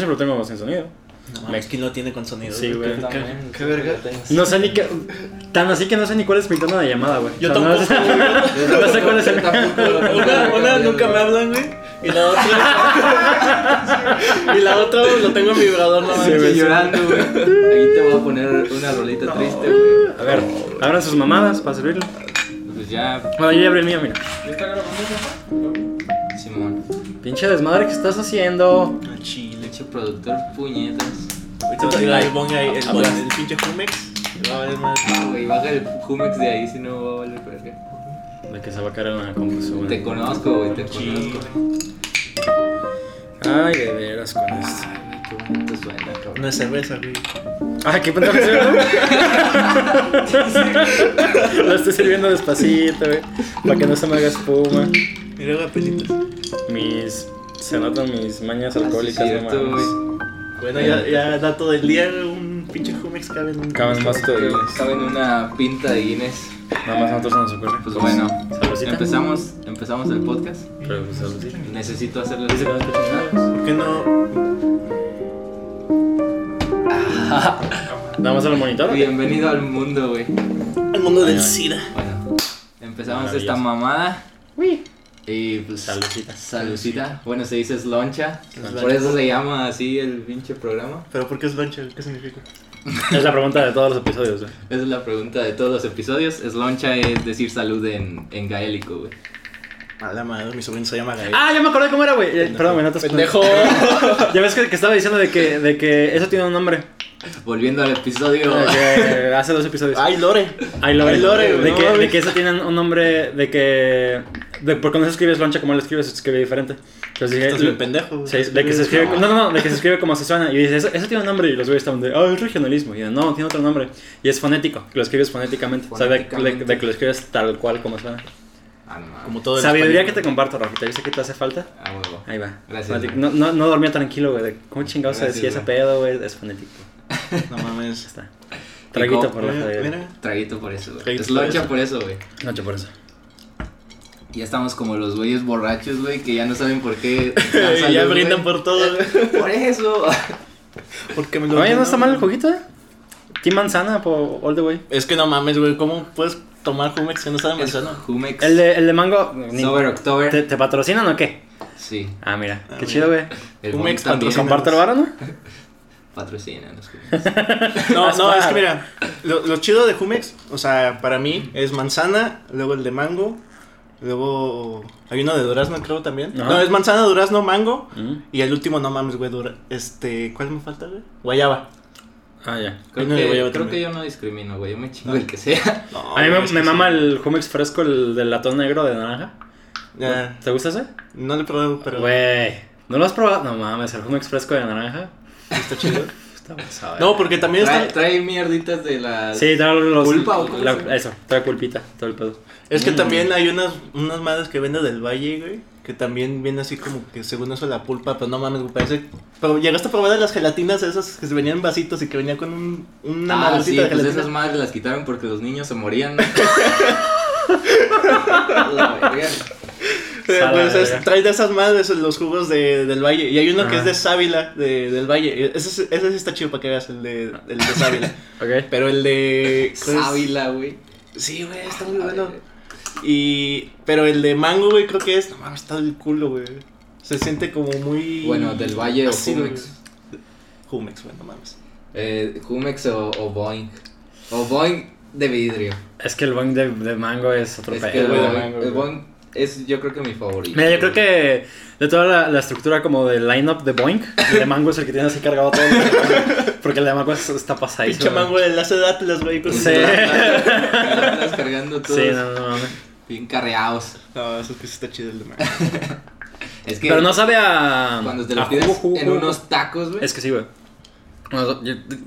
siempre lo tengo sin sonido. No mames, ¿quién lo tiene con sonido? Sí, güey. ¿Qué- verga? No sé ni qué. Tan así que no sé ni cuál es mi tono de llamada, güey. Yo O sea, no, tampoco, sé, no sé cuál es el. Una, una nunca me hablan, güey. Y la otra. y la otra lo tengo en vibrador, no Sí, güey. llorando, güey. Ahí te voy a poner una rolita triste, güey. A ver, abran sus mamadas para servirle. Pues ya. Bueno, yo ya abrí el mío, mira. ¿Ya está grabando? Simón. Pinche desmadre que estás haciendo. Ah, Leche productor, puñetas. Ahorita va a tirar el bong ahí, el, bong, el pinche Jumex. Va a valer más. Ah, güey, baja el Jumex de ahí si no va a valer verga. De que se va a caer en la compu. Te conozco, güey, te Sí. conozco. Ay, de veras con esto. Ay, qué bonito suena, cabrón. Una cerveza, güey. Ay, qué pendejo ¿no? Lo estoy sirviendo despacito, güey. Para que no se me haga espuma. Mira, güey, pelitos. Mis. Se notan mis mañas Ah, alcohólicas, no. Bueno, ya, ya dato del día, un pinche Jumex cabe en un. Caben más todavía. Cabe en una pinta de Guinness. Nada más a nosotros se nos ocurre. Pues bueno, empezamos, empezamos el podcast. Pero pues. Necesito nada. ¿Por qué no? Nada más al monitor. Bienvenido al mundo, güey. Al mundo del Ay. SIDA. Bueno, empezamos esta mamada. Uy. Y pues. Saludcita. Saludcita. Bueno, se dice sloncha. Sloncha. Por eso se llama así el pinche programa. ¿Pero por qué es loncha? ¿Qué significa? Es la pregunta de todos los episodios, güey. Esa es la pregunta de todos los episodios. Sloncha es decir salud en, en gaélico, güey. A la madre, mi sobrino se llama Gael. Ah, ya me acordé cómo era, güey. Eh, Perdón, güey, no te Pendejo. Ya ves que, que estaba diciendo de que, de que eso tiene un nombre. Volviendo al episodio. Que hace dos episodios. Ay, Lore. Ay, Lore. Ay, Lore, de, no que, de que eso tiene un nombre de que. De, porque no se escribe loncha como lo escribes, se escribe diferente. Entonces dije. Estás bien pendejo. Sí, de que se escribe, no, no, no, de que se escribe como se suena. Y dice, eso, eso tiene un nombre. Y los güeyes estaban de, ah, es regionalismo. Y yo, no, tiene otro nombre. Y es fonético, que lo escribes fonéticamente. O sea, de, de- de que lo escribes tal cual como suena. Ah, no. Como todo el Sabiduría que español. te comparto, Rafita. Yo sé que te hace falta. Ah, huevo. Ahí va. Gracias. No, no, no dormía tranquilo, güey. de ¿Cómo chingados se decía ese pedo, güey? Es fonético. No mames. Ya está. Traguito por la Mira, joder. mira. Traguito por eso, güey. Sloncha eso. por eso, güey. Noche por eso. Ya estamos como los güeyes borrachos, güey, que ya no saben por qué. Ya brindan por todo, güey. Por eso. Porque me lo Oye, no está mal el juguito, eh. Team manzana por all the way. Es que no mames, güey. ¿Cómo puedes tomar Jumex que no sabe manzana? Jumex. El de, el de mango. ni- Sober October. ¿te, ¿Te patrocinan o qué? Sí. Ah, mira. Ah, qué mira. chido, güey. El Jumex patrocina. Comparte el varo, ¿no? Patrocínanos, Jumex. No, no, es que mira, lo, lo chido de Jumex, o sea, para mí es manzana, luego el de mango, luego hay uno de durazno creo también. No, es manzana, durazno, mango Mm. y el último no mames, güey, dura, este, ¿cuál me falta, güey? Guayaba. Ah, ya. Creo, que, creo que yo no discrimino, güey. Yo me chingo No. el que sea. No, A mí me, me mama sí. el Jumex fresco, el del latón negro de naranja. ¿Te gusta ese? no lo he probado, pero Güey. ¿No lo has probado? No mames, el Jumex fresco de naranja. está chido. Está pasado. eh. No, porque también Trae, está, trae mierditas de las. Sí, trae los. ¿Pulpa o cómo la-? Eso, trae pulpita, todo el pedo. Es que Mm. también hay unas, unas madres que venden del Valle, güey. Que también viene así como que según eso la pulpa, pero no mames, güey, parece... Pero llegaste a probar de las gelatinas esas que se venían en vasitos y que venía con un, una Ah, madrecita sí, de pues gelatina. esas madres las quitaron porque los niños se morían. ¿no? La verga. Eh, pues, es- trae de esas madres los jugos de, del Valle. Y hay uno que Ajá. es de sábila, de, del Valle. Ese, sí- ese sí está chido para que veas, el de, el de sábila. Ok. Pero el de... Sábila, güey. Sí, güey, está muy bueno. Y... Pero el de mango, güey, creo que es... No mames, está del culo, güey. Se siente como muy... Bueno, del Valle o Jumex. güey. Jumex, güey, no mames. Eh, Jumex o, o Boeing. O Boeing de vidrio. Es que el boing de, de mango es otro Es pedo. que el Boeing, mango, el. Boeing es yo creo que mi favorito. Mira, yo creo que de toda la, la estructura como del lineup de Boeing, el de Mango es el que tiene así cargado todo. Porque el de Mango es- está pasadísimo. Pinche mango, el enlace de Atlas, güey. con- Sí. Estás cargando todos Sí, no, no, mames. Bien carreados. No, eso es que sí está chido el de. Es que Pero no sabe a. cuando te lo pides jugo, jugo, en unos tacos, güey. Es que sí, güey. Yo,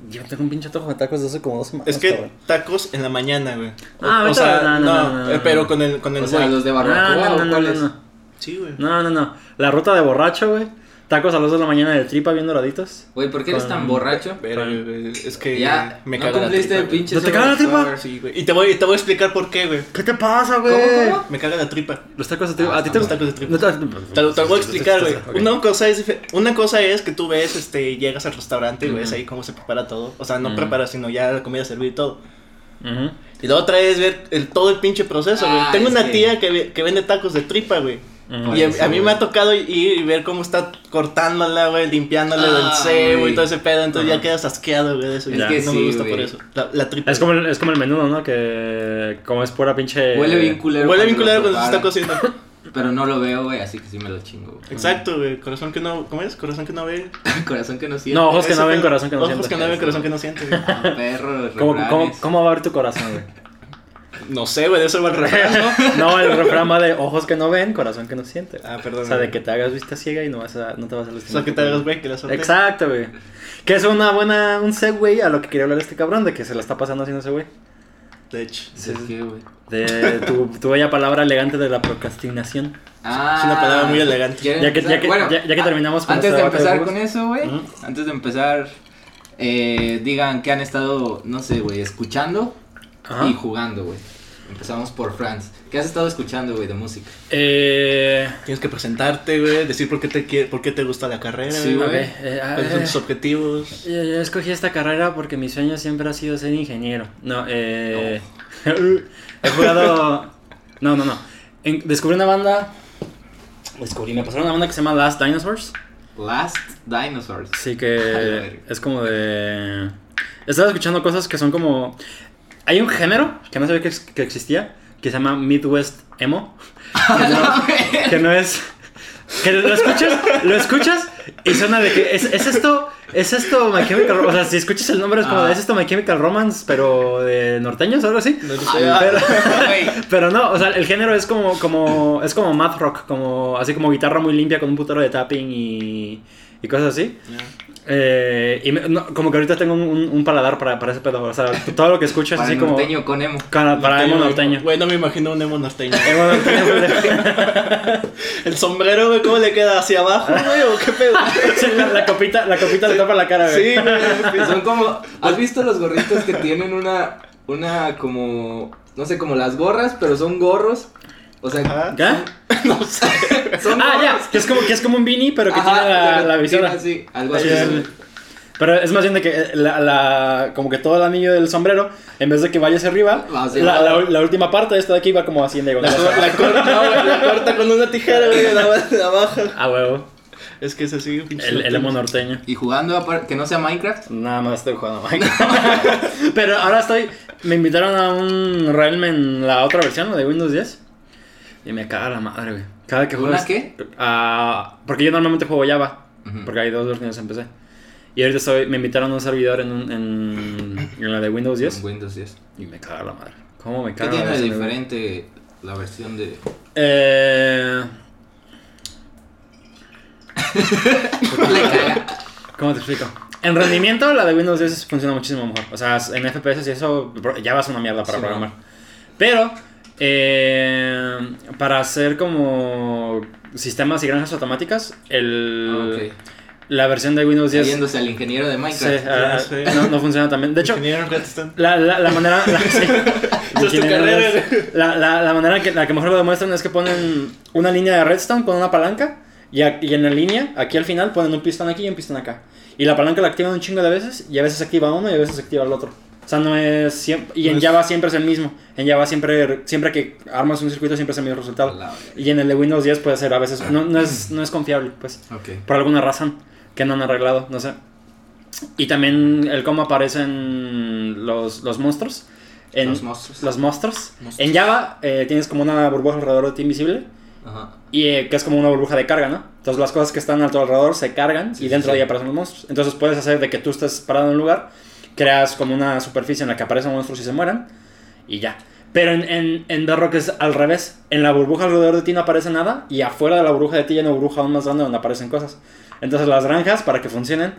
yo tengo un pinche tojo de tacos de hace como dos semanas. Es que cabrón. tacos en la mañana, güey. Ah, ahorita no, no, no, no, eh, no. pero con el, con el o sea, los de barbacoa no, no, o no, cuáles. no, no. Sí, güey. No, no, no. La ruta de borracho, güey. Tacos a las 2 de la mañana de tripa bien doraditos. Güey, ¿por qué eres tan borracho? Pero, güey, es que Ya, me no caga la tripa, pinche ¿No te caga la tripa? Score. Sí, güey. Y te voy, te voy a explicar por qué, güey. ¿Qué te pasa, güey? ¿Cómo, cómo? Me caga la tripa. Los tacos de tripa. Ah, ¿A ti te los tacos de tripa. No te, Te, lo- te lo voy a explicar, güey. Una cosa es una cosa es que tú ves, este, llegas al restaurante y ves ahí cómo se prepara todo. O sea, no Ujú. prepara, sino ya la comida servida y todo. Ujú. Y la otra es ver el, todo el pinche proceso, güey. Ah, Tengo una que- tía que, que vende tacos de tripa, güey. Ujú. Y a, Eso, a mí güey. me ha tocado ir y ver cómo está cortándola, güey, limpiándole Ah, del cebo y todo ese pedo. Entonces Ajá. ya quedas asqueado, güey, de eso. Es Ya, que no sí, me gusta güey. por eso. La, la tripa. Es como, el, es como el menudo, ¿no? Que como es pura pinche... Huele bien culero. Huele bien cuando culero cuando se está cociendo. Pero no lo veo, güey, así que sí me lo chingo. güey. Exacto, güey. Corazón que no. ¿Cómo es? Corazón que no ve. Corazón que no siente. No, ojos que no ven, corazón que no Ojos siente. que no ven, corazón que no siente, güey. Ah, perro, ¿Cómo, refranes. cómo, ¿Cómo va a ver tu corazón, güey? No sé, güey, de eso va el refrán, ¿no? No, el refrán va de ojos que no ven, corazón que no siente. Ah, perdón. O sea, de que te hagas vista ciega y no, vas a, no te vas a O lastimar. sea, que te hagas, güey, que la suerte. Exacto, güey. Que es una buena, un segue a lo que quería hablar este cabrón, de que se la está pasando haciendo ese güey. De hecho. ¿De qué, güey? De tu, tu bella palabra elegante de la procrastinación. Ah, Es una palabra muy elegante. ¿quieren Ya que- ya que- Bueno, ya- ya que terminamos con Antes de empezar con eso, güey. Antes de empezar, eh, digan que han estado, no sé, güey, escuchando Ajá. y jugando, güey. Empezamos por Franz. ¿Qué has estado escuchando, güey, de música? Eh. Tienes que presentarte, güey, decir por qué te, quiere- por qué te gusta la carrera, Sí, güey. eh, ¿Cuáles son tus objetivos? Yo, yo escogí esta carrera porque mi sueño siempre ha sido ser ingeniero. No, eh. he jugado. No, no, no. En- descubrí una banda. Descubrí, me pasaron una banda que se llama Last Dinosaurs. Last Dinosaurs. Sí, que es como de. Estaba escuchando cosas que son como. Hay un género que no sabía que, ex- que existía que se llama Midwest Emo. Que no, que no es. Que lo escuchas, lo escuchas y suena de que es, es esto, es esto My Chemical Romance. O sea, si escuchas el nombre es como Ah. de es esto My Chemical Romance, pero de norteños o algo así. No. Ah, Pero, pero no, o sea, el género es como, como, es como math rock, como, así como guitarra muy limpia con un putero de tapping y, y cosas así. Eh, y me- no, como que ahorita tengo un, un- un paladar para, para ese pedo. O sea, todo lo que escucho es Para así como. norteño con emo. Para, para emo norteño. Güey, no me imagino un emo norteño. Emo norteño, güey. El sombrero, güey, ¿cómo le queda? ¿Hacia abajo, güey? ¿O qué pedo? Sí, la, la copita, la copita le tapa la cara, güey. Sí, güey. Son como. ¿Has visto los gorritos que tienen una. Una como. No sé, como las gorras, pero son gorros? O sea, Ajá. ¿Qué? No sé. son Ah, ya, que es como, que es como un beanie, pero que Ajá, tiene la, la visora. algo Sí, así. sí. Pero es más bien de que eh, la, la- como que todo el anillo del sombrero, en vez de que vaya hacia arriba, hacia la, la- la última parte de esta de aquí va como así en La, corta, no, la corta con una tijera, güey, la, la baja. Ah, huevo. Es que es así. El, el emo norteño. Y jugando que no sea Minecraft. Nada más estoy jugando Minecraft. Pero ahora estoy. Me invitaron a un Realm en la otra versión, la de Windows 10. Y me caga la madre, güey. Cada que juego. ¿Una qué? Ah, porque yo normalmente juego Java. Porque hay dos versiones en PC. Y ahorita estoy, me invitaron a un servidor en, un- en, en la de Windows 10. En Windows 10. Y me caga la madre. ¿Cómo me ¿Qué caga la tiene de diferente la versión de. Eh. ¿Cómo te explico? En rendimiento, la de Windows 10 funciona muchísimo mejor. O sea, en FPS y eso, ya vas una mierda para Sí, programar. Pero, eh, para hacer como sistemas y granjas automáticas, el, Ok. la versión de Windows 10 Yéndose al ingeniero de sí, Minecraft. ah, no, no funciona también. De hecho, la, la, la manera. La, sí. Esa es tu carrera, La, la, la manera que, la que mejor lo demuestran es que ponen una línea de redstone con una palanca. Y, a- y en la línea, aquí al final, ponen un pistón aquí y un pistón acá. Y la palanca la activan un chingo de veces. Y a veces se activa uno y a veces se activa el otro. O sea, no es siempre. Y en No es- Java siempre es el mismo. En Java siempre, siempre que armas un circuito, siempre es el mismo resultado. La- Y en el de Windows 10 puede ser a veces. No, no, es, no es confiable, pues por alguna razón que no han arreglado, no sé. Y también el cómo aparecen los, los monstruos. En, Los monstruos. los monstruos. Monstruos. En Java eh, tienes como una burbuja alrededor de ti invisible. Ajá. Y eh, que es como una burbuja de carga, ¿no? Entonces las cosas que están a tu alrededor se cargan Sí, y dentro sí. de ella aparecen los monstruos. Entonces puedes hacer de que tú estés parado en un lugar, creas como una superficie en la que aparecen monstruos y se mueran y ya. Pero en, en, en es al revés. En la burbuja alrededor de ti no aparece nada y afuera de la burbuja de ti hay una burbuja aún más grande donde aparecen cosas. Entonces las granjas, para que funcionen,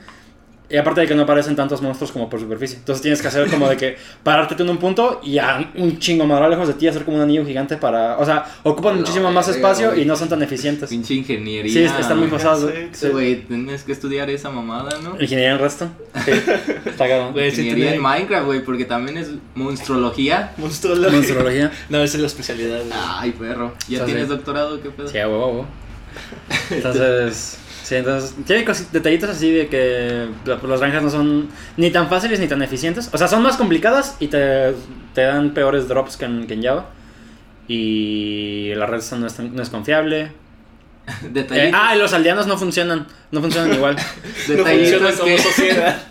Y aparte de que no aparecen tantos monstruos como por superficie. Entonces tienes que hacer como de que pararte en un punto y a un chingo más lejos de ti hacer como un anillo gigante para. O sea, ocupan No, muchísimo más espacio y no son tan eficientes. Pinche ingeniería. Sí, están muy pasados. güey. Sí, Sí, güey, tienes que estudiar esa mamada, ¿no? Ingeniería en Reston. Sí. Está cabrón. Güey, sí Ingeniería en Minecraft, güey, porque también es monstruología. monstruología. Monstruología. No, esa es la especialidad. Ay, perro. ¿Ya Sí, tienes sí. doctorado? ¿Qué pedo? Sí, a huevo. Entonces, entonces, tiene detallitos así de que la- las granjas no son ni tan fáciles ni tan eficientes. O sea, son más complicadas y te, dan peores drops que en, que Java. Y la red es, no es confiable. Detallitos, Eh, ah, y los aldeanos no funcionan. No funcionan igual. No detallitos funciona como que, sociedad.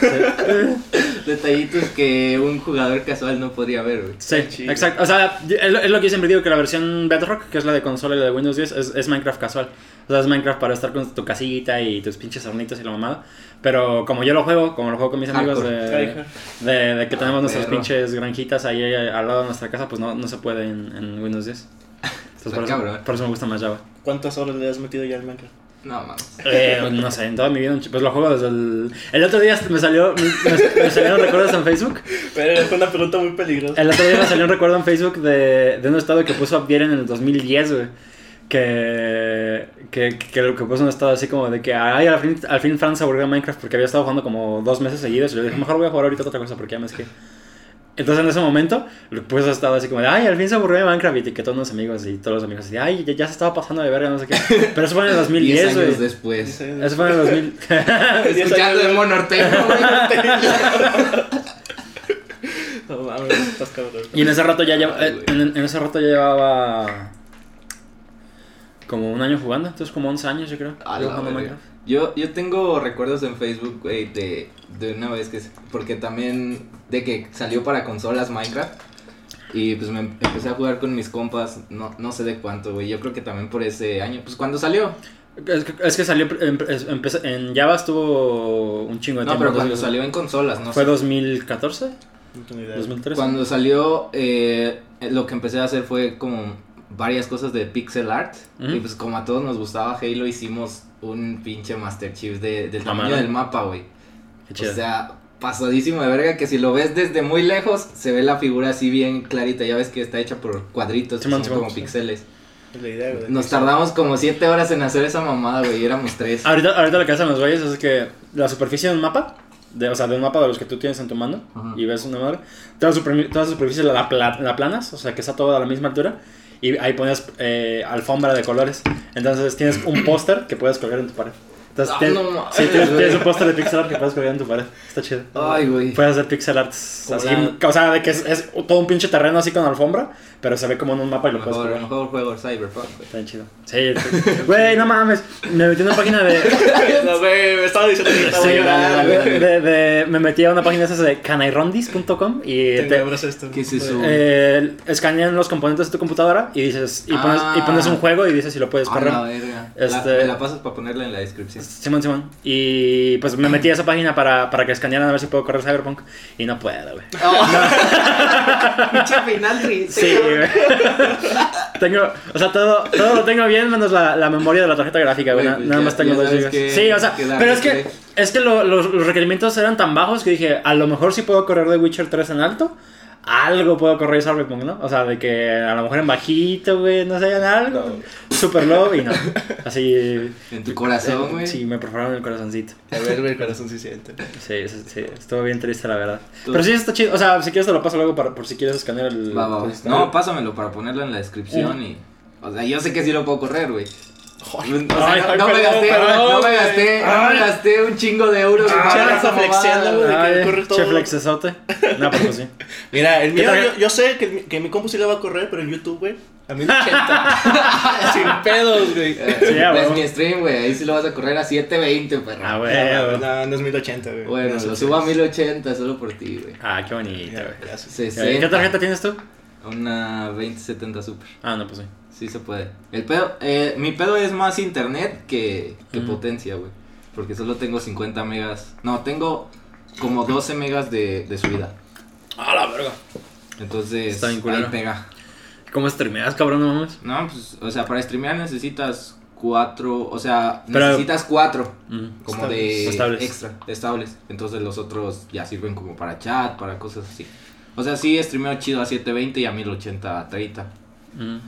detallitos que un jugador casual no podría ver, güey. Sí, chido. exacto. O sea, es lo que yo siempre digo que la versión Bedrock, que es la de consola y la de Windows 10, es, es Minecraft casual. O sea, es Minecraft para estar con tu casita y tus pinches hornitos y la mamada. Pero como yo lo juego, como lo juego con mis amigos Hardcore. de, Hardcore. de, de que tenemos Ah, nuestras perro. pinches granjitas ahí eh, al lado de nuestra casa, pues no, no se puede en, en Windows 10. Entonces, por, cabrón. eso, por eso me gusta más Java. ¿Cuántas horas le has metido ya al Minecraft? No, mames. Eh, no sé, en toda mi vida, pues lo juego desde el... El otro día me salió, me, me salieron recuerdos en Facebook Pero fue una pregunta muy peligrosa. El otro día me salió un recuerdo en Facebook de, de un estado que puso Abdiel en el 2010, güey. Que, que, que, lo que puso un estado así como de que ay, al fin, al fin Fran se aburrió Minecraft porque había estado jugando como dos meses seguidos. Y yo dije, mejor voy a jugar ahorita otra cosa porque ya me es que. Entonces en ese momento lo puso estado así como de ay, al fin se aburrió de Minecraft y etiquetó a unos amigos y todos los amigos así, ay, ya, ya se estaba pasando de verga, no sé qué. Pero eso fue en el 10 2010, años güey. después. Eso fue en el 2000. Escuchando de Monorteo, güey. No mames, estás cabrón. Y en ese rato ya lleva, Ay, güey. en, en ese rato ya llevaba como un año jugando, entonces como 11 años yo creo. A Llevo la jugando. Minecraft. Yo, yo tengo recuerdos en Facebook, güey, de, de una vez que... Porque también de que salió para consolas Minecraft. Y pues me empecé a jugar con mis compas, no, no sé de cuánto, güey. Yo creo que también por ese año. Pues cuando salió. Es que, es que salió, em- empecé- en Java estuvo un chingo de No, tiempo. pero cuando salió en consolas, no ¿Fue sé. 2014? No tengo idea. 2013. Cuando salió, eh, lo que empecé a hacer fue como varias cosas de pixel art. Y pues como a todos nos gustaba Halo, hicimos un pinche Master Chief de, del tamaño Mamada. del mapa, güey. O sea, pasadísimo de verga que si lo ves desde muy lejos, se ve la figura así bien clarita. Ya ves que está hecha por cuadritos, que son como sí. pixeles. Es la idea, güey. Nos tardamos como 7 horas en hacer esa mamada, güey. y Éramos tres. ahorita, ahorita lo que hacen los güeyes es que la superficie de un mapa, de, o sea, de un mapa de los que tú tienes en tu mano, Ajá. y ves una madre, toda, la la superficie la, pla- la planas, o sea, que está toda a la misma altura, y ahí pones eh, alfombra de colores. Entonces tienes un póster que puedes colgar en tu pared. Entonces, Ah, tienes, no mames, sí, tienes, un póster de pixel art que puedes colgar en tu pared. Está chido. Ay, güey. Puedes hacer pixel arts Como así, la- o sea, de que es, es todo un pinche terreno así con alfombra, pero se ve como en un mapa y lo puedes Mejor, colgar. mejor juego Cyberpunk, güey. Está bien chido. Sí, güey, no mames. Me metí en una página de. No, güey, me estaba diciendo que estaba Sí, llorando, de, de- de- me metí a una página de esas de canairondis.com y te, esto. ¿Qué es eso? eh, escanean los componentes de tu computadora y dices y pones, y pones un juego y dices si lo puedes correr. verga. Este- La, me la pasas para ponerla en la descripción. Simón, Simón. Y pues me metí a esa página para, para que escanearan a ver si puedo correr Cyberpunk. Y no puedo, güey. Pinche final triste. Sí, güey. tengo, o sea, todo, todo lo tengo bien menos la, la memoria de la tarjeta gráfica, güey. Pues Nada ya- más tengo dos gigas. que- Sí, o sea, pero es que, es que lo- los, los requerimientos eran tan bajos que dije, a lo mejor sí puedo correr de Witcher 3 en alto. Algo puedo correr Cyberpunk, ¿no? O sea, de que a lo mejor en bajito, güey, no sé, en algo. Super low y no. Así. En tu corazón, güey. Sí, me perforaron el corazoncito. A ver, güey, el corazón sí siente. Sí, sí, sí, estuvo bien triste, la verdad. Tú- Pero sí está chido. O sea, si quieres te lo paso luego para, por si quieres escanear el. Va, va, va. el- No, pásamelo para ponerlo en la descripción y. O sea, yo sé que sí lo puedo correr, güey. O sea, Ay, no, ay, me gasté, perdón, no me gasté, no me gasté un chingo de euros. Ah, está flexiando, de que corre todo. che flexesote. No, pues sí. Mira, el ¿Qué mío, yo, yo sé que, mi- que mi compu sí lo va a correr, pero en YouTube, güey, a 1080. Sin pedos, güey. Eh, Sí, ya, es mi stream, güey. Ahí sí lo vas a correr a 720, perro. Ah, güey. no, no, es 1080, güey. Bueno, No, lo subo a sí. 1080 solo por ti, güey. Ah, qué bonito, güey. gracias. 60. ¿Qué tarjeta tienes tú? Una 2070 Super. Ah, no, pues sí. Sí se puede. El pedo, eh, mi pedo es más internet que, potencia, güey. Porque solo tengo 50 megas. No, tengo como 12 megas de, de subida. Ah, la verga. Entonces, Está bien ahí pega. ¿Cómo streameas, cabrón? No mames. No, pues, o sea, para streamear necesitas cuatro, o sea, Pero- necesitas cuatro Mm. como Estables. de Estables. extra, estables. Entonces los otros ya sirven como para chat, para cosas así. O sea, sí, streameo chido a 720 y a 1080 a 30, Mm.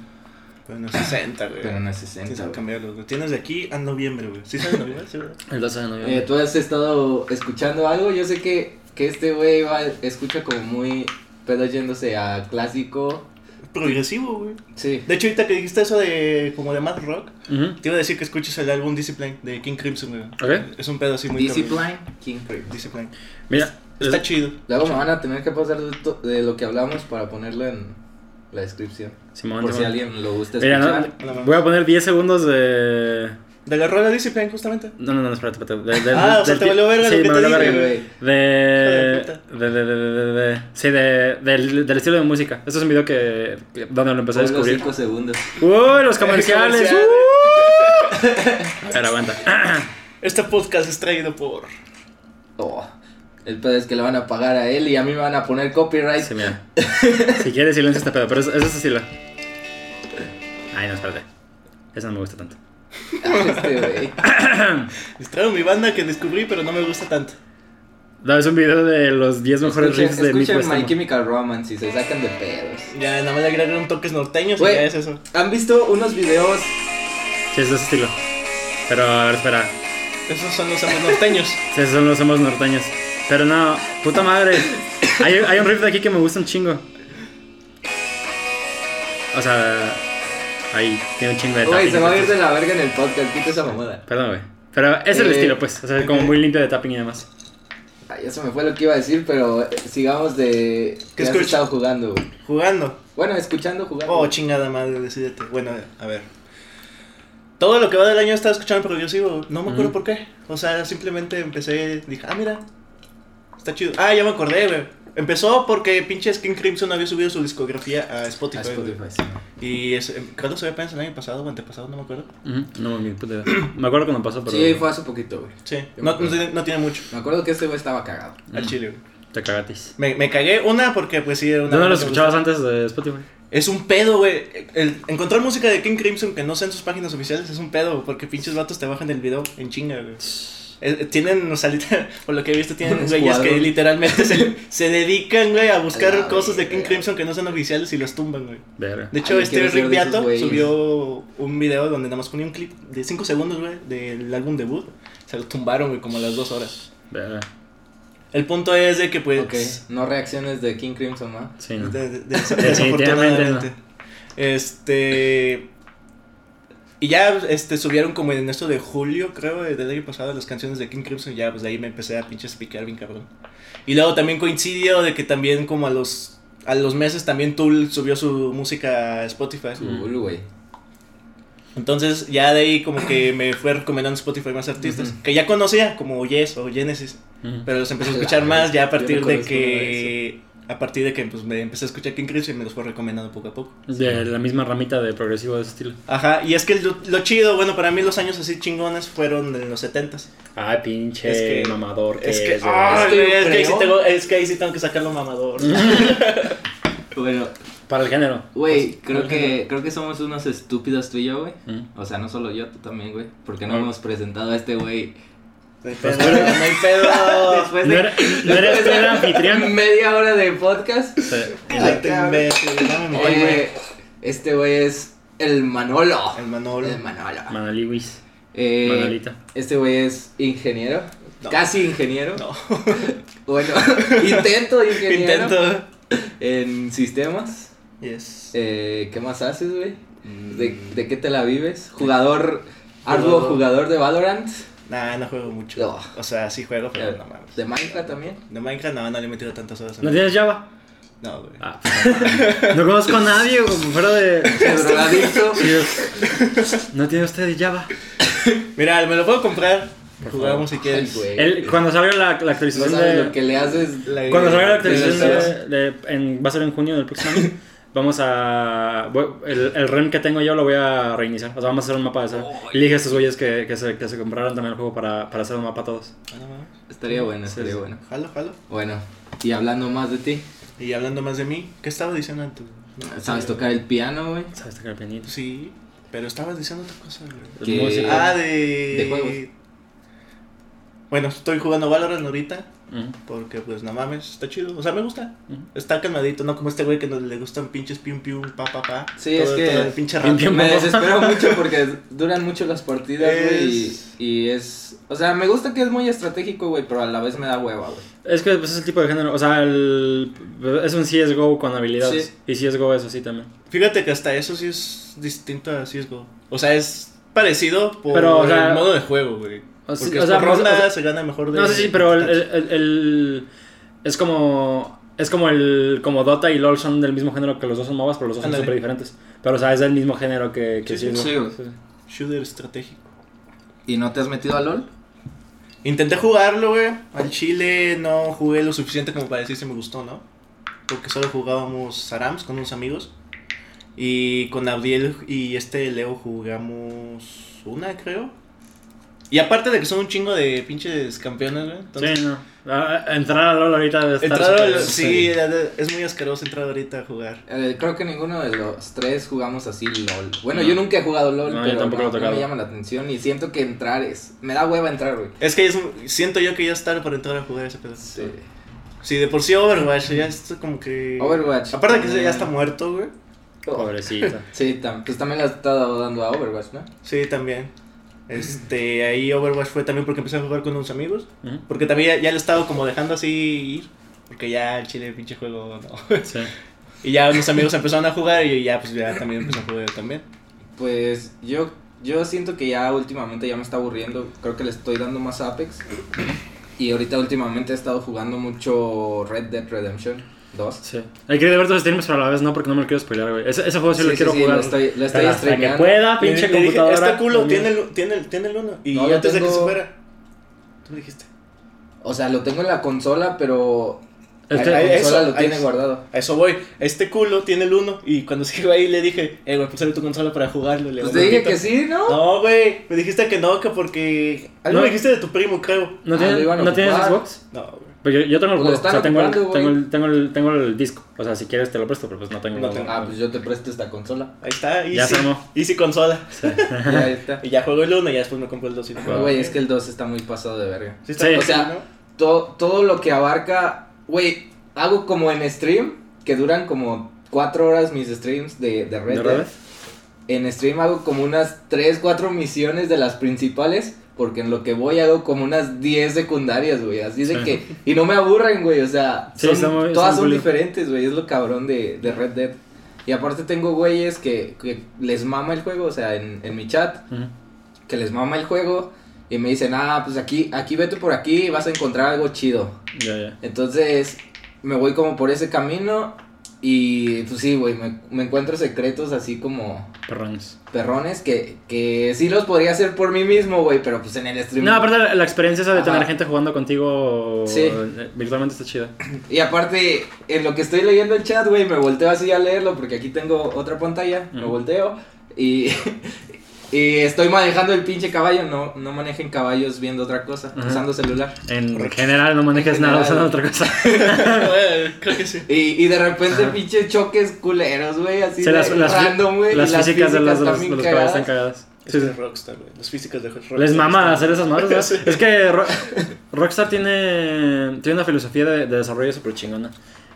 Pero no es 60, güey. pero no es Tienes 60. que güey. cambiarlo, güey. Tienes de aquí a noviembre, güey. ¿Sí sabes noviembre? Sí, ¿verdad? El 12 de noviembre. Eh, ¿Tú has estado escuchando algo? Yo sé que, que este güey va- escucha como muy pedo yéndose a clásico. Progresivo, güey. Sí. De hecho, ahorita que dijiste eso de como de Mad Rock, Ujú. te iba a decir que escuches el álbum Discipline de King Crimson, güey. Ok. Es un pedo así muy cabrón. Discipline, King Creep. Discipline. Mira, Está es- chido. Luego me van a tener que pasar de, de lo que hablamos para ponerlo en la descripción. Simón, Por si alguien lo gusta escuchar. No voy a poner 10 segundos de. De la rola Discipline, justamente. No, no, no, espérate, espérate. De, de- Ah, de- o sea, te valió verga sí, lo que me te dije, güey. De, de, de, de, de, de- sí, de, del, del estilo de música. Este es un video que, donde lo empecé a descubrir. 5 segundos. ¡Uy, los comerciales! Comerciales. ¡Uh! A ver, aguanta. Este podcast es traído por. Oh, el pedo es que le van a pagar a él y a mí me van a poner copyright. Sí, mira. Si quieres, silencio este pedo, pero es, es ese estilo. Ay, no, espérate. Eso no me gusta tanto. Este güey. Mi banda que descubrí, pero no me gusta tanto. No, es un video de los 10 mejores Escuchen, riffs de escuchen Midwest. My. Chemical Romance y se sacan de pedos. Ya, nada más le agregaron toques norteños y ya es eso. ¿Han visto unos videos? Sí, es de ese estilo. Pero, a ver, espera. Esos son los amos norteños. Sí, esos son los somos norteños. Pero no, puta madre. Hay, hay un riff de aquí que me gusta un chingo. O sea, ahí tiene un chingo de Güey, tapping. se va a ir de la verga en el podcast, quita esa mamada. Perdón, güey. Pero es el Eh, estilo, pues. O sea, como muy limpio de tapping y demás. Ay, eso me fue lo que iba a decir, pero eh, sigamos de... ¿Qué ¿Qué has escucha? estado jugando, güey? Jugando. Bueno, escuchando, jugando. Oh, chingada madre, decídete. Bueno, a ver. Todo lo que va del año he estado escuchando progresivo. No me acuerdo Ujú. por qué. O sea, simplemente empecé. Dije, ah, mira. Está chido. Ah, ya me acordé, güey. Empezó porque pinche Skin Crimson había subido su discografía a Spotify. A. Spotify, sí. Y es, em, creo que se había apenas el año pasado o antepasado, no me acuerdo. Ujú, No, mi puta idea. Me acuerdo cuando pasó, pero. Sí, fue hace poquito, güey. Sí, no, no, tiene, no tiene mucho. Me acuerdo que este güey estaba cagado. Al chile, güey. Te cagatis. Me, me cagué una porque, pues sí, era una. ¿Dónde lo escuchabas antes de Spotify? Es un pedo, güey. Encontrar música de King Crimson que no sea en sus páginas oficiales es un pedo, porque pinches vatos te bajan el video en chinga, güey. Eh, Tienen, o sea, literal- por lo que he visto, tienen güeyes que literalmente se, se dedican, güey, a buscar cosas de King. Crimson que no sean oficiales y los tumban, güey. Verga. De hecho, Ay, este Rick Beato subió un video donde nada más ponía un clip de 5 segundos, güey, del álbum debut. Se lo tumbaron, güey, como a las 2 horas. Verga. El punto es de que, pues. Ok, no reacciones de King Crimson, ¿no? Sí, no. De- de- de- Definitivamente desafortunadamente. Este. Y ya este, subieron como en esto de julio, creo, del año pasado, las canciones de King Crimson. Ya, pues de ahí me empecé a pinches picar bien cabrón. Y luego también coincidió de que también, como a los, a los meses, también Tool subió su música a Spotify. Cool, güey. Entonces, ya de ahí, como que me fue recomendando Spotify más artistas que ya conocía, como Yes o Genesis. Pero los empecé a escuchar más ya a partir no de que. A partir de que pues, me empecé a escuchar King Crimson y me los fue recomendando poco a poco. De la misma ramita de progresivo de ese estilo. Ajá, y es que lo, lo chido, bueno, para mí los años así chingones fueron en los 70s. Ay, pinche Es que- mamador. Es que, ay, Es que es, ahí sí creo- tengo, es que ahí sí tengo que sacarlo mamador. Bueno, Para el género. güey, creo por que, creo que somos unos estúpidos tú y yo, güey. Mm. O sea, no solo yo, tú también, güey. Porque no Ah. hemos presentado a este güey. No hay pedo, no hay pedo. Después No de era- no eres tú el anfitrión. media hora de podcast. Sí. Ay, te imbécil, dame mi Oye, güey, este güey es el Manolo. El Manolo. El Manolo. Eh, Manolita. Este güey es ingeniero. No. Casi ingeniero. No. Bueno, intento de ingeniero. Intento. En sistemas. Yes. Eh, ¿Qué más haces, güey? Mm. ¿De, ¿De qué te la vives? ¿Jugador, arduo jugador de Valorant? Nah, no juego mucho. No. O sea, sí juego, pero Eh, no mames. ¿De Minecraft también? De Minecraft no, no le he metido tantas horas. ¿No tienes Java? No, güey. Ah, no conozco a nadie güey, fuera de. No tiene usted Java. Mira, me lo puedo comprar. Jugamos si Ay, quieres. güey. El- cuando salga la, la No actualización sabes de. lo que le haces. La- Cuando salga la actualización los de, de- en- va a ser en junio del próximo año. Vamos a. el, el REM que tengo yo lo voy a reiniciar. O sea, vamos a hacer un mapa de eso. Y le dije a estos güeyes que, que, se, que se compraran también el juego para, para hacer un mapa todos. Ah, no mames. Estaría bueno, estaría sí. bueno. Jalo, jalo. Bueno, y hablando más de ti, Y hablando más de mí, ¿qué estaba diciendo antes? ¿sabes tocar el piano, güey? ¿Sabes tocar el pianito? Sí. Pero estabas diciendo otra cosa, güey. Que- Música. Ah, de. de juegos. Bueno, estoy jugando Valorant ahorita. Porque, pues, no mames, está chido. O sea, me gusta. Está calmadito, no como este güey que no le gustan pinches pium pium, pa pa pa. Sí, es que- el pinche rato. Me desespero mucho porque duran mucho las partidas, güey. Es- Y, y es. O sea, me gusta que es muy estratégico, güey, pero a la vez me da hueva, güey. Es que pues, es el tipo de género. O sea, el, es un CSGO con habilidades. Sí. Y CSGO es así también. Fíjate que hasta eso sí es distinto a CSGO. O sea, es parecido por Pero, o sea- el modo de juego, güey. O sea, Porque o sea, por pues, ronda, o sea, se gana mejor de... No sé si, pero el, el- el- el- es como. Es como el. Como Dota y LOL son del mismo género que los dos son MOBAs, pero los dos son súper diferentes. Pero, o sea, es del mismo género que, que Sí, sí, sí. Shooter estratégico. ¿Y no te has metido a LOL? Intenté jugarlo, güey. Al chile no jugué lo suficiente como para decir si me gustó, ¿no? Porque solo jugábamos Sarams con unos amigos. Y con Abdiel y este Leo jugamos una, creo. Y aparte de que son un chingo de pinches campeones, güey. Entonces, Sí, no. Ah, Entrar a LOL ahorita debe estar entrar sí, es muy asqueroso entrar ahorita a jugar. Eh, creo que ninguno de los tres jugamos así LOL. Bueno, yo nunca he jugado LOL, No, yo pero tampoco no, lo he no me llama la atención y siento que entrar es... Me da hueva entrar, güey. Es que es, siento yo que ya es tarde para entrar a jugar ese pedo. Sí. Sí, de por sí Overwatch ya es como que... Overwatch. Aparte de que ese ya está muerto, güey. Pobrecita. Sí, tam- pues también le has estado dando a Overwatch, ¿no? Sí, también. Este, ahí Overwatch fue también porque empecé a jugar con unos amigos. Porque también ya, ya le he estado como dejando así ir. Porque ya el chile, pinche juego, no. Sí. Y ya mis amigos empezaron a jugar y ya pues ya también empecé a jugar también. Pues yo, yo siento que ya últimamente ya me está aburriendo. Creo que le estoy dando más Apex. Y ahorita últimamente he estado jugando mucho Red Dead Redemption 2. Sí. He querido ver tus streams, pero a la vez no, porque no me lo quiero spoiler, güey. Ese, ese juego sí, Sí, lo sí, quiero sí, jugar. lo estoy- lo estoy hasta que pueda, Le- pinche le dije, computadora. Está culo, tiene el, tiene, el, tiene el uno. Y No, antes de que tengo- se fuera. Tú me dijiste. O sea, lo tengo en la consola, pero Este- la consola eso, lo tiene ay, guardado. A eso voy. Este culo tiene el uno. Y cuando se iba ahí le dije, eh, güey, pues tu consola para jugarlo. Le Pues te dije que sí, ¿no? No, güey. Me dijiste que no, que porque. Algo No. me dijiste de tu primo, creo. ¿No, Ah, tienes, lo iban a ¿no tienes. Xbox? No, güey. Pues yo, yo tengo el. O sea, tengo el, ocupando, tengo, güey. el, tengo, el, tengo el disco. O sea, si quieres te lo presto, pero pues no tengo. No tengo. Ah, pues yo te presto esta consola. Ahí está, Ya Easy. se armó. Easy consola. Ya está. Y ya juego el 1 y ya después me compro el 2 y. Güey, es que el 2 está muy pasado de verga. Sí, está Sí. O sea, ¿no? todo, todo lo que abarca, güey, hago como en stream, que duran como 4 horas mis streams de, de Red ¿De Dead. Red? En stream hago como unas 3, 4 misiones de las principales, porque en lo que voy hago como unas 10 secundarias, güey. Así de Sí. que, y no me aburren, güey, o sea, Sí, son- todas son diferentes, güey, es lo cabrón de, de Red Dead. Y aparte tengo güeyes que, que les mama el juego, o sea, en, en mi chat, que les mama el juego y me dicen, ah, pues aquí, aquí vete por aquí y vas a encontrar algo chido. Entonces me voy como por ese camino y pues sí, güey, me, me encuentro secretos así como Perrones. perrones que, que sí los podría hacer por mí mismo, güey, pero pues en el stream. No, aparte la, la experiencia esa de Ajá. tener gente jugando contigo Sí. eh, virtualmente está chida. Y aparte, en lo que estoy leyendo el chat, güey, me volteo así a leerlo porque aquí tengo otra pantalla, me volteo y, y estoy manejando el pinche caballo, no, no manejen caballos viendo otra cosa, Ajá. usando celular. En Correcto. general no manejes nada usando otra cosa. Güey, Creo que sí. Y, y de repente pinche choques culeros, güey, así Sí, de las, las, random, güey. las físicas de los, de los, de también los caballos están cagadas. Sí, sí. Rockstar, güey. Las físicas de Rockstar. Les mama están- hacer esas madres. Sí. Es que Ro- Rockstar tiene, tiene una filosofía de, de desarrollo súper chingona.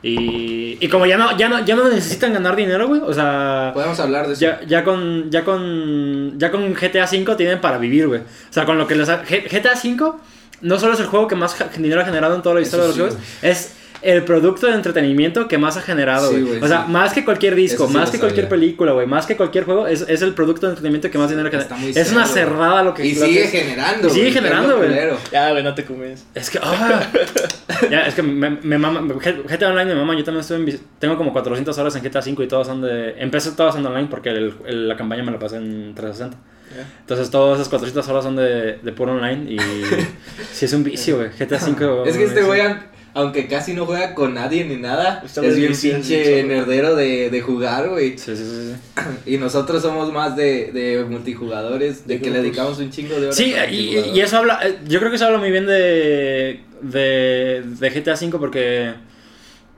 Y, y como ya no, ya, no, ya no necesitan ganar dinero, güey. O sea, Podemos hablar de eso. ya, ya con ya con ya con GTA V tienen para vivir, güey. O sea, con lo que les ha- GTA V no solo es el juego que más dinero ha generado en toda la historia Eso de los sí, juegos, es el producto de entretenimiento que más ha generado, Sí, güey. güey, o sea, sí. más que cualquier disco, sí más que cualquier película, güey, más que cualquier juego, es, es el producto de entretenimiento que más dinero genera. Está muy Es una cerrada lo que Y sigue que- generando. Y sigue generando, güey. Ya, güey, no te comes. Es que, ah, ya, es que me, me mama, GTA Online me mama, yo también estuve en, tengo como 400 horas en GTA 5 y todos son de, empecé todas en online porque el- el- la campaña me la pasé en 360. Ya. Entonces todas esas 400 horas son de, de puro online y sí es un vicio, güey, GTA 5. Es que este sí. güey, aunque casi no juega con nadie ni nada, Está es bien pinche nerdero de, de jugar, güey. Sí, sí, sí, sí. Y nosotros somos más de, de multijugadores, de De que le dedicamos un chingo de horas. Sí, a y, y eso habla, eh, yo creo que eso habla muy bien de, de, de GTA 5 porque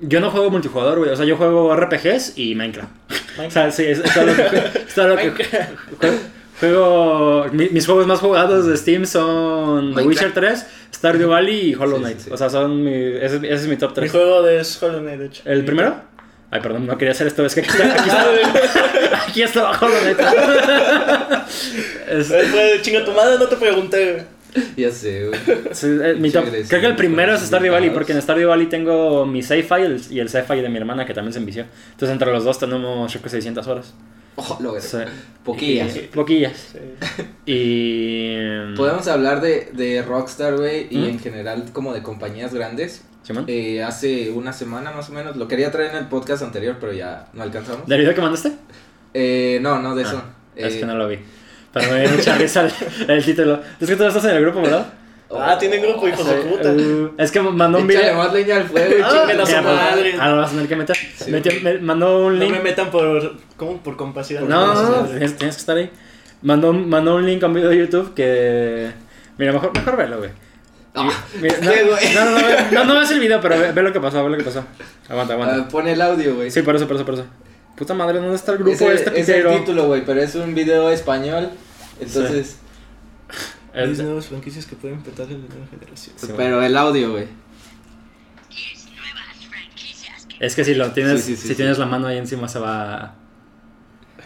yo no juego multijugador, güey, o sea, yo juego RPGs y Minecraft. O sea, sí, es, es todo lo que, es todo lo que juego. Juego- mi- mis juegos más jugados de Steam son The Minecraft. Witcher 3, Stardew Valley y Hollow Knight. sí, sí. O sea, son mi, ese, ese es mi top Mi 3. juego de es Hollow Knight, de hecho. ¿El primero? Ay, perdón, no quería hacer esto. Es que aquí está, aquí está, aquí está Hollow Knight. Es- Eh, fue, chinga tu madre, no te pregunté, güey. Ya sé, güey. Sí, eh, mi top- creo que el primero es Stardew Valley, porque en Stardew Valley tengo mi save file y el save file de mi hermana que también se envició. Entonces entre los dos tenemos creo que 600 horas. Oh, lo ves. Sí. Poquillas. Y- poquillas. Sí. Y... Podemos hablar de, de Rockstar, güey, y ¿Mm? en general como de compañías grandes. Eh, hace una semana más o menos, lo quería traer en el podcast anterior, pero ya no alcanzamos. ¿Del video que mandaste? Eh, no, no de eso. Ah, es Eh, que no lo vi. Pero me dio mucha risa el, el título. Es que tú estás en el grupo, ¿verdad? Ah, tienen grupo, hijos de puta. Uh, es que mandó un Échale video... más leña al fuego y Ah, chinguen a su madre. Ah, lo vas a tener que meter. Sí. Metió- me- mandó un No link. me metan por. ¿Cómo? Por compasión. No, no, no, tienes, tienes que estar ahí. Mandó, un- mandó un link a un video de YouTube que. Mira, mejor, mejor velo, güey. Ah, Mira, no, ¿qué, güey? no, no, no, ve- no, no ves el video, pero ve, ve lo que pasó, ve lo que pasó. Aguanta, aguanta. Ah, pone el audio, güey. Sí, por eso, por eso, por eso. Puta madre, ¿dónde está el grupo este es el título, güey, pero es un video español. Entonces, El- Diez nuevas franquicias que pueden petar en la nueva generación. Sí, pero el audio, güey. Es que si lo tienes, Sí, sí, sí, si sí. tienes la mano ahí encima se va.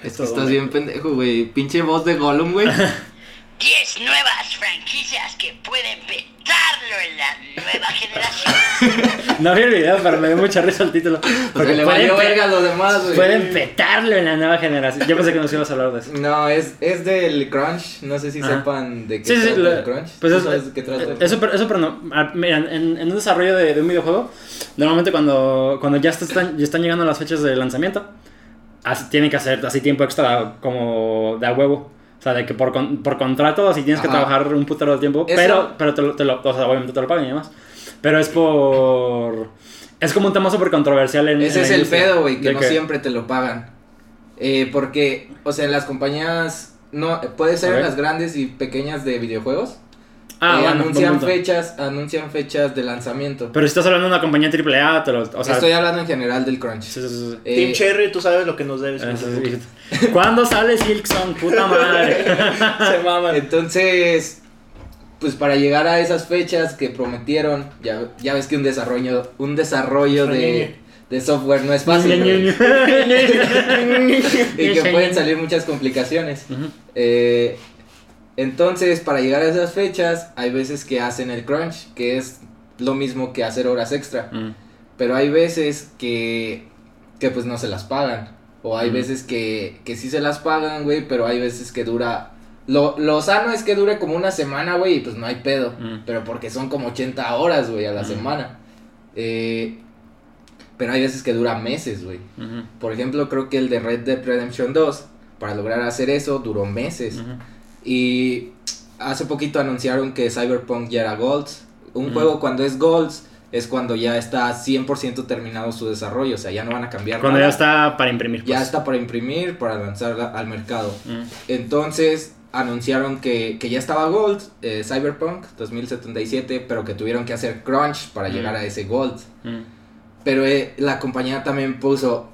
Es que estás bien pendejo, güey. Pinche voz de Gollum, güey. 10 nuevas franquicias que pueden en la nueva generación. No vi el video, pero me dio mucha risa el título. Porque le pueden, valió verga a los demás, güey. pueden petarlo en la nueva generación. Yo pensé que nos ibas a hablar de eso. No, es, es del Crunch. No sé si Ajá. sepan de qué Sí, sí, trata lo- el Crunch. pues ¿Tú es, qué trata? eso, pero, eso, pero no. Ah, Mira, en, en un desarrollo de, de un videojuego, normalmente cuando, cuando ya, están, ya están llegando las fechas de lanzamiento, así- tienen que hacer así tiempo extra como de a huevo. O sea, de que por, con- por contrato así tienes que trabajar un putero de tiempo, Eso- pero, pero te lo, te lo- o sea, obviamente te lo pagan y demás. Pero es por... Es como un tema súper controversial en Ese en es el pedo, güey, que no siempre te lo pagan. Eh, porque, o sea, en las compañías, no, puede ser en las grandes y pequeñas de videojuegos. Ah, eh, bueno, anuncian fechas, anuncian fechas de lanzamiento. Pero si estás hablando de una compañía AAA, te lo... O sea, Estoy hablando en general del Crunch. sí, sí, sí, sí. Eh, Team Cherry, tú sabes lo que nos debes. Sí. ¿Cuándo sale Silksong? Puta madre. Se maman. Entonces, pues para llegar a esas fechas que prometieron, ya, ya ves que un desarrollo, un desarrollo de, de software no es fácil. y que pueden salir muchas complicaciones. Eh, entonces, para llegar a esas fechas, hay veces que hacen el crunch, que es lo mismo que hacer horas extra. Mm. Pero hay veces que, que pues no se las pagan. O hay Ujú. veces que, que sí se las pagan, güey, pero hay veces que dura... Lo, lo sano es que dure como una semana, güey, y pues no hay pedo. Mm. Pero porque son como 80 horas, güey, a la semana. Eh, pero hay veces que dura meses, güey. Ujú. Por ejemplo, creo que el de Red Dead Redemption 2, para lograr hacer eso, duró meses. Ujú. Y hace poquito anunciaron que Cyberpunk ya era Golds. Un juego cuando es Golds es cuando ya está 100% terminado su desarrollo, o sea, ya no van a cambiar Cuando ya nada. está para imprimir. Ya pues. está para imprimir, para lanzar al mercado. Mm. Entonces anunciaron que, que ya estaba Gold, eh, Cyberpunk 2077, pero que tuvieron que hacer crunch para Mm. llegar a ese Gold. Pero eh, la compañía también puso,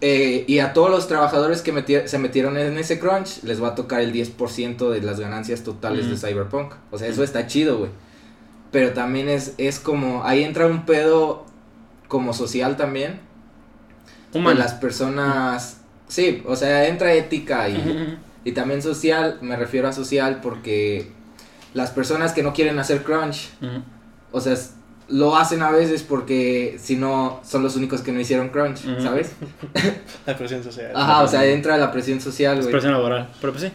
eh, y a todos los trabajadores que meti- se metieron en ese crunch, les va a tocar el 10% de las ganancias totales Mm. de Cyberpunk. O sea, eso Mm. está chido, güey. Pero también es, es como, ahí entra un pedo como social también. Humano. las personas, sí, o sea, entra ética y... Y también social, me refiero a social porque las personas que no quieren hacer crunch, o sea, lo hacen a veces porque si no son los únicos que no hicieron crunch. ¿sabes? La presión social. Ajá, o sea, entra la presión social, güey. presión laboral. Pero pues sí.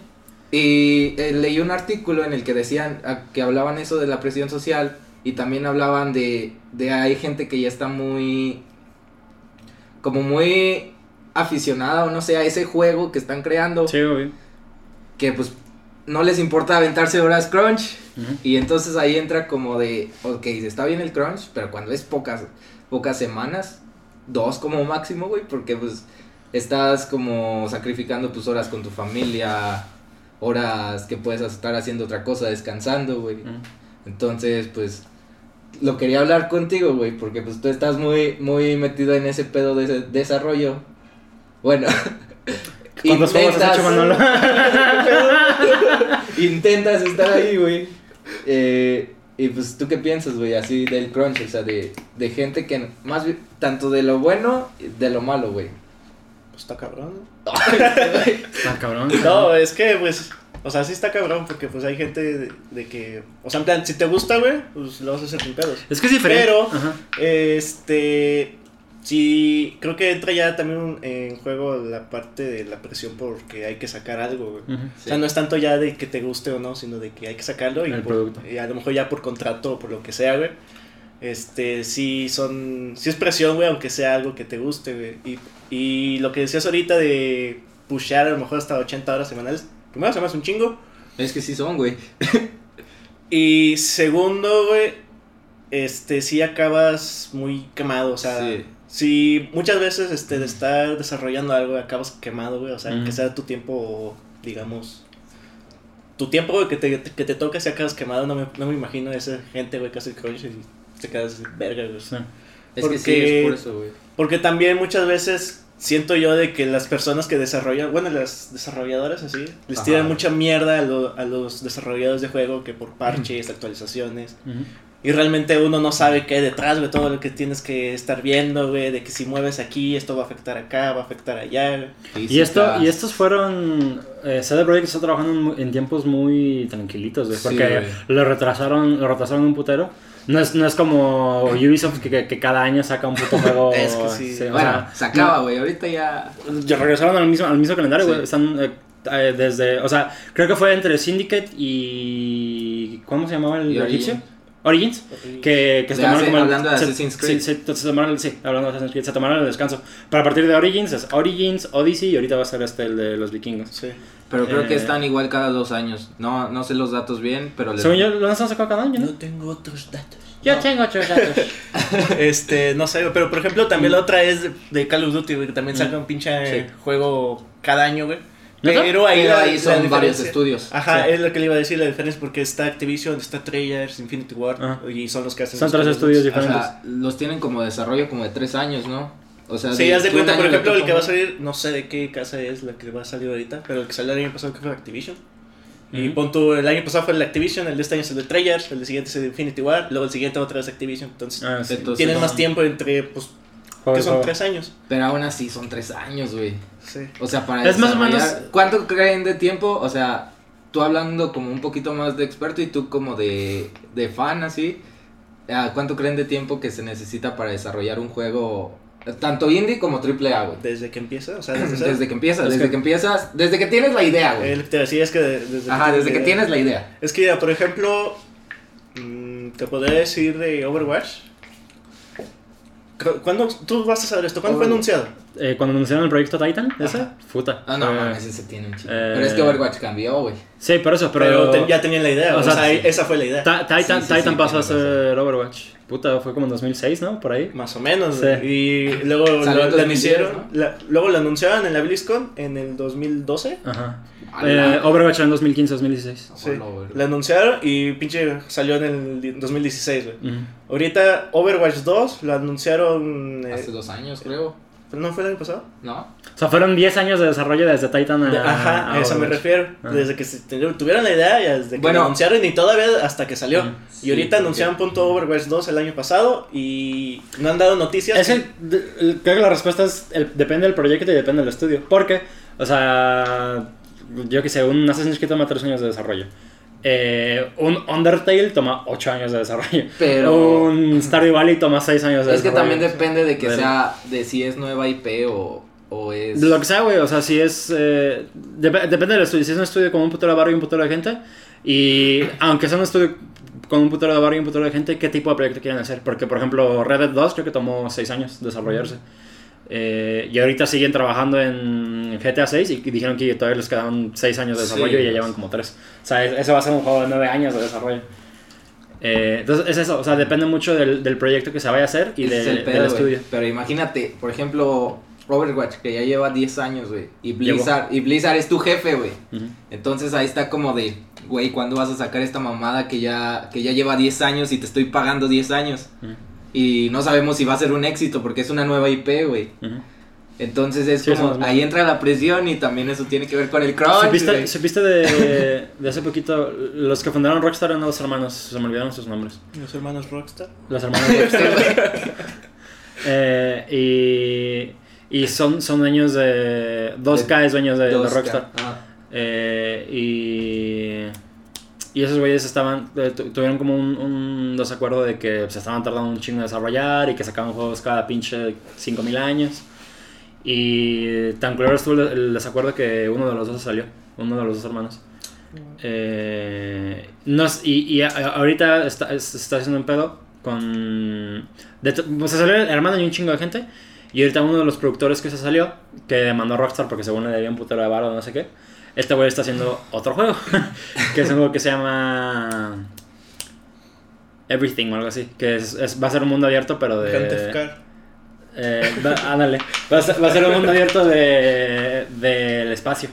Y eh, leí un artículo en el que decían, a- que hablaban eso de la presión social y también hablaban de, de hay gente que ya está muy, como muy aficionada o no sé, a ese juego que están creando, Sí, obvio. que pues no les importa aventarse horas crunch. Y entonces ahí entra como de, ok, está bien el crunch, pero cuando es pocas, pocas semanas, dos como máximo, güey, porque pues estás como sacrificando tus horas con tu familia, horas que puedes estar haciendo otra cosa, descansando, güey. Entonces, pues, lo quería hablar contigo, güey, porque pues tú estás muy, muy metido en ese pedo de ese desarrollo. Bueno, ¿Cuántos juegos has hecho, Manolo? intentas estar ahí, güey. Eh, y pues, ¿tú qué piensas, güey? Así del crunch, o sea, de, de gente que más bien, tanto de lo bueno y de lo malo, güey. Pues está cabrón, ¿no? Ah, cabrón. No, es que, pues, o sea, sí está cabrón, porque pues hay gente de, de que, o sea, en plan, si te gusta, güey, pues lo vas a hacer sin pedos. Es que es diferente. Pero, Ajá. este, sí, creo que entra ya también en juego la parte de la presión porque hay que sacar algo, güey. O sea, no es tanto ya de que te guste o no, sino de que hay que sacarlo y, El por- producto. y a lo mejor ya por contrato o por lo que sea, güey. Este, sí son, sí es presión, güey, aunque sea algo que te guste, güey. Y, y lo que decías ahorita de pushear a lo mejor hasta 80 horas semanales, primero se me hace un chingo. Es que sí son, güey. Y segundo, güey, este, sí acabas muy quemado, o sea, Sí. Sí, muchas veces, este, de estar desarrollando algo, acabas quemado, güey, o sea, Ujú. que sea tu tiempo, digamos, tu tiempo, güey, que te, que te toca si acabas quemado, no me, no me imagino esa gente, güey, que hace crunch y te quedas verga, güey. Sí. Es que sí, es por eso, güey. Porque también muchas veces siento yo de que las personas que desarrollan, bueno, las desarrolladoras así, les Ajá. tiran mucha mierda a, lo- a los desarrolladores de juego que por parches, actualizaciones. Y realmente uno no sabe qué hay detrás, güey, todo lo que tienes que estar viendo, güey, de que si mueves aquí, esto va a afectar acá, va a afectar allá. güey. Sí, Y, sí esto, y estos fueron. Eh, CD Projekt está trabajando en, mu- en tiempos muy tranquilitos, güey. Sí, Porque güey. lo retrasaron, lo retrasaron un putero. No es, no es como Ubisoft que, que, que cada año saca un puto juego. Es que sí. o Bueno, sea, se acaba, güey. Ahorita ya. Ya regresaron al mismo, al mismo calendario, Sí. güey. Están eh, eh, desde. O sea, creo que fue entre Syndicate y. ¿Cómo se llamaba el egipcio? Origins. Que, que se De tomaron como el- hablando de se- Assassin's sí, Creed. se- se tomaron- sí, hablando de Assassin's Creed, se tomaron el descanso. Pero a partir de Origins es Origins, Odyssey y ahorita va a ser este el de los vikingos. Sí. Pero creo que Eh. están igual cada dos años. No, no sé los datos bien, pero les- Según yo, lo han sacado cada año, ¿no? tengo otros datos. Yo tengo otros datos. Este, no sé, pero por ejemplo, también la otra es de, de Call of Duty, güey, que también saca un pinche Sí. juego cada año, güey. Pero ahí, Pero la- ahí la son varios estudios. Ajá, Sí. es lo que le iba a decir, la diferencia porque está Activision, está Treyarch, Infinity Ward, Ajá. y son los que hacen Son los tres estudios diferentes. sea, los tienen como desarrollo como de tres años, ¿no? O sea, Sí, haz de cuenta, por ejemplo, el que va a salir, no sé de qué casa es la que va a salir ahorita, pero el que salió el año pasado que fue Activision. Y pon tú, el año pasado fue el de Activision, el de este año es el de Treyarch, el de siguiente es el de Infinity Ward, luego el siguiente otra vez Activision, entonces Ah, sí. Entonces, tienen no. más tiempo entre, pues, que son tres años. Pero aún así son tres años, güey. Sí. O sea, para Es más o desarrollar- menos- ¿Cuánto creen de tiempo? O sea, tú hablando como un poquito más de experto y tú como de, de fan, así. ¿Cuánto creen de tiempo que se necesita para desarrollar un juego, tanto indie como triple A, güey? Desde que empieza, o sea, desde. Desde que empiezas, Es desde que- que empiezas, desde que tienes la idea, güey. Que te decía es que de- desde Ajá, desde que idea. tienes la idea. Es que, mira, por ejemplo, mm, te podría decir de Overwatch. Cu- ¿Cuándo, tú vas a saber esto? ¿Cuándo fue Overwatch. anunciado? Eh, cuando anunciaron el proyecto Titan, ese, Ajá. puta. Ah, no, mames, ese tiene un chico. eh, Pero es que Overwatch cambió, güey. Sí, por eso, pero. Pero, te- ya tenían la idea, o o, sea, sí. esa fue la idea. Ta- Titan, Sí, sí, Titan sí, pasó a ser Overwatch. Puta, fue como en 2006, ¿no? Por ahí. Más o menos. Sí. güey. Y luego lo, lo 2010, anunciaron, ¿no? la- luego lo anunciaron en la BlizzCon en el 2012. Ajá. Eh, Overwatch en 2015-2016. Sí. Lo anunciaron y pinche salió en el di- 2016, güey. Ujú. Ahorita Overwatch 2 lo anunciaron... eh, Hace dos años, creo. ¿No fue el año pasado? ¿No? O sea, fueron 10 años de desarrollo desde Titan a. Ajá, a eso me refiero. Ah. Desde que se tuvieron la idea y desde que Bueno. anunciaron y todavía hasta que salió. Mm. Y ahorita Sí, anunciaron punto Overwatch 2 el año pasado y no han dado noticias. Es el, de- el- creo que la respuesta es el- depende del proyecto y depende del estudio. Porque, o sea, yo que sé, un Assassin's Creed toma 3 años de desarrollo. Eh, un Undertale toma 8 años de desarrollo. Pero- Un Stardew Valley toma 6 años de Es que desarrollo. también depende de que Bueno. sea, de si es nueva IP o, o es... De lo que sea, güey, o sea, si es... eh, dep- depende del estudio. Si es un estudio con un putero de barrio y un putero de gente, y aunque sea un estudio con un putero de barrio y un putero de gente, ¿qué tipo de proyecto quieren hacer? Porque, por ejemplo, Red Dead 2 creo que tomó 6 años desarrollarse. Eh, y ahorita siguen trabajando en GTA 6 y dijeron que todavía les quedaban 6 años de desarrollo Sí, y ya pues. llevan como 3. O sea, es- ese va a ser un juego de 9 años de desarrollo. Eh, entonces es eso, o sea, depende mucho del, del proyecto que se vaya a hacer y de- es el del pedo, güey. estudio. Pero imagínate, por ejemplo, Overwatch, que ya lleva 10 años, güey. Y Blizzard, y Blizzard es tu jefe, güey. Ujú. Entonces ahí está como de, güey, ¿cuándo vas a sacar esta mamada que ya, que ya lleva 10 años y te estoy pagando 10 años? Ujú. Y no sabemos si va a ser un éxito porque es una nueva IP, güey. Entonces es Sí, como, ahí entra la presión y también eso tiene que ver con el crunch. ¿Supiste, supiste de, de hace poquito? Los que fundaron Rockstar eran dos hermanos, se me olvidaron sus nombres. Los hermanos Rockstar. Los hermanos Rockstar. Eh, y, y son, son dueños de. 2K es dueños de, Rockstar. ah. Eh, y. Y esos güeyes estaban. eh, tu- tuvieron como un, un desacuerdo de que se estaban tardando un chingo en desarrollar y que sacaban juegos cada pinche 5000 años. Y tan culero estuvo el, el desacuerdo que uno de los dos salió. Uno de los dos hermanos. Eh, no, y, y ahorita está, está haciendo un pedo con... De, pues se salió el hermano y un chingo de gente. Y ahorita uno de los productores que se salió, que demandó a Rockstar porque según le debía un putero de varo o no sé qué, este güey está haciendo otro juego. que es un juego que se llama... Everything o algo así. Que es, es- va a ser un mundo abierto, pero de... Eh, va, ándale. Va a, ser, va a ser un mundo abierto de, del espacio.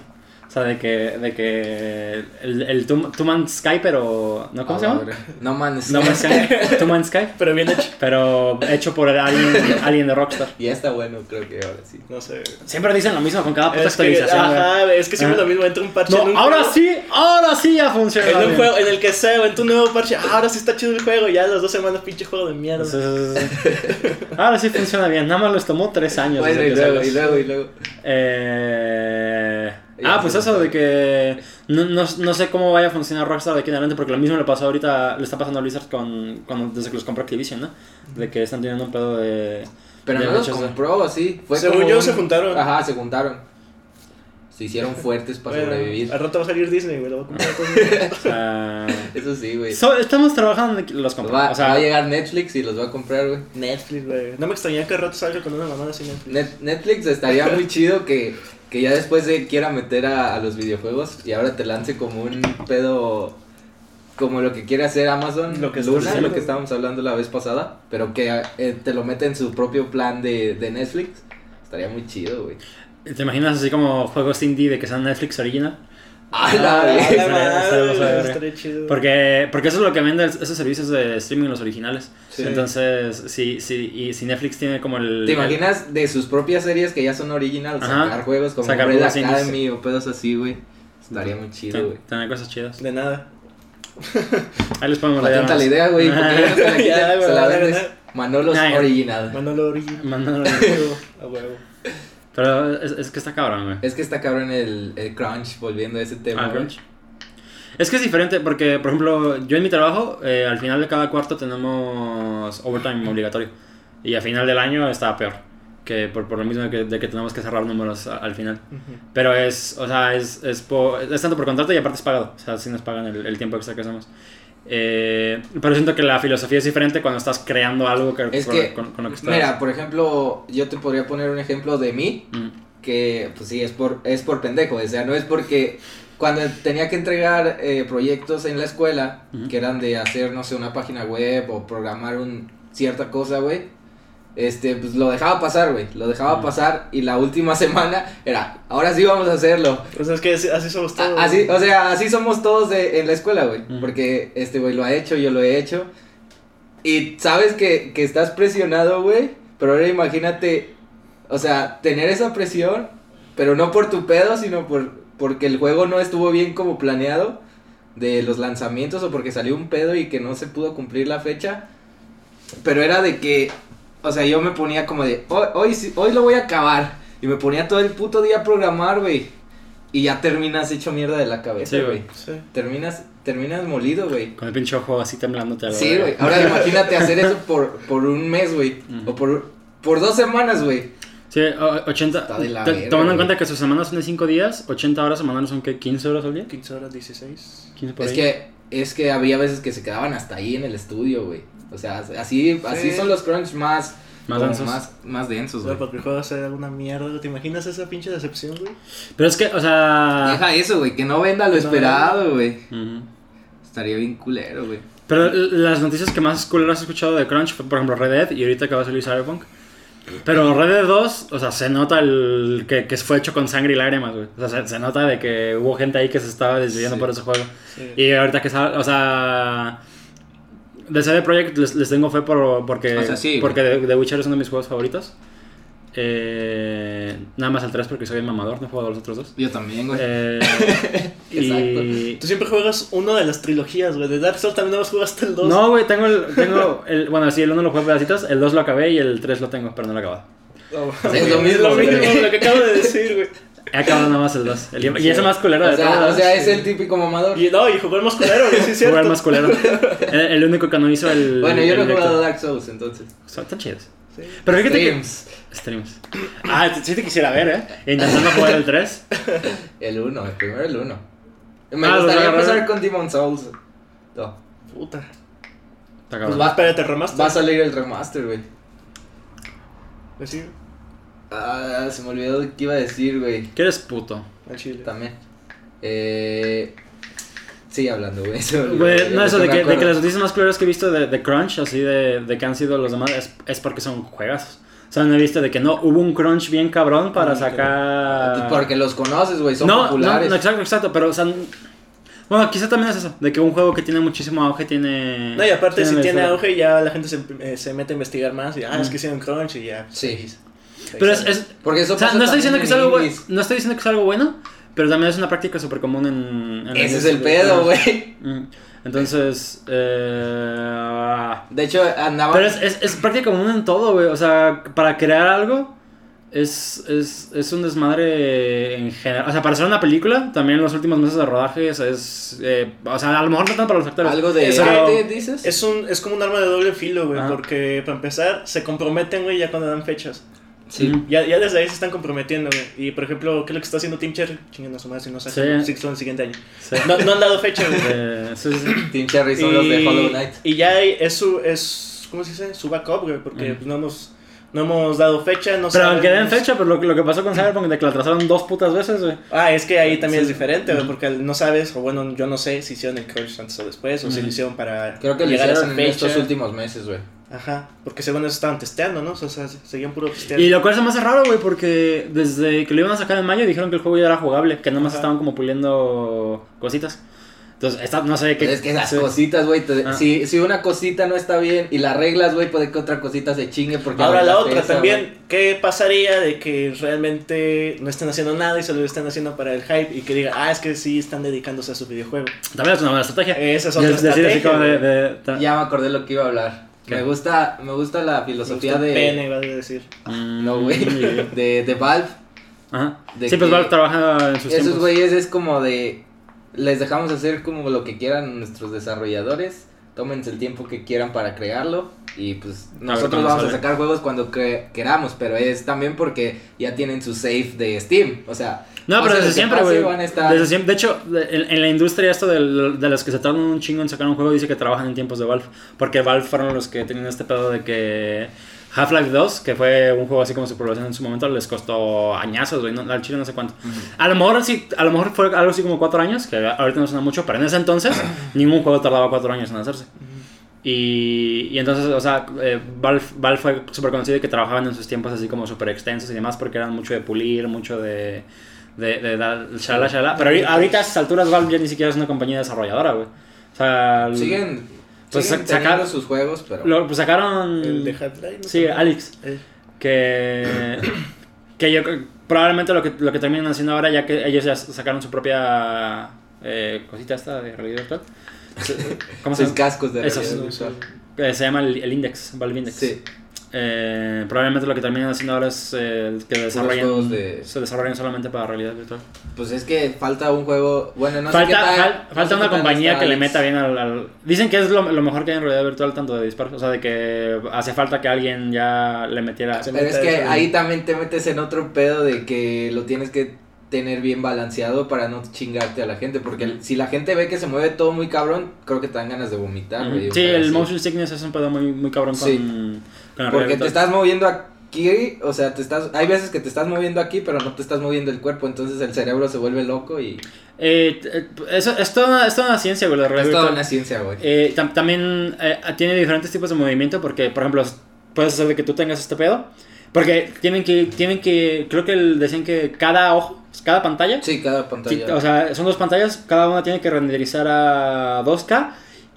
O sea, de que, de que el, el Two, Two Man's Sky, pero... ¿No? ¿Cómo se llama? No Man's No Man's Sky. Two Man's Sky. Pero bien hecho. Pero hecho por alguien, alguien de Rockstar. Ya está bueno, creo que ahora sí. No sé. Siempre dicen lo mismo con cada puta actualización. ajá, es que siempre Ajá. lo mismo. Entra un parche en No, un ahora juego. sí, ahora sí ya funciona. En un juego, en el que sea, entra un nuevo parche. Ah, ahora sí está chido el juego. Ya los dos semanas, pinche juego de mierda. Sí, sí, sí. Ahora sí funciona bien. Nada más les tomó tres años. Bueno, y luego, y luego, y luego. Eh... Ah, pues eso de que no, no, no sé cómo vaya a funcionar Rockstar de aquí en adelante, porque lo mismo le pasó ahorita, le está pasando a Blizzard con, cuando, desde que los compró Activision, ¿no? De que están teniendo un pedo de... Pero de no los compró, sí. Fue Según como yo, un- se juntaron. Ajá, se juntaron. Se hicieron fuertes para Bueno, sobrevivir. Al rato va a salir Disney, güey. Lo va a comprar sea, Eso sí, güey. so- estamos trabajando en que los compró. Va, o sea, va a llegar Netflix y los va a comprar, güey. Netflix, güey. No me extrañaría que al rato salga con una mamada así Netflix. Net- Netflix estaría muy chido que, que ya después de quiera meter a, a los videojuegos y ahora te lance como un pedo como lo que quiere hacer Amazon, Lo que Luna, lo que estábamos hablando la vez pasada, pero que eh, te lo mete en su propio plan de, de Netflix. Estaría muy chido, güey. ¿te imaginas así como juegos indie de que sean Netflix original? ¡A la Ah, vez! Porque, porque eso es lo que vende esos servicios de streaming, los originales. Sí. Entonces, si, si, y si Netflix tiene como el... ¿Te imaginas de sus propias series que ya son original Ajá. sacar juegos como Sacar Red. Academy o pedos así, güey? Estaría muy chido, güey. Tener cosas chidas. De nada. Ahí les ponemos la idea, güey. porque ya no se la Ya, güey, se la ya, vendes. ya. original. Manolo Original. Mándalo. A huevo. Pero es, es que está cabrón, güey. Es que está cabrón el, el crunch, volviendo a ese tema. Ah, crunch. Es que es diferente porque, por ejemplo, yo en mi trabajo, eh, al final de cada cuarto tenemos overtime obligatorio. Y al final del año está peor. Que por, por lo mismo de que, de que tenemos que cerrar números a- al final. Ujú. Pero es, o sea, es, es, por- es tanto por contrato y aparte es pagado. O sea, sí nos pagan el, el tiempo extra que hacemos. Eh, pero siento que la filosofía es diferente cuando estás creando algo que, Es con, que, con- con lo que estás. mira, por ejemplo, yo te podría poner un ejemplo de mí, Mm. que pues sí, es por, es por pendejo, o sea, no es porque cuando tenía que entregar eh, proyectos en la escuela, que eran de hacer, no sé, una página web o programar un cierta cosa, güey, este, pues lo dejaba pasar, güey, lo dejaba Ujú. pasar y la última semana era, ahora sí vamos a hacerlo. Pues es que así, así somos todos. A- Así, o sea, así somos todos de- en la escuela, güey. Ujú. Porque este güey lo ha hecho, yo lo he hecho. Y sabes que, que estás presionado, güey. Pero ahora imagínate, o sea, tener esa presión, pero no por tu pedo, sino por porque el juego no estuvo bien como planeado de los lanzamientos o porque salió un pedo y que no se pudo cumplir la fecha. Pero era de que, o sea, yo me ponía como de, hoy, hoy, hoy lo voy a acabar. Y me ponía todo el puto día a programar, güey. Y ya terminas hecho mierda de la cabeza, Sí, güey. Sí. Terminas, terminas molido, güey. Con el pinche ojo así temblando te Sí, güey. Ahora imagínate hacer eso por, por un mes, güey. O por, por dos semanas, güey. Sí, o- 80. Está de la te- verga, tomando en cuenta que sus semanas son de 5 días, 80 horas semanales son que 15 horas al día. 15 horas, 16. 15 por Es ahí. que, es que había veces que se quedaban hasta ahí en el estudio, güey. O sea, así, así Sí. son los crunch más, Más densos. más, más densos, güey. porque el juego sea una mierda. ¿Te imaginas esa pinche decepción, güey? Pero es que, o sea. Deja eso, güey, que no venda lo No. esperado, güey. Estaría bien culero, güey. Pero las noticias que más culeras he escuchado de Crunch fue, por ejemplo, Red Dead y ahorita que va a salir Cyberpunk. Pero Red Dead 2, o sea, se nota el que, que fue hecho con sangre y lágrimas, güey. O sea, se, se nota de que hubo gente ahí que se estaba desviando Sí. por ese juego. Sí. Y ahorita que sale, o sea. De CD Projekt les, les tengo fe por, porque, O sea, sí, porque The The Witcher es uno de mis juegos favoritos. Eh, nada más el 3 porque soy el mamador, no he jugado a los otros dos. Yo también, güey. Eh, y... Tú siempre juegas uno de las trilogías, güey. De Dark Souls también no más jugaste el 2. No, güey, tengo el, tengo el... Bueno, sí, el 1 lo jugué a pedacitos, el 2 lo acabé y el 3 lo tengo, pero no lo he acabado. Es lo mismo, lo mismo, lo que acabo de decir, güey. He acabado nada más el 2. El- y ese más culero de O sea, todos. o sea, es el típico mamador. Y no, y jugó el más culero, güey, sí es cierto. Jugar más culero. El, el único que no hizo el... Bueno, yo no el he jugado. Dark Souls, entonces. Son tan chidos. Sí. Pero fíjate Streams. que... Streams. Ah, sí te quisiera ver, ¿eh? Intentando jugar el 3. El 1, el primero el 1. Me Ah, gustaría empezar con Demon Souls. No. Puta. Está Pues va, Espérate, remaster. va a salir el remaster, güey. Pues sí, Ah, se me olvidó qué iba a decir, güey. Que eres puto. al chile. También. Eh. Sigue hablando, güey. Güey, no, eso de que, de que las noticias más culeras que he visto de, de Crunch, así de, de que han sido los demás, es, es porque son juegazos. O sea, no he visto de que no, hubo un crunch bien cabrón para Ah, sacar... Porque los conoces, güey, son no, populares. No, no, exacto, exacto, pero o sea... Bueno, quizá también es eso, de que un juego que tiene muchísimo auge tiene... No, y aparte, si la tiene auge, ya la gente se, eh, se mete a investigar más. Y, ah, es que hicieron crunch y ya. pues, Sí. Pero es, es- Porque eso o sea, pasa no estoy diciendo que es algo en bueno, no estoy diciendo que es algo bueno, pero también es una práctica súper común en, en Ese es el pedo, güey. Mm. Entonces, eh... De hecho, andaba. Pero es, es, es práctica común en todo, güey. O sea, para crear algo es, es, es un desmadre en general. O sea, para hacer una película, también los últimos meses de rodaje es... es, eh, o sea, a lo mejor no tanto para los actores. Algo de Eso- arte, dices. Es, un, es como un arma de doble filo, güey. Porque para empezar, se comprometen, güey, ya cuando dan fechas. Sí. Ya, ya desde ahí se están comprometiendo, güey. Y por ejemplo, ¿qué es lo que está haciendo Team Cherry? Chinguen a su madre si no saca Sí. Six el siguiente año. Sí. No, no han dado fecha, güey. Eh, sí, sí, sí. Team Cherry son los de Hollow Knight. y ya es su, es, ¿cómo se dice? Su backup, güey, porque Ujú. pues, no hemos, no hemos dado fecha, no Pero aunque den fecha, pero lo, que- lo que pasó con Cyberpunk de que la atrasaron dos putas veces, güey. Ah, es que ahí también Sí. es diferente, güey, porque no sabes, o bueno, yo no sé si hicieron el crunch antes o después, o si Ujú. lo hicieron para Creo que lo llegar a esa hicieron en fecha. estos últimos meses, güey. Ajá, porque según eso estaban testeando, ¿no? O sea, seguían puro testeando. Y lo cual se me hace raro, güey, porque desde que lo iban a sacar en mayo dijeron que el juego ya era jugable, que nomás Ajá. estaban como puliendo cositas. Entonces, está, no sé qué... Es que las sí. cositas, güey. Ah. Si, si una cosita no está bien y la arreglas, güey, puede que otra cosita se chingue porque Ahora la arreglaste otra esa, también, güey. ¿qué pasaría de que realmente no estén haciendo nada y solo lo estén haciendo para el hype y que diga, ah, es que sí están dedicándose a su videojuego? También es una buena estrategia. Esa es otra Decir así estrategia, como de- de- Ya me acordé lo que iba a hablar. ¿Qué? Me gusta, me gusta la Me filosofía gusta de. Pene, iba a decir. Mm, No, güey. De, de Valve. Ajá. de Sí, pues Valve trabaja en sus Esos güeyes es como de. Les dejamos hacer como lo que quieran nuestros desarrolladores. Tómense el tiempo que quieran para crearlo. Y pues nosotros vamos a sacar juegos cuando queramos. Pero es también porque ya tienen su save de Steam. O sea. No, pero desde siempre, güey. Desde siempre. De hecho, de- en, en la industria esto del- de, los que se tardan un chingo en sacar un juego, dice que trabajan en tiempos de Valve. Porque Valve fueron los que tenían este pedo de que Half-Life 2, que fue un juego así como su población en su momento, les costó añazos, güey. No, al chile no sé cuánto. A lo mejor sí, a lo mejor fue algo así como cuatro años, que ahorita no suena mucho, pero en ese entonces ningún juego tardaba cuatro años en hacerse. Y, y entonces, o sea, eh, Valve, Valve fue súper conocido y que trabajaban en sus tiempos así como súper extensos y demás porque eran mucho de pulir, mucho de... De, de dar shala, shala. Pero ahori- ahorita a estas alturas Valve ya ni siquiera es una compañía desarrolladora, güey. O sea... Siguen. Pues siguen sa- teniendo sacar- sus juegos, pero. Lo, pues sacaron... El de. ¿no? Sí, Alex. Eh, Que... Que yo probablemente lo que, lo que terminan haciendo ahora, ya que ellos ya sacaron su propia eh, cosita esta de realidad virtual. ¿Cómo se sus llama? cascos de realidad sí, virtual. Eh, se llama el, el Index, Valve Index. Sí. Eh, probablemente lo que terminan haciendo ahora es eh, que desarrollen, juegos de- se desarrollen solamente para realidad virtual. Pues es que falta un juego. Bueno, no sé falta qué tal- fal- no falta sé una qué compañía que le meta bien al, al- Dicen que es lo, lo mejor que hay en realidad virtual, tanto de disparos. O sea, de que hace falta que alguien ya le metiera. Pero es que ahí también te metes en otro pedo de que lo tienes que tener bien balanceado para no chingarte a la gente. Porque si la gente ve que se mueve todo muy cabrón, creo que te dan ganas de vomitar. Sí, el motion sickness es un pedo muy, muy cabrón Sí. con Porque realidad te estás moviendo aquí, o sea, te estás, hay veces que te estás moviendo aquí, pero no te estás moviendo el cuerpo, entonces el cerebro se vuelve loco y Eh, eh, eso, es, toda una, es toda una ciencia, güey, es toda una ciencia, güey. Eh, tam- también eh, tiene diferentes tipos de movimiento porque, por ejemplo, puedes hacer de que tú tengas este pedo. Porque tienen que, tienen que, creo que el- decían que cada ojo, cada pantalla, Sí, cada sí, pantalla. o sea, son dos pantallas, cada una tiene que renderizar a 2K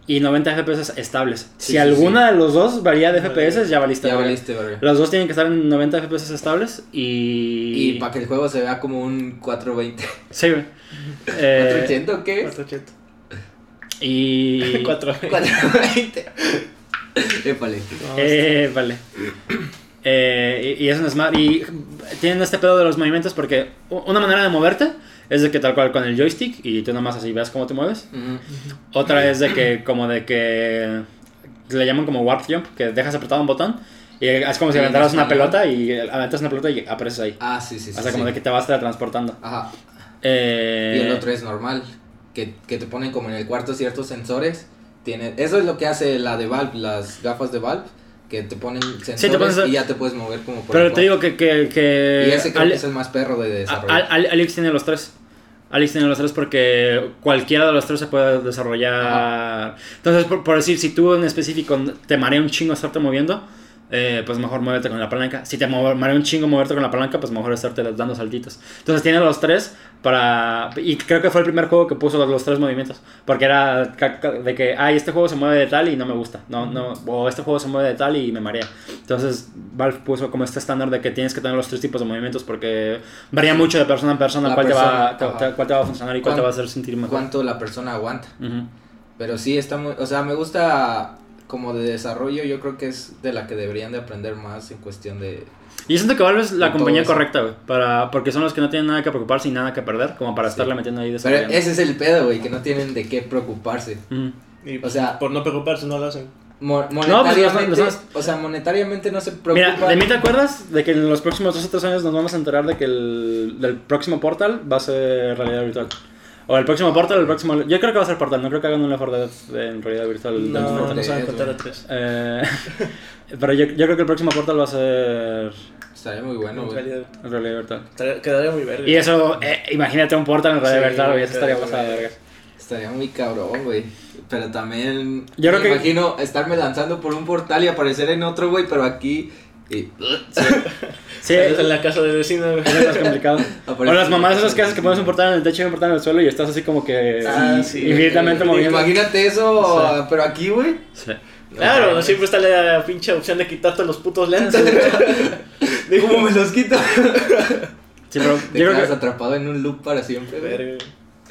y 90 FPS estables. Sí, si sí, alguna de los dos varía de FPS, ya valiste. Ya valiste, verga. Los dos tienen que estar en 90 FPS estables y... Y para que el juego se vea como un 420. Sí, güey. Eh, 480 o qué es? 480. y... 420. 420. Épale. Eh, vale. Eh, y, y es un smart. Y tienen este pedo de los movimientos porque una manera de moverte es de que tal cual con el joystick y tú nomás así ves cómo te mueves. Otra es de que como de que le llaman como warp jump, que dejas apretado un botón y es como si aventaras en una pelota y aventas una pelota y apareces ahí. Ah, sí, sí, sí. o sea, sí. como de que te vas teletransportando. Ajá. Eh, Y el otro es normal. Que, que te ponen como en el cuarto ciertos sensores. Tiene, eso es lo que hace la de Valve, las gafas de Valve. Que te ponen sensores pones- y ya te puedes mover como por Pero te digo que... que, que Y ese creo Ale- que es el más perro de desarrollo. Al- Al- Alex tiene los tres. Alex tiene los tres porque cualquiera de los tres se puede desarrollar. Entonces, por, por decir, si tú en específico te marea un chingo estarte moviendo, eh, pues mejor muévete con la palanca. Si te marea un chingo moverte con la palanca, pues mejor estarte dando saltitos. Entonces, tiene los tres para. Y creo que fue el primer juego que puso los, los tres movimientos. Porque era de que, ay, este juego se mueve de tal y no me gusta. No, no, o este juego se mueve de tal y me marea. Entonces, Valve puso como este estándar de que tienes que tener los tres tipos de movimientos porque varía mucho de persona en persona La cuál, te va, persona, te- ajá. cuál te va a funcionar y cuál te ¿Cuán- va a hacer sentir mejor. Cuánto la persona aguanta. Ujú. Pero sí, está muy... O sea, me gusta como de desarrollo. Yo creo que es de la que deberían de aprender más en cuestión de... Y yo siento que Valve es la compañía correcta, güey. Para, porque son los que no tienen nada que preocuparse y nada que perder, como para Sí. estarle metiendo ahí Pero desarrollando. ese es el pedo, güey, que no tienen de qué preocuparse. Ujú. Y O sea- por no preocuparse no lo hacen. Mo- pues, monetariamente, los- los- o sea, monetariamente no se preocupan. Mira, ¿de mí te acuerdas? De que en los próximos dos o tres años nos vamos a enterar de que el del próximo Portal va a ser realidad virtual. O el próximo Portal, el próximo... Yo creo que va a ser Portal, no creo que hagan un Left 4 Dead en realidad virtual. No, no, Portal. no saben contar a tres. Eh, pero yo, yo creo que el próximo Portal va a ser Estaría muy bueno, En güey. realidad, en realidad virtual. quedaría muy verga. Y eso, eh, imagínate un Portal en realidad Sí, virtual, güey, eso estaría pasada de verga. Estaría muy cabrón, güey. Pero también. Yo creo me que- imagino estarme lanzando por un portal y aparecer en otro, güey, pero aquí. Y, Sí, en la casa del vecino, es más complicado. O las mamás esas que haces que pones un portal en el techo y un portal en el suelo y estás así como que Ah, sí. infinitamente moviendo. Imagínate eso, pero aquí, güey. Sí. Claro, siempre está la pinche opción de quitarte los putos lentes. Digo, ¿cómo me los quito? Sí, pero Te yo creo quedas que atrapado en un loop para siempre, güey.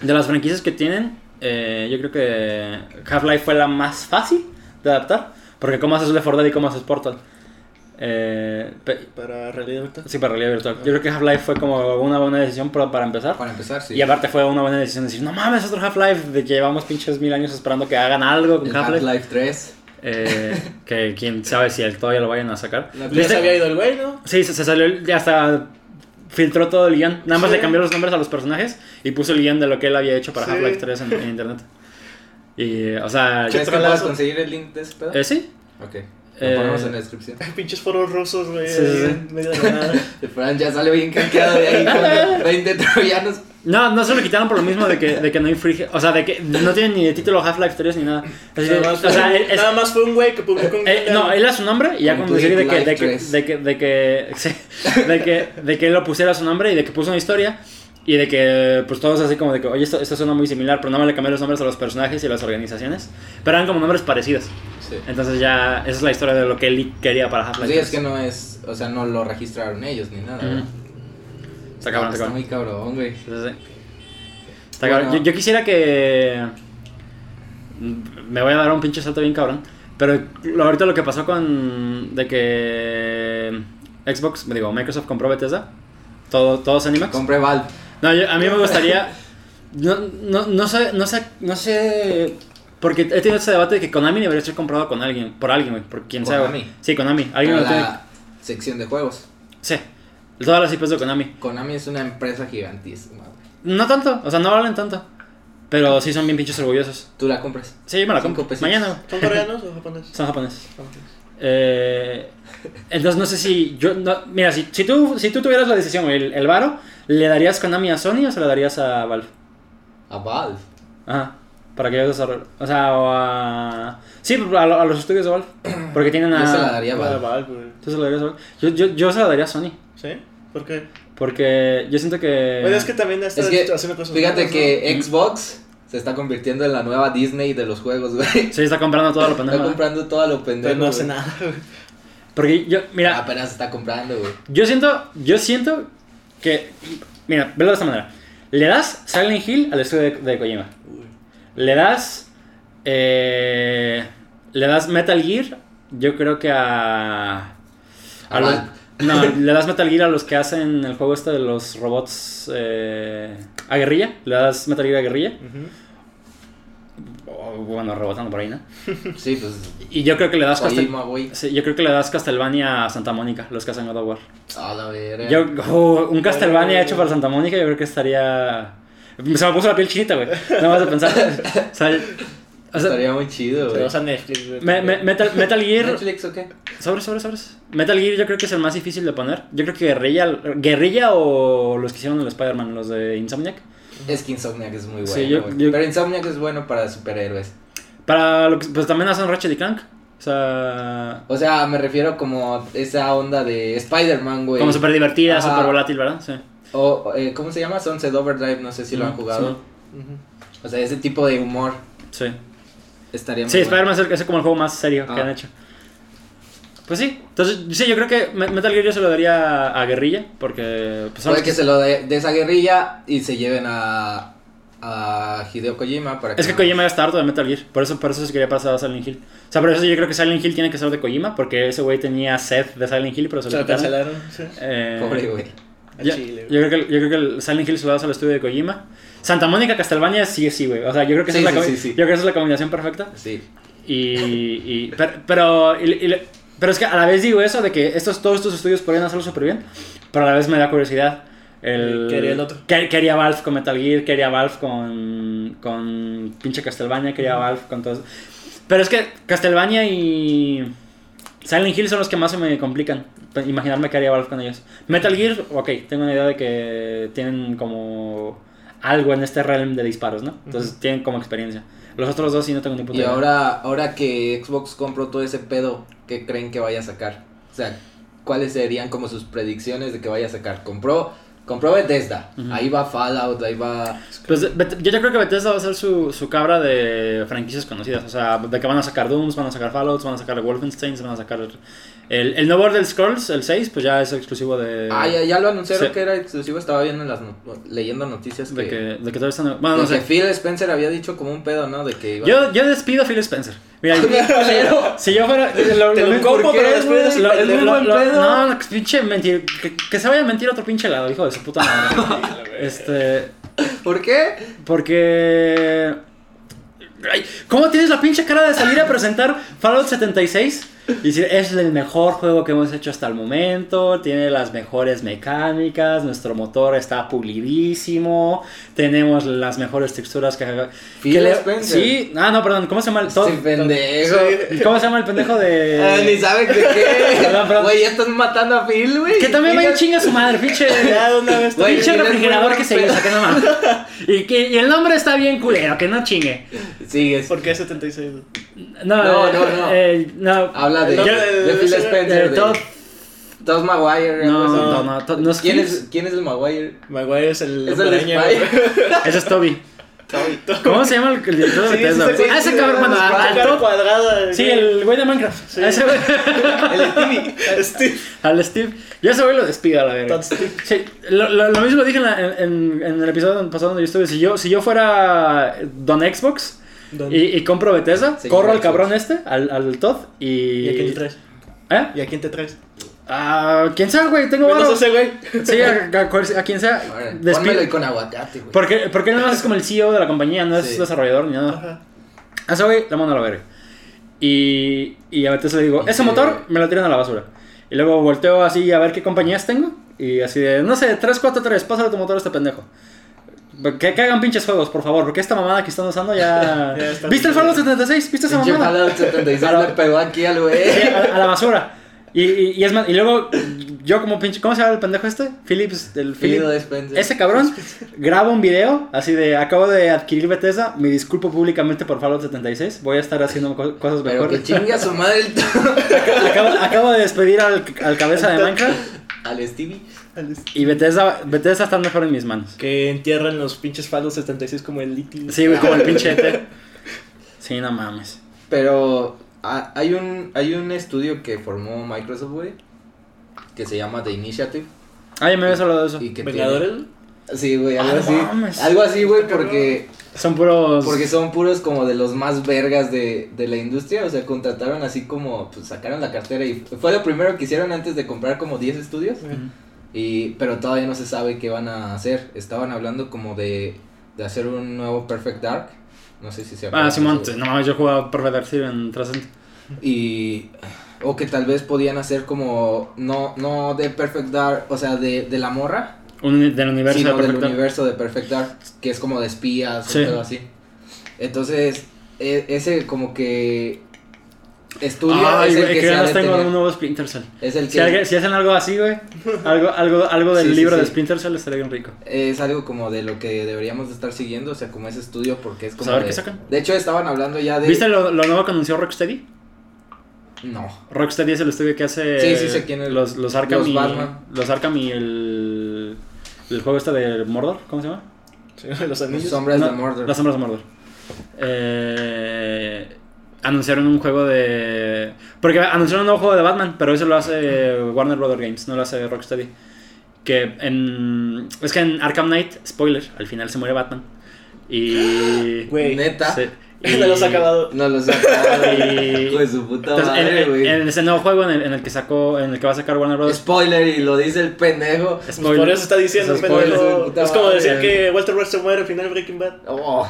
De las franquicias que tienen, eh, yo creo que Half-Life fue la más fácil de adaptar. Porque cómo haces Left 4 Dead y cómo haces Portal. Eh, Para realidad virtual. sí, para realidad virtual. Yo creo que Half-Life fue como una buena decisión para, para empezar. Para empezar, sí. Y aparte fue una buena decisión decir, no mames, otro Half-Life, de que llevamos pinches mil años esperando que hagan algo con Half-Life. Half-Life 3. Eh, que quién sabe si el todavía lo vayan a sacar. No, Ya se había ido el güey, ¿no? Sí, se, se salió, ya hasta filtró todo el guion. Nada más Sí. le cambió los nombres a los personajes y puso el guion de lo que él había hecho para Sí. Half-Life 3 en, en internet. Y, o sea, ¿Crees que conseguir el link de ese pedo? eh, sí. Ok. Lo Eh, ponemos en la descripción. Pinches foros rusos, güey. Sí, sí, ahí sí. en medio de la nada. El Fran ya sale bien canqueado de ahí con 20 troyanos. No, no se lo quitaron por lo mismo de que, de que no infringe. O sea, de que no tienen ni de título Half-Life 3 ni nada. Así Nada más, o sea, es- nada más fue un güey que publicó un Eh, no, él a su nombre y ya Con decidí de que, de, que, de, que, de, que, de, que, de que él lo pusiera su nombre y de que puso una historia y de que pues todos así como de que, oye, esto, esto suena muy similar, pero no me le cambié los nombres a los personajes y a las organizaciones, pero eran como nombres parecidos. Sí. Entonces ya, esa es la historia de lo que él quería para Half-Life. Sí, es 3. que no es. O sea, no lo registraron ellos ni nada. ¿verdad? Está cabrón, está Está muy cabrón, güey. Sí, sí. Está cabrón. Yo, yo quisiera que. Me voy a dar un pinche salto bien cabrón. Pero ahorita lo que pasó con. De que. Xbox, me digo, Microsoft compró Bethesda. Todo, todos Animax. Compré Valve. No, yo- a mí me gustaría. No, no, no sé, no sé, no sé. Porque he tenido ese debate de que Konami debería ser comprado con alguien, por alguien, güey, por quien sea. ¿Konami? Sí, Konami. Alguien Para lo tiene. la sección de juegos. Sí. Todas las IPs de Konami. Konami es una empresa gigantísima, güey. No tanto, o sea, no valen tanto. Pero sí son bien pinches orgullosos. Tú la compras. Sí, yo me la Cinco compro. pesitos. Mañana, güey. ¿Son coreanos o japoneses? Son japoneses. Eh, entonces no sé si yo no, mira si, si tú si tú tuvieras la decisión güey, el, el varo le darías Konami a Sony o se lo darías a Valve A Valve. ajá para que ellos desarrollen o sea o a sí a, lo- a los estudios de Valve porque tienen a Yo se la daría a Valve. Valve, güey. ¿Tú se lo darías a Valve? Yo, yo, yo se la daría a Sony ¿Sí? ¿Por qué? porque yo siento que Bueno, es que también está Es que, haciendo cosas fíjate nuevas, que Xbox Se está convirtiendo en la nueva Disney de los juegos, güey. Sí, está comprando todo lo Está pendejo. ¿verdad? comprando todo lo pendejo. Pero no hace nada, güey. Porque yo, mira, Apenas está comprando, güey. yo siento, yo siento que, mira, velo de esta manera. Le das Silent Hill al estudio de, de Kojima. Le das, eh, le das Metal Gear, yo creo que a... A los- no, le das Metal Gear a los que hacen el juego este de los robots eh, a guerrilla. Le das Metal Gear a guerrilla. Ujú. O, bueno, rebotando por ahí, ¿no? Sí, pues. Y yo creo que le das Castel- sí, yo creo que le das Castlevania a Santa Mónica, los que hacen God of War. A la verga. Yo, oh, un Castlevania hecho para Santa Mónica, yo creo que estaría. Se me puso la piel chinita, güey. Nada más de pensar. O sea, o sea, Estaría muy chido, güey. lo usa Netflix, güey. me- me- Metal, Metal Gear. ¿Netflix o qué? Sobres, sobres, sobres. Metal Gear yo creo que es el más difícil de poner. Yo creo que Guerrilla, Guerrilla o los que hicieron el Spider-Man, los de Insomniac. Es que Insomniac es muy bueno, Sí, yo- yo- Pero Insomniac es bueno para superhéroes. Para lo que, pues también hacen Ratchet y Clank. O sea, O sea, me refiero como esa onda de Spider-Man, güey. como súper divertida, súper volátil, ¿verdad? Sí. O, eh, ¿cómo se llama? Sunset Overdrive, no sé si lo han jugado. Ujú. O sea, ese tipo de humor Sí. estaría muy Sí, bueno. Spider-Man es como el juego más serio que Ah. han hecho. Pues sí, entonces sí, yo creo que Me- Metal Gear yo se lo daría a Guerrilla, porque pues, Puede que que- se lo de, de esa guerrilla y se lleven a, a Hideo Kojima para Es que Kojima ya está harto de Metal Gear, por eso, por eso se quería pasar a Silent Hill. O sea, por eso yo creo que Silent Hill tiene que ser de Kojima, porque ese güey tenía sed de Silent Hill, pero se Se lo cancelaron. Sí. Eh, Pobre güey. A ya- Chile, yo, creo que, yo creo que el Silent Hill se lo das al estudio de Kojima. Santa Mónica, Castlevania, sí, sí, güey. O sea, yo creo que, esa Sí, es la sí, sí, sí. yo creo que esa es la combinación perfecta. Sí. Y, y- pero, pero, y- y- pero es que a la vez digo eso de que estos, todos estos estudios podrían hacerlo súper bien, pero a la vez me da curiosidad. El, ¿Qué haría el haría Valve con Metal Gear? ¿Qué haría Valve con, con pinche Castlevania? ¿Qué haría Valve con todo eso? Pero es que Castlevania y Silent Hill son los que más se me complican. Imaginarme qué haría Valve con ellos. Metal Gear, ok, tengo una idea de que tienen como algo en este realm de disparos, ¿no? Entonces tienen como experiencia. Los otros dos sí no tengo ni puta Y idea. ahora, ahora que Xbox compró todo ese pedo, ¿qué creen que vaya a sacar? O sea, ¿cuáles serían como sus predicciones de que vaya a sacar? Compró, compró Bethesda, ahí va Fallout, ahí va... Pues yo, yo creo que Bethesda va a ser su, su cabra de franquicias conocidas. O sea, de que van a sacar Dooms, van a sacar Fallouts, van a sacar Wolfenstein, van a sacar. El, el nuevo Elder Scrolls, el 6, pues ya es exclusivo de. Ah, ya, ya lo anunciaron sí. que era exclusivo, estaba viendo en las no- leyendo noticias que... De que, de que todavía están. Bueno, no sé. Phil Spencer había dicho como un pedo, ¿no? De que iba... Yo, yo despido a Phil Spencer. Mira, si yo fuera. Lo, Te lo compro, ¿por qué, pero después güey? de Lo- ese lo- pendejo lo- en pedo. No, pinche mentir. Que, que se vaya a mentir a otro pinche lado, hijo de su puta madre. este. ¿Por qué? Porque. Ay, ¿Cómo tienes la pinche cara de salir a presentar Fallout 76? Y decir, es el mejor juego que hemos hecho hasta el momento, tiene las mejores mecánicas, nuestro motor está pulidísimo, tenemos las mejores texturas que... Phil que le-. Sí, ah, no, perdón, ¿cómo se llama el Este Todd? pendejo. ¿Cómo se llama el pendejo de...? Ah, ni sabes de qué. Perdón, perdón. Güey, ya estás matando a Phil, güey. Que también vaya Fíjate. chinga su madre, pinche... Pinche refrigerador que se usa, que no mames. Y, que, y el nombre está bien culero, que no chingue. Sigues. ¿Por qué 76? No, No, eh, no, no. eh, no. Habla de, No, de, de- Phil de- Spencer. eh, de Todd- Todd Maguire. No, no, no, to- no es ¿Quién, es, ¿Quién es el Maguire? Maguire es el. Es el. Ese es Toby. ¿Cómo se llama el, director de Sí, Bethesda? sí, sí, ah, ese sí, cabrón, bueno, sí, al- cuadrada. Sí, el güey de Minecraft. A ese güey. El. Steve. Al Steve. Yo ese güey lo despido a la verga. Todd Steve. Sí, lo, lo, lo mismo dije en, la- en, en- en el episodio pasado donde yo estuve. Si yo, si yo fuera Don Xbox. Y, y compro Bethesda, Señor corro al cabrón este, al, al Todd y. ¿Y a quién te traes? ¿Eh? ¿Y a quién te traes? Ah, ¿Quién sea, güey? Tengo varo. ese güey. Sí, a, a a quien sea. Pónmelo ahí con aguacate, güey. Porque, porque no es como el CEO de la compañía, no es Sí. desarrollador ni nada. Ajá. A ese güey le mando a la verga. Y, y a Bethesda le digo, Y ese que- motor me lo tiran a la basura. Y luego volteo así a ver qué compañías tengo. Y así de, no sé, 343, pásale tu motor a este pendejo. Que, que hagan pinches juegos, por favor, porque esta mamada que están usando ya... Ya está ¿Viste el Fallout 76? ¿Viste esa mamada? Fallout 76 A la- le pegó aquí al Sí, güey. a, a la basura. Y, y, y es más, y luego yo como pinche, ¿cómo se llama el pendejo este? Philips, el Phil Philip. Ese cabrón graba un video así de acabo de adquirir Bethesda, me disculpo públicamente por Fallout 76, voy a estar haciendo co- cosas Pero que mejores. chingue a su madre el acabo, acabo de despedir al, al cabeza de Minecraft Al Stevie. Y Bethesda, Bethesda está mejor en mis manos. Que entierran los pinches Fallout 76 como el litio. Sí, güey, como el pinche ET. Sí, no mames. Pero hay un hay un estudio que formó Microsoft, güey, que se llama The Initiative. Ah, ya me habías hablado de eso. Y que ¿Vengadores? tiene- Sí, güey, algo Ah, no así. mames. Algo así, güey, porque Son puros. porque son puros como de los más vergas de, de la industria, o sea, contrataron así como pues sacaron la cartera y fue lo primero que hicieron antes de comprar como 10 estudios. Y, pero todavía no se sabe qué van a hacer. Estaban hablando como de, de hacer un nuevo Perfect Dark. No sé si se Ah, Simón, eso. no yo jugaba Perfect Dark Zero en 360. Y. O que tal vez podían hacer como. No, no de Perfect Dark, o sea, de, de la morra. Un, del universo sino de del Perfect Dark. universo de Perfect Dark. Que es como de espías Sí. o algo así. Entonces, e- ese como que. Estudio Ay, es el que que se ya ha tengo un nuevo Splinter Cell. Es el Si, que. alguien- si hacen algo así, güey, algo, algo, algo del Sí, sí, libro de. Splinter Cell estaría bien rico. Es algo como de lo que deberíamos de estar siguiendo, o sea, como ese estudio, porque es Pues como. a ver de, qué sacan. de hecho, estaban hablando ya de. ¿Viste lo, lo nuevo que anunció Rocksteady? No. Rocksteady es el estudio que hace Sí, sí sé quién es. los, los Arkham Los y Batman. los Arkham y el el juego este de Mordor, ¿cómo se llama? Sí, los anillos. Sombras No, de Mordor. Las sombras de Mordor. Eh, anunciaron un juego de porque anunciaron un nuevo juego de Batman, pero eso lo hace Warner Brother Games, no lo hace Rocksteady. Que en es que en Arkham Knight, spoiler, al final se muere Batman. Y Güey. Neta. sí, No los ha acabado. No lo sé. Y- Hijo de su puta Entonces, madre, güey. en ese nuevo juego en el, en el que sacó, en el que va a sacar Warner Bros. Spoiler y lo dice el pendejo. Pues por eso está diciendo, Es pendejo. spoiler. Puta Es como madre. decir que Walter White se muere al final de Breaking Bad. Oh,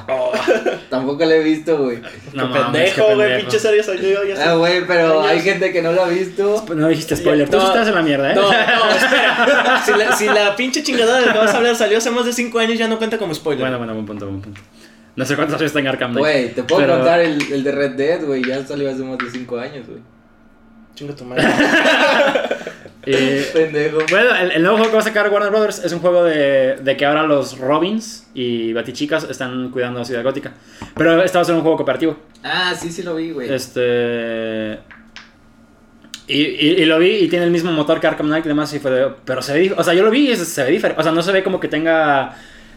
tampoco lo he visto, güey. No pendejo, güey. pendejo. Pinche serie salió ya Ah, güey, pero Años. hay gente que no lo ha visto. No dijiste spoiler, tú No. estás en la mierda, ¿eh? No, no, espera. Si la, si la pinche chingadera de la que vas a hablar salió hace más de 5 años, ya no cuenta como spoiler. Bueno, bueno, buen punto, buen punto. No sé cuántos años está en Arkham Knight. Güey, te puedo pero- contar el, el de Red Dead, güey. Ya salió hace más de 5 años, güey. Chinga tu madre. Eh, Pendejo. bueno, el, el nuevo juego que va a sacar Warner Brothers es un juego de, de que ahora los Robins y Batichicas están cuidando la ciudad gótica. Pero este va a ser un juego cooperativo. Ah, sí, sí lo vi, güey. Este. Y, y, y lo vi y tiene el mismo motor que Arkham Knight y demás. Y fue de- pero se ve. O sea, yo lo vi y se, se ve diferente. O sea, no se ve como que tenga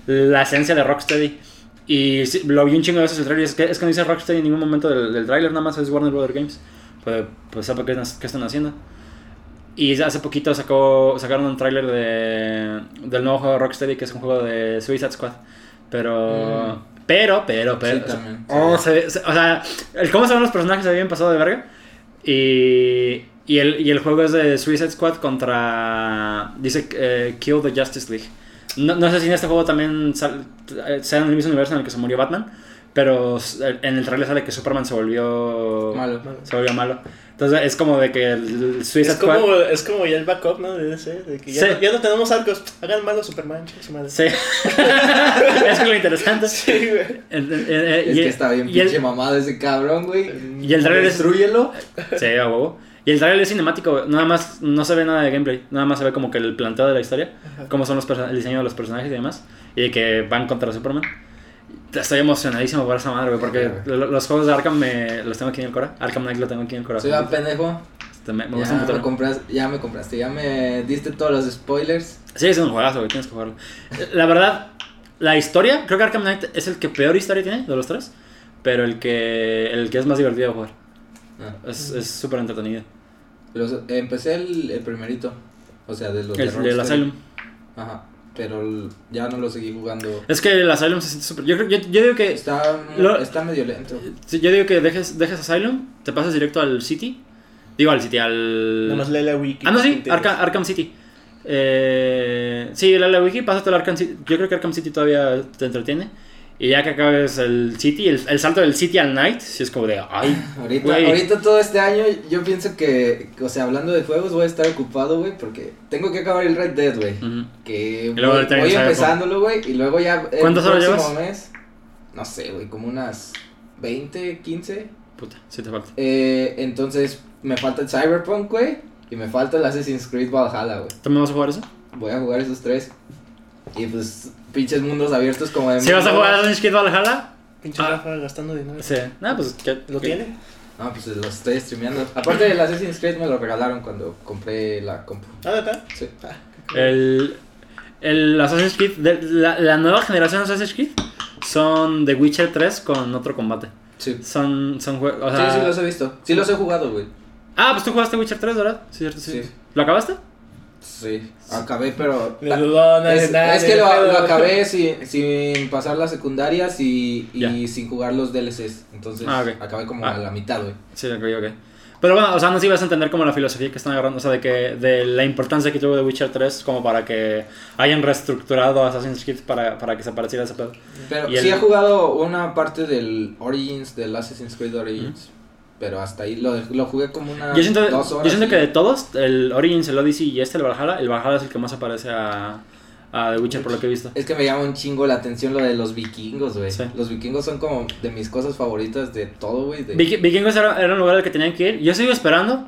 la esencia de Rocksteady. Y sí, lo vi un chingo de veces el trailer. Es que, es que no dice Rocksteady en ningún momento del, del trailer, nada más es Warner Brothers Games. Pues, pues sabe qué, qué están haciendo. Y hace poquito sacó, sacaron un tráiler de, del nuevo juego de Rocksteady, que es un juego de Suicide Squad. Pero, pero, pero, pero. Sí, también. oh, se ve- se- o sea, el cómo se ven los personajes se bien pasado de verga. Y, y, el, y el juego es de Suicide Squad contra. Dice eh, Kill the Justice League. No, no sé si en este juego también sal- eh, sea en el mismo universo en el que se murió Batman. Pero s- en el trailer sale que Superman se volvió Malo. Se volvió malo. Entonces es como de que el Suicide Es Squad. como, es como ya el backup, ¿no? De DC. De que ya, Sí. no, ya no tenemos arcos. Hagan malo Superman, chinga su madre. Sí. es que lo interesante. Sí, güey. El- el- el- Es y que está bien pinche mamado ese cabrón, güey. Y el trailer es- Destrúyelo. Sí, a huevo. Y el trailer es cinemático, nada más, no se ve nada de gameplay, nada más se ve como que el planteo de la historia, cómo son los el diseño de los personajes y demás, y de que van contra Superman. Estoy emocionadísimo por esa madre, güey, porque lo- los juegos de Arkham me, los tengo aquí en el Cora. Arkham Knight lo tengo aquí en el Cora. Soy un pendejo. Este, me, me Ya gusta me, compras, ya me compraste, ya me diste todos los spoilers. Sí, es un juegazo, güey, tienes que jugarlo. La verdad, la historia, creo que Arkham Knight es el que peor historia tiene de los tres, pero el que, el que es más divertido de jugar. Ah. Es es súper entretenido. Los- empecé el, el primerito. O sea, de los El, de del. Asylum. Ajá. Pero el- ya no lo seguí jugando. Es que el Asylum se siente súper... Yo, creo- yo, yo digo que... Está, Lo- está medio lento. Yo digo que dejes, dejes Asylum, te pasas directo al City. Digo al City, al. Nada más lee la wiki. ah, no, sí. Arca- Arkham City. Eh, sí, la, la wiki, pásate al Arkham City. Yo creo que Arkham City todavía te entretiene. Y ya que acabes el City, el, el salto del City al Night, si es como de. Ay, Ahorita, ahorita todo este año yo pienso que, o sea, hablando de juegos voy a estar ocupado, güey, porque tengo que acabar el Red Dead, güey. Que voy, voy empezándolo, güey, y luego ya el ¿Cuántas horas llevas? mes, no sé, güey, como unas 20, 15. Puta, sí te falta. Eh, entonces me falta el Cyberpunk, güey, y me falta el Assassin's Creed Valhalla, güey. ¿También vas a jugar eso? Voy a jugar esos tres. Y pues, pinches mundos abiertos como de... Si vas a jugar horas. Assassin's Creed Valhalla, Pinche Ah. Rafa gastando dinero. sí. Nada, pues. ¿qué- ¿Lo qué- tiene? No, pues los estoy streameando. Aparte del Assassin's Creed me lo regalaron cuando compré la compu. Ah, ¿verdad? Sí. El, el Assassin's Creed, de- la, la nueva generación de Assassin's Creed son The Witcher 3 con otro combate. Sí. Son, son jue- o sea- sí, sí los he visto. Sí los he jugado, güey. Ah, pues tú jugaste Witcher 3, ¿verdad? Sí, cierto, sí. Sí. ¿Lo acabaste? Sí. Acabé, pero... Es, es que lo, lo acabé sin, sin pasar las secundarias y, y sin jugar los DLCs. Entonces Ah, acabé como Ah. a la mitad, güey. Sí, ok, ok. Pero bueno, o sea, no sé si vas a entender como la filosofía que están agarrando, o sea, de que de la importancia que tuvo The Witcher 3 como para que hayan reestructurado Assassin's Creed para, para que se pareciera a ese pedo. Pero Y sí el- he jugado una parte del Origins, del Assassin's Creed Origins. Pero hasta ahí lo, lo jugué como una Yo siento, dos horas. yo siento y- que de todos, el Origins, el Odyssey y este, el Valhalla, el Valhalla es el que más se parece a, a The Witcher por lo que he visto. Es que me llama un chingo la atención lo de los vikingos, güey. Sí. Los vikingos son como de mis cosas favoritas de todo, güey. de- Viki- Vikingos era, era un lugar al que tenían que ir. Yo sigo esperando,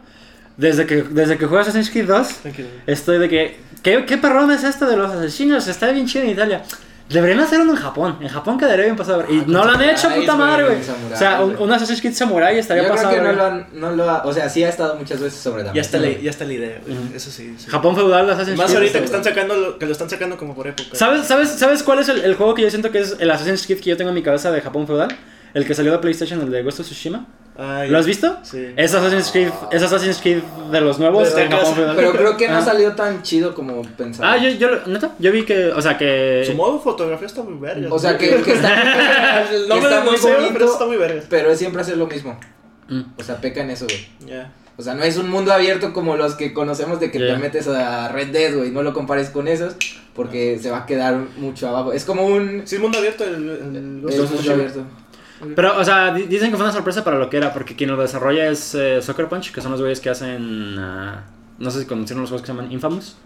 desde que, desde que juegas Assassin's Creed 2, Tranquilo. estoy de que, ¿qué, qué perrón es esto de los asesinos? Está bien chido en Italia. Deberían hacerlo en Japón. En Japón quedaría bien pasado. Y Ah, no lo han hecho, puta madre, güey, O sea, un, Assassin's Creed Samurai estaría Yo creo pasado. que no lo, han, no lo ha, o sea, sí ha estado muchas veces sobre la Ya está, la, güey. ya está la idea, güey. Eso sí. sí. Japón feudal, Assassin's Más Creed. ahorita que están sacando lo, que lo están sacando como por época. ¿Sabes, sabes, ¿Sabes cuál es el, el juego que yo siento que es el Assassin's Creed que yo tengo en mi cabeza de Japón feudal? El que salió de PlayStation, el de Ghost of Tsushima. Ah. ¿Lo has visto? Sí. Es Assassin's Creed, es Assassin's Creed de los nuevos Pero creo que no Ah. salió tan chido como pensaba. Ah, yo, yo, lo- neta, yo vi que, o sea, que... Su modo fotografía está muy verga. O sea, que, que está, El que está muy museo, pero bonito, está muy verga. pero es siempre hacer lo mismo. Mm. O sea, peca en eso, güey. Ya. O sea, no es un mundo abierto como los que conocemos de que te metes a Red Dead, güey. No lo compares con esos porque se va a quedar mucho abajo. Es como un... Sí, es mundo abierto el, el, es un mundo abierto. Pero, o sea, di- dicen que fue una sorpresa para lo que era, porque quien lo desarrolla es eh, Soccer Punch, que son los güeyes que hacen... ah, no sé si conocieron los juegos que se llaman Infamous.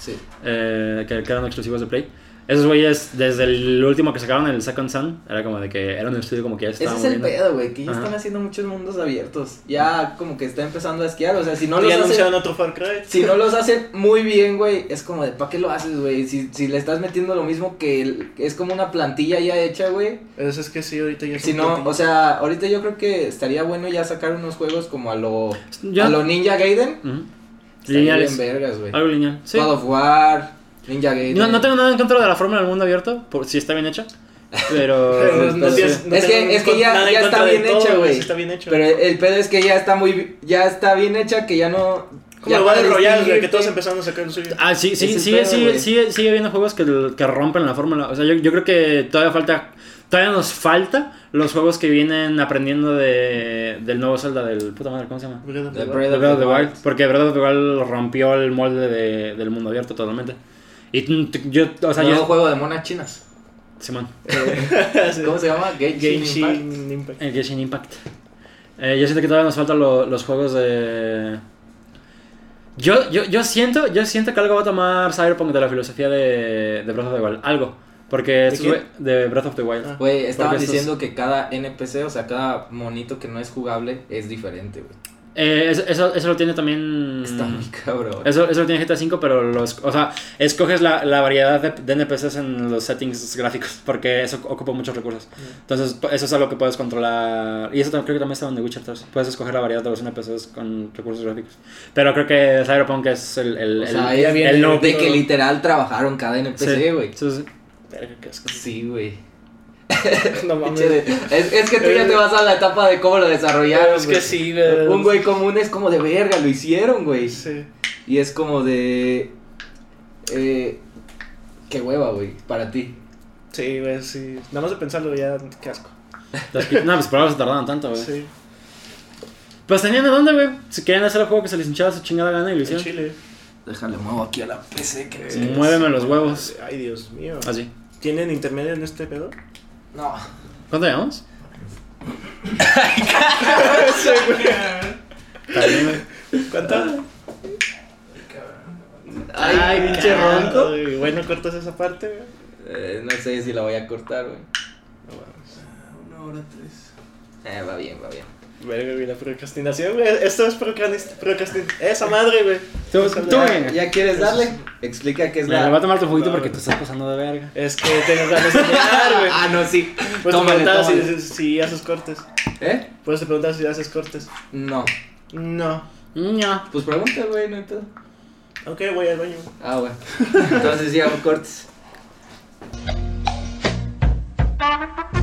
Sí. eh, que, que eran exclusivos de Play. Esos güeyes, desde el último que sacaron, el Second Sun, era como de que era un estudio como que ya se Ese estaba es el moviendo. pedo, güey, que ya Ajá. están haciendo muchos mundos abiertos. Ya como que está empezando a esquiar, o sea, si no los hacen... anunciaron otro Far Cry. Si no los hacen muy bien, güey, es como de, ¿para qué lo haces, güey? Si, si le estás metiendo lo mismo que el- es como una plantilla ya hecha, güey. Eso es que sí, ahorita ya es Si no, o sea, ahorita yo creo que estaría bueno ya sacar unos juegos como a lo, Yo- a lo Ninja Gaiden. Ujú. Estaría Lineales. bien vergas, güey. Algo lineal. Sí. God of War, Ninja Gaiden. No, no tengo nada en contra de la fórmula del mundo abierto, por, si está bien hecha. Pero. Pero no pero tienes- sí. no Es que- tengo es que ya- ya está bien todo, hecha, güey. sí Está bien hecho. Pero el pedo es que ya está muy, ya está bien hecha que ya no... Como ya lo va para de Royal, güey, que todos empezaron a sacar el suyo. Ah, sí, sí, sigue, pedo, sigue, sigue, sigue habiendo juegos que, que rompen la fórmula. O sea, yo, yo creo que todavía falta. Todavía nos falta los juegos que vienen aprendiendo de, del nuevo Zelda del puta madre, ¿cómo se llama? Breath of the. Breath of the. Wild. Porque Breath of the Wild rompió el molde de- del mundo abierto totalmente. Y yo, o sea, yo. juego de monas chinas. Simón. Sí. ¿Cómo se llama? Genshin Impact. El Genshin Impact. Eh, yo siento que todavía nos faltan lo- los juegos de. Yo, yo, yo siento, yo siento que algo va a tomar Cyberpunk de la filosofía de, de Breath of the Wild. Algo. Porque estos quién? güey- de Breath of the Wild. Ah. Güey, estaban Porque estos- diciendo que cada NPC, o sea, cada monito que no es jugable es diferente, güey. Eh, eso, eso, eso lo tiene también. Está muy cabrón. Eso, eso lo tiene GTA V, pero los, o sea, escoges la, la variedad de, de NPCs en los settings gráficos, porque eso ocupa muchos recursos. Entonces, po- eso es algo que puedes controlar. Y eso también, creo que también está en The Witcher 3. Puedes escoger la variedad de los NPCs con recursos gráficos. Pero creo que Cyberpunk es el, el, O sea, el, viene el de que literal trabajaron cada NPC, güey. Sí, sí. Asco. Sí, güey. No mames. Es, es que tú ya te vas a la etapa de cómo lo desarrollaron. Es que sí, güey. Un güey común es como de verga, lo hicieron, güey. Sí. Y es como de. Eh, qué hueva, güey, para ti. Sí, güey, sí. Nada más de pensarlo ya, qué asco. No, pues por se tardaron tanto, güey. Sí. Pues tenían de dónde, güey. Si querían hacer el juego que se les hinchaba su chingada gana y lo En hicieron. Chile. Déjale, muevo aquí a la PC que Sí, Muéveme los huevos. Ay, Dios mío. Así. ¿Tienen intermedio en este pedo? No. ¿Cuánto llevamos? ¿Cuánto? Ay, pinche ronco. Ay, Bueno, cortas esa parte, güey. Eh, no sé si la voy a cortar, güey. No mames. Una hora tres. Eh, va bien, va bien. Verga, güey, la procrastinación, güey. Esto es procranis- procrastin... Esa madre, güey. Tú, tú. ¿Ya quieres darle? Explica qué es la. me va a tomar tu juguito No, porque güey. te estás pasando de verga. Es que tengo ganas de mear, güey. Ah, no, sí. Pues Tómale, si, tómale. si, si haces cortes. ¿Eh? Puedes te preguntar si haces cortes. No. No. No. Pues pregunta, güey, no hay pedo. Ok, voy al baño. Ah, bueno. Entonces sí hago cortes.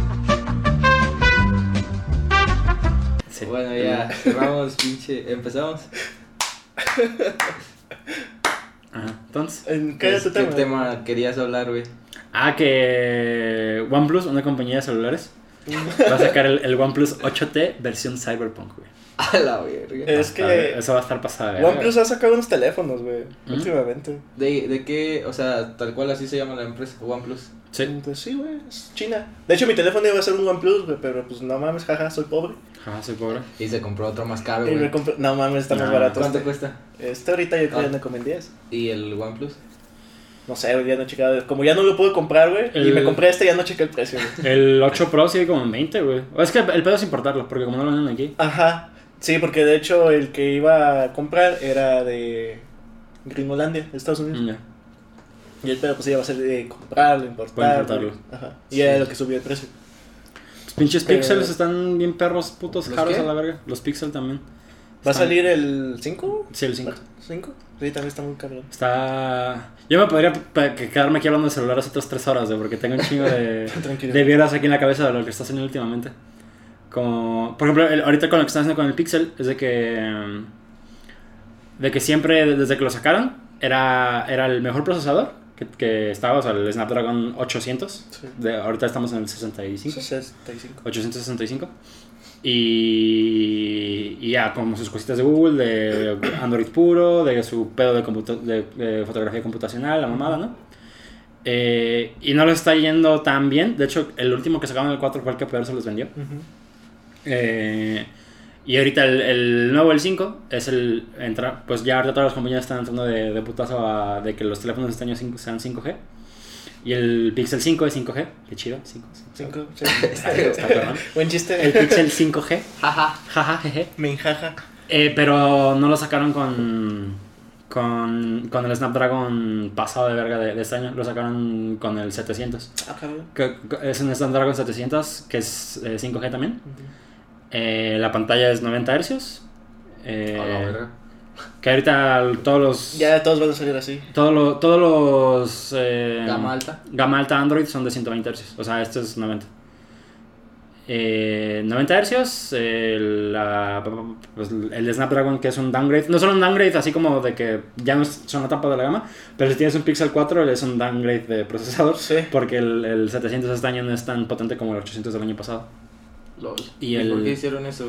Sí. Bueno, ya cerramos, pinche. Empezamos. Ajá. Entonces. ¿En qué tema querías hablar, güey? Ah, que OnePlus, una compañía de celulares, va a sacar el, el OnePlus 8T versión Cyberpunk, güey. A la verga. Es Va a estar- que Eso va a estar pasada. OnePlus ha sacado unos teléfonos, güey, últimamente. ¿De, ¿De qué? O sea, tal cual así se llama la empresa, OnePlus. Sí. Entonces, sí, güey, es China. De hecho, mi teléfono iba a ser un OnePlus, güey, pero pues no mames, jaja, soy pobre. Ajá, soy pobre. Y se compró otro más caro, Y me güey. compré- No mames, está más barato. ¿Cuánto Este, cuesta? este ahorita yo creo que Ah. anda como en 10. ¿Y el OnePlus? No sé, güey, ya no he checado. Como ya no lo pude comprar, güey, y El- me compré este, ya no chequé el precio, güey. El 8 Pro sigue como en 20, güey. O es que el pedo es importarlo, porque como no lo venden aquí. Ajá. Sí, porque de hecho el que iba a comprar era de Gringolandia, de Estados Unidos. Ya. Y el pedo pues iba a ser de comprarlo, importarlo. importarlo. Ajá. Y Sí. era lo que subió el precio. Los pinches Pero- pixels están bien perros, putos ¿Los caros qué? a la verga. Los pixels también. ¿Va a salir el 5? Sí, el 5. ¿5? Sí, también está muy cabrón. Está. Yo me podría quedarme aquí hablando de celulares otras 3 horas, güey, porque tengo un chingo de. De vieras aquí en la cabeza de lo que está haciendo últimamente. Como, por ejemplo, el- ahorita con lo que están haciendo con el Pixel es de que de que siempre desde que lo sacaron era, era el mejor procesador que, que estaba, o sea, el Snapdragon 800. Sí. De, ahorita estamos en el 65, 65. 865. Y, y ya, como sus cositas de Google, de Android puro, de su pedo de, computa- de, de fotografía computacional, la mamada, ¿no? Eh, y no lo está yendo tan bien. De hecho, el último que sacaron el 4 fue el que peor se los vendió. Ujú. Eh, y ahorita el, el nuevo, el 5, es el. Entra, pues ya ahorita todas las compañías están entrando de, de putazo a, de que los teléfonos de este año cinco- sean 5G. Y el Pixel 5 es 5G. Qué chido, 5. Cinco, sí. Está, está. Buen chiste. El Pixel 5G. Jaja. Jaja, jeje. Eh, pero no lo sacaron con, con, con el Snapdragon pasado de verga de, de este año. Lo sacaron con el 700. Ah, cabrón. Que, que es un Snapdragon 700 que es eh, 5G también. Eh, la pantalla es 90 Hz. Eh, A la verga. que ahorita todos los. Ya todos van a salir así. todo lo- todos los. eh, Gama alta. Gama alta Android son de 120 Hz. O sea, este es 90. Eh, 90 Hz, el, la- pues, el Snapdragon que es un downgrade, no solo un downgrade así como de que ya no es- son la tapa de la gama, pero si tienes un Pixel 4 es un downgrade de procesador, Sí. porque el, el 700 este año no es tan potente como el 800 del año pasado. Lol. Y ¿Y, el- por qué hicieron eso?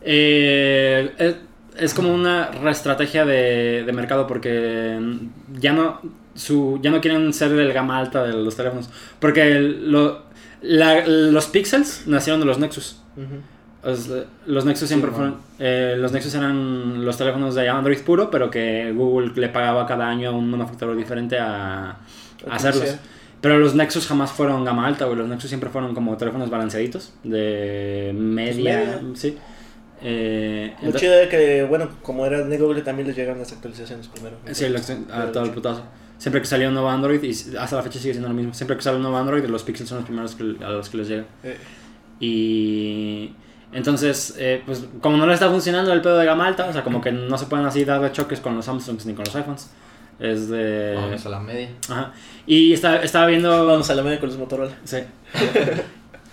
Eh, es, es como una reestrategia de, de mercado porque ya no, su, ya no quieren ser el gama alta de los teléfonos. Porque el- lo- la- los Pixels nacieron de los Nexus. Los Nexus siempre Sí, fueron. eh, los Nexus eran los teléfonos de Android puro, pero que Google le pagaba cada año a un manufacturador diferente a, hacerlos. sea. Pero los Nexus jamás fueron gama alta, güey. Los Nexus siempre fueron como teléfonos balanceaditos, de media, media. sí. Eh, Lo chido era que, bueno, como era de Google, también les llegan las actualizaciones primero. Sí, a todo el putazo. Siempre que salió un nuevo Android, y hasta la fecha sigue siendo lo mismo. Siempre que sale un nuevo Android, los Pixels son los primeros que- a los que les llega. Eh, Y entonces, eh, pues como no le está funcionando el pedo de gama alta, o sea, como que no se pueden así dar de choques con los Samsungs ni con los iPhones. Es de... Vamos a la media. Ajá. Y está- estaba viendo... Vamos a la media con los Motorola. Sí.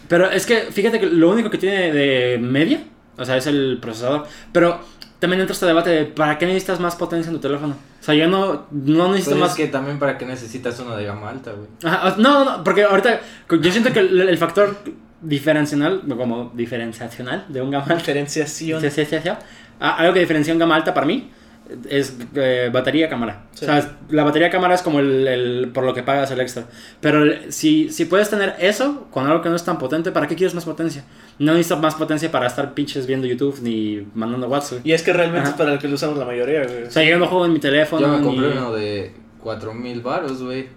Pero es que fíjate que lo único que tiene de media, o sea, es el procesador. Pero también entra este debate de ¿para qué necesitas más potencia en tu teléfono? O sea, yo no, no necesito Pero más... es que también para qué necesitas uno de gama alta, güey. Ajá, o- no, no, porque ahorita yo siento que el, el factor diferencial, como diferenciacional de un gama alta, Diferenciación. Sí, sí, sí, sí. Ah, algo que diferencia un gama alta para mí es eh, batería cámara. Sí. O sea, la batería cámara es como el, el- por lo que pagas el extra. Pero el- si, si puedes tener eso con algo que no es tan potente, ¿para qué quieres más potencia? No necesitas más potencia para estar pinches viendo YouTube ni mandando WhatsApp. Y es que realmente Ajá. es para el que lo usamos la mayoría, güey. O sea, yo no juego en mi teléfono. Yo me ni- compré uno de 4000 baros, güey.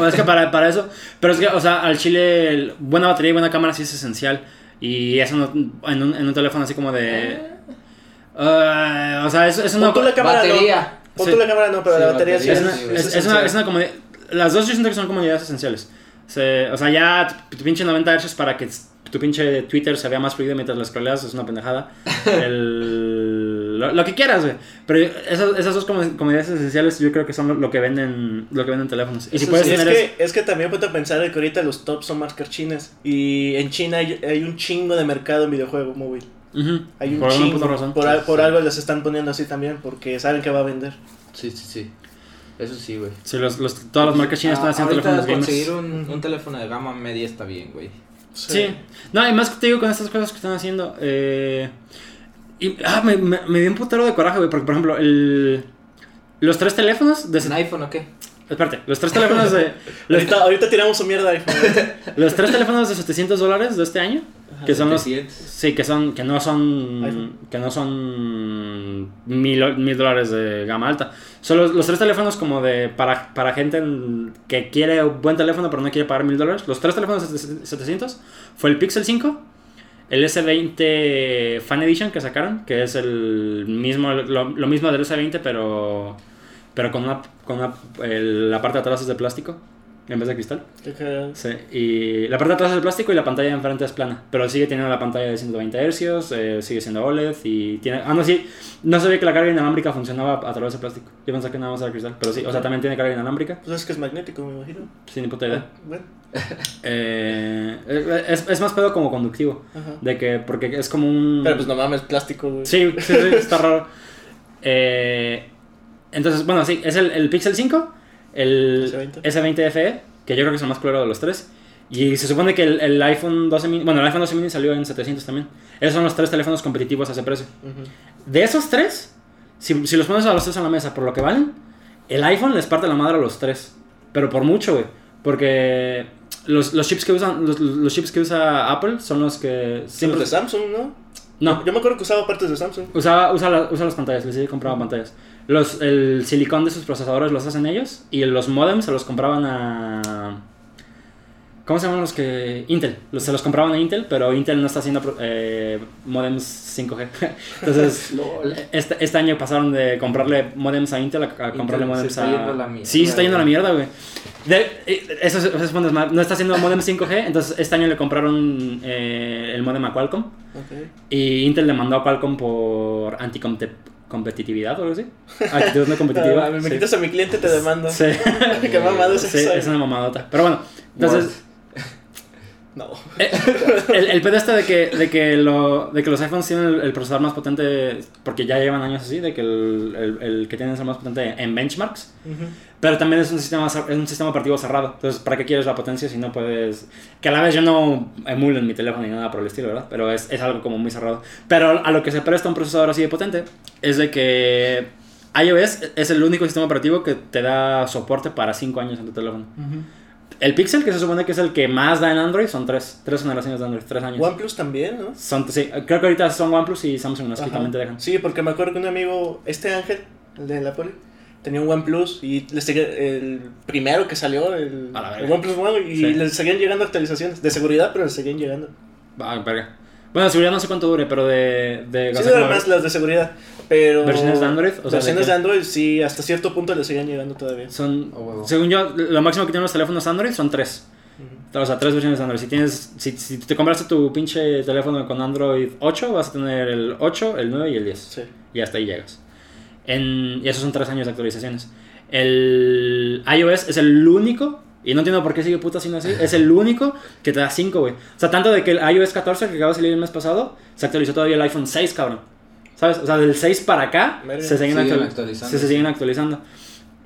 O es que para, para eso. Pero es que, o sea, al chile, el- buena batería y buena cámara sí es esencial. Y eso no, en, un, en un teléfono así como de. Ah, o sea, es, es una. Pon tú la cámara Batería. no. Pon Sí. tú la cámara no, pero Sí, la batería Es sí, es, una, es una comodidad. Las dos yo siento que son comodidades esenciales. Se- o sea, ya tu pinche 90 Hz para que tu pinche Twitter se vea más fluido mientras lo scrolleas, es una pendejada. El- lo, lo que quieras, güey. Pero esas, esas dos como- comodidades esenciales yo creo que son lo, lo que venden lo que venden teléfonos. Y si Eso puedes sí, es, tener es- que, es que también a pensar que ahorita los tops son marcas chinas. Y en China hay, hay un chingo de mercado en videojuego móvil. Ujú, Hay un por alguna chingo. razón. Por, al- Sí, por sí. algo les están poniendo así también, porque saben que va a vender. Sí, sí, sí. Eso sí, güey. Sí, los, los- todas las marcas chinas están Ah, haciendo ahorita teléfonos gamers. conseguir un, un teléfono de gama media está bien, güey. Sí. No, y más que te digo con estas cosas que están haciendo. Eh, y, ah, me, me, me dio un putero de coraje, güey. Porque, por ejemplo, el, los tres teléfonos de. ¿Un iPhone o qué? Espérate, los tres teléfonos de. los, Ahorita, ahorita tiramos su mierda iPhone. los tres teléfonos de 700 dólares de este año. Que son los. 700. Sí, que son. Que no son. iPhone. Que no son. Mil, mil dólares de gama alta. Son los, los tres teléfonos como de. Para, para gente en- que quiere un buen teléfono pero no quiere pagar mil dólares. Los tres teléfonos de 700 fue el Pixel 5. El S20 Fan Edition que sacaron, que es el mismo, lo, lo mismo del S20, pero, pero con, una, con una, el- la parte de atrás es de plástico en vez de cristal. Sí, y la parte de atrás es de plástico y la pantalla de enfrente es plana, pero sigue teniendo la pantalla de 120 Hz, eh, sigue siendo OLED y tiene... Ah, no, sí, no sabía que la carga inalámbrica funcionaba a través de plástico. Yo pensé que nada más era cristal, pero sí, o sea, también tiene carga inalámbrica, Pues es que es magnético, me imagino. sin ni puta idea. Bueno, Eh, es, es más pedo como conductivo, ajá. de que, porque es como un... Pero pues no mames, plástico, güey. Sí, sí, sí, está raro. Eh, entonces, bueno, sí, es el, el Pixel 5, el S20. S20 FE, que yo creo que es el más claro de los tres. Y se supone que el, el iPhone 12 mini, bueno, el iPhone 12 mini salió en 700 también. Esos son los tres teléfonos competitivos a ese precio. Ujú. De esos tres, si, si los pones a los tres en la mesa por lo que valen, el iPhone les parte la madre a los tres. Pero por mucho, güey. Porque los, los chips que usan los, los chips que usa Apple son los que Los siempre de Samsung, ¿no? no Yo me acuerdo que usaba partes de Samsung. Usaba, usa, la- usa las pantallas, les he comprado pantallas. Los, el silicón de sus procesadores los hacen ellos y los modems se los compraban a... ¿Cómo se llaman los que...? Intel. Los, se los compraban a Intel, pero Intel no está haciendo eh, modems 5G. Entonces, este, este año pasaron de comprarle modems a Intel a, a comprarle modems está a... yendo la mierda, sí, se está yendo a la mierda, güey. De- eh, eso, es- eso es desmadre. No está haciendo modems 5G, entonces este año le compraron eh, el modem a Qualcomm. Y Intel demandó a Qualcomm por anticompetitividad o algo así. Actitud no competitiva. Ah, me sí. quitas a mi cliente, te demando. Sí. Qué mamada es Sí, es una mamadota. Pero bueno, entonces, No. eh, el, el pedo este de que, de, que lo, de que los iPhones tienen el, el procesador más potente, porque ya llevan años así, de que el, el, que tienen es el más potente en benchmarks, Ujú. pero también es un sistema es un sistema operativo cerrado. Entonces, ¿para qué quieres la potencia si no puedes...? Que a la vez yo no emulo en mi teléfono ni nada por el estilo, ¿verdad? Pero es, es algo como muy cerrado. Pero a lo que se presta un procesador así de potente es de que iOS es el único sistema operativo que te da soporte para 5 años en tu teléfono. Ujú. El Pixel, que se supone que es el que más da en Android, son 3, tres generaciones de Android, 3 años. OnePlus también, ¿no? Son, sí, creo que ahorita son OnePlus y Samsung los que también te dejan. Sí, porque me acuerdo que un amigo, este Ángel, el de la poli, tenía un OnePlus y le seguía el primero que salió, el, OnePlus One, y Sí. le seguían llegando actualizaciones de seguridad, pero le seguían llegando. Ah, verga. Bueno, de seguridad no sé cuánto dure, pero de... de Sí, como- además las de seguridad, pero... ¿Versiones de Android? O sea, versiones ¿de? Android, sí, hasta cierto punto le seguían llegando todavía. Son, según yo, lo máximo que tienen los teléfonos Android son 3. Ujú. O sea, tres versiones de Android. Si tienes, si, si te compraste tu pinche teléfono con Android 8, vas a tener el 8, el 9 y el 10. Sí. Y hasta ahí llegas. En, y esos son tres años de actualizaciones. El iOS es el único, y no entiendo por qué sigue puta siendo así, es el único que te da 5, güey. O sea, tanto de que el iOS 14 que acaba de salir el mes pasado, se actualizó todavía el iPhone 6, cabrón. ¿Sabes? O sea, del 6 para acá se siguen, Siguen actual- actualizando, se, se siguen actualizando.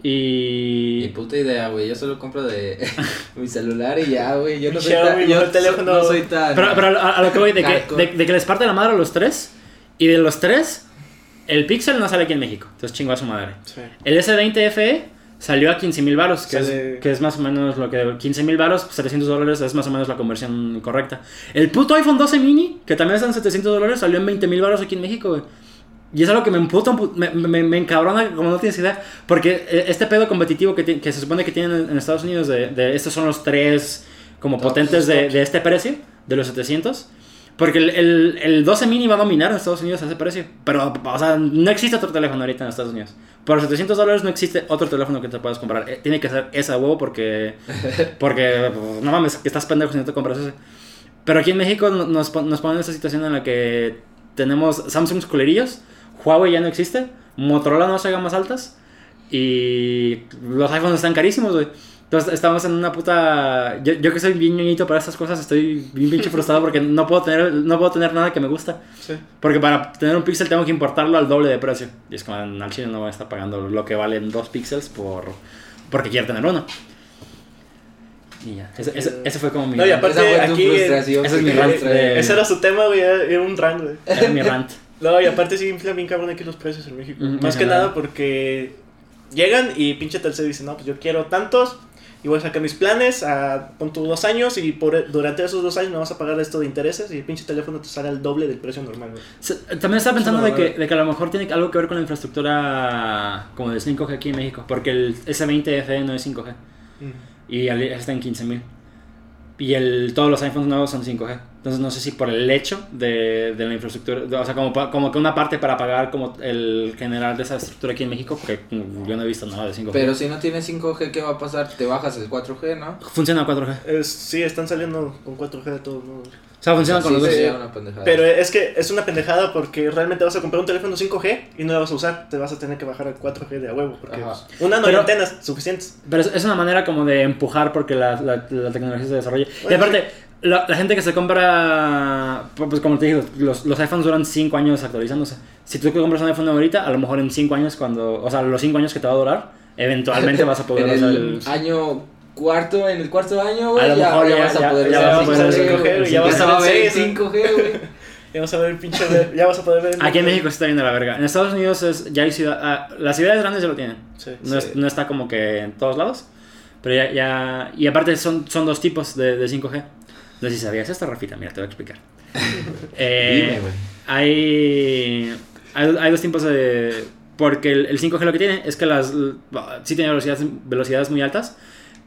Ni Y... puta idea, güey. Yo solo compro de mi celular y ya, güey. Yo no soy tan. Yo mejor teléfono. no soy tan. Pero, pero a, a lo que voy, de que, de, de que les parte la madre a los tres, y de los tres, el Pixel no sale aquí en México. Entonces chingo a su madre. Sí. El S20 FE salió a 15 mil baros, que, Sale- es, que es más o menos lo que... 15 mil baros, 700 dólares es más o menos la conversión correcta. El puto iPhone 12 mini, que también están 700 dólares, salió en 20 mil baros aquí en México, güey. Y es algo que me emputa, me, me, me encabrona como no tienes idea. Porque eh, este pedo competitivo que, que se supone que tienen en- Estados Unidos, de, de estos son los tres como Tops, potentes de, de este precio, de los 700. Porque el, el, el 12 mini va a dominar en Estados Unidos a ese precio. Pero, o sea, no existe otro teléfono ahorita en Estados Unidos. Por 700 dólares no existe otro teléfono que te puedas comprar. Eh, Tiene que ser ese a huevo porque. Porque, no mames, que estás pendejo si no te compras ese. Pero aquí en México no- nos, nos ponen en esta situación en la que tenemos Samsung culerillos, Huawei ya no existe, Motorola no hace gamas altas y los iPhones están carísimos, güey. Entonces estamos en una puta... Yo, yo que soy bien ñoñito para estas cosas, estoy bien pinche frustrado porque no puedo, tener, no puedo tener nada que me gusta. Sí. Porque para tener un píxel tengo que importarlo al doble de precio. Y es como al chile no voy a estar pagando lo que valen dos píxeles por, porque quiero tener uno. Y ya, ese, ese- ese fue como mi, No, y aparte- Esa aquí, frustración. ese es mi rant de- Ese era su tema, güey, era un rango, güey. era mi rant. No, y aparte sí infla bien cabrón aquí los precios en México. Ujú, Más que nada porque llegan y pinche Telcel dice, no, pues yo quiero tantos y voy a sacar mis planes a pon dos años y por, durante esos dos años me vas a pagar esto de intereses y el pinche teléfono te sale al doble del precio normal, güey. Se- También estaba pensando Es de que, de que a lo mejor tiene algo que ver con la infraestructura como de 5G aquí en México. Porque el S20 FE no es 5G. Y está en 15.000. Y el, todos los iPhones nuevos son 5G. Entonces no sé si por el hecho de, de la infraestructura, de- o sea, como, pa- como que una parte para pagar como el general de esa estructura aquí en México, porque yo no he visto nada de 5G. Pero si no tienes 5G, ¿qué va a pasar? Te bajas el 4G, ¿no? Funciona 4G. Es, sí, están saliendo con 4G de todos modos. O sea, funciona con Sí, los dos. sería una pendejada. Pero es que es una pendejada porque realmente vas a comprar un teléfono 5G y no lo vas a usar. Te vas a tener que bajar al 4G de a huevo. Porque Ajá. pues, una no Pero- hay antenas suficientes. Pero es, es una manera como de empujar porque la, la, la tecnología se desarrolla. y aparte, la, la gente que se compra, pues como te digo, los, los iPhones duran 5 años actualizándose. Si tú compras un iPhone ahorita, a lo mejor en 5 años, cuando, o sea, los 5 años que te va a durar, eventualmente vas a poder en usar el el... año cuarto, en el cuarto año, güey, A lo ya, mejor ya ya- vas a poder ya usar vas a poder 5G, 5G, güey. ya vas a ver ver seis, 5G, güey. Ya vas a ver el pinche. Ya vas a poder ver. Aquí en México se está viendo la verga. En Estados Unidos es, ya hay ciudad, ah, las ciudades grandes ya lo tienen. Sí. No, Sí. es- no está como que en todos lados. Pero ya, ya y aparte son, son dos tipos de, de 5G. No sé si sabías esto, Rafita, mira, te voy a explicar. Eh, Dime, güey. hay, hay, hay dos tipos de... Porque el, el 5G lo que tiene es que las... Sí tiene velocidades, velocidades muy altas,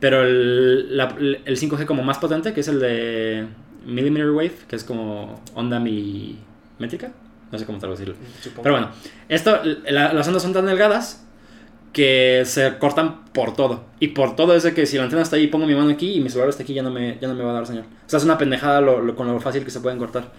pero el, la- el 5G como más potente, que es el de millimeter wave, que es como onda milimétrica, no sé cómo traducirlo. Supongo. Pero bueno, esto, la- las ondas son tan delgadas que se cortan por todo. Y por todo es de que si la antena está ahí, pongo mi mano aquí y mi celular está aquí, ya no me, ya no me va a dar señal. O sea, es una pendejada lo- lo- con lo fácil que se pueden cortar.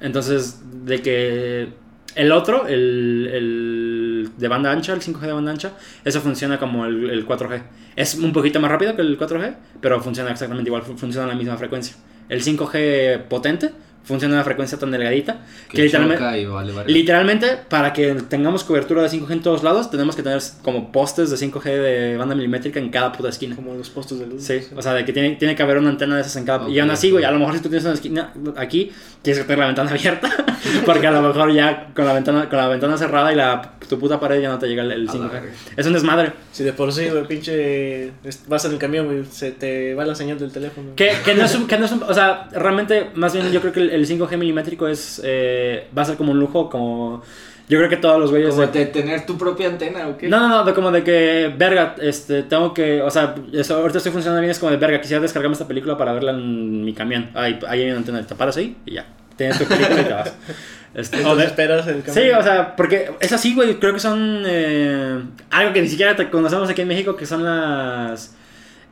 Entonces, de que el otro, el, el de banda ancha, el 5G de banda ancha, eso funciona como el, el 4G. Es un poquito más rápido que el 4G, pero funciona exactamente igual, fu- funciona a la misma frecuencia. El 5G potente funciona a una frecuencia tan delgadita que, Que literalmente... choca y vale. Literalmente, para que tengamos cobertura de 5G en todos lados, tenemos que tener como postes de 5G de banda milimétrica en cada puta esquina. Como los postos de luz. Sí, o sea, de que tiene, tiene que haber una antena de esas en cada... Y aún así, güey, ok. a lo mejor si tú tienes una esquina aquí, tienes que tener la ventana abierta, porque a lo mejor ya con la ventana, con la ventana cerrada y la, tu puta pared ya no te llega el, el A la 5G. verga. Es un desmadre. Si de por sí, güey, pinche. Vas en el camión, güey, se te va la señal del teléfono. Que, que no es un, que no es un- o sea, realmente, más bien yo creo que el, el 5G milimétrico es, eh, va a ser como un lujo, como... Yo creo que todos los güeyes... Como de- de tener tu propia antena, ¿o qué? No, no, no, de como de que, verga, este, tengo que, o sea, eso, ahorita estoy funcionando bien, es como de, verga, quisiera descargarme esta película para verla en mi camión. Ahí, ahí hay una antena, te paras ahí y ya, tienes tu película y te vas. Este, o de- esperas el camión. sí, o sea, porque es así, güey, creo que son eh, algo que ni siquiera te conocemos aquí en México, que son las...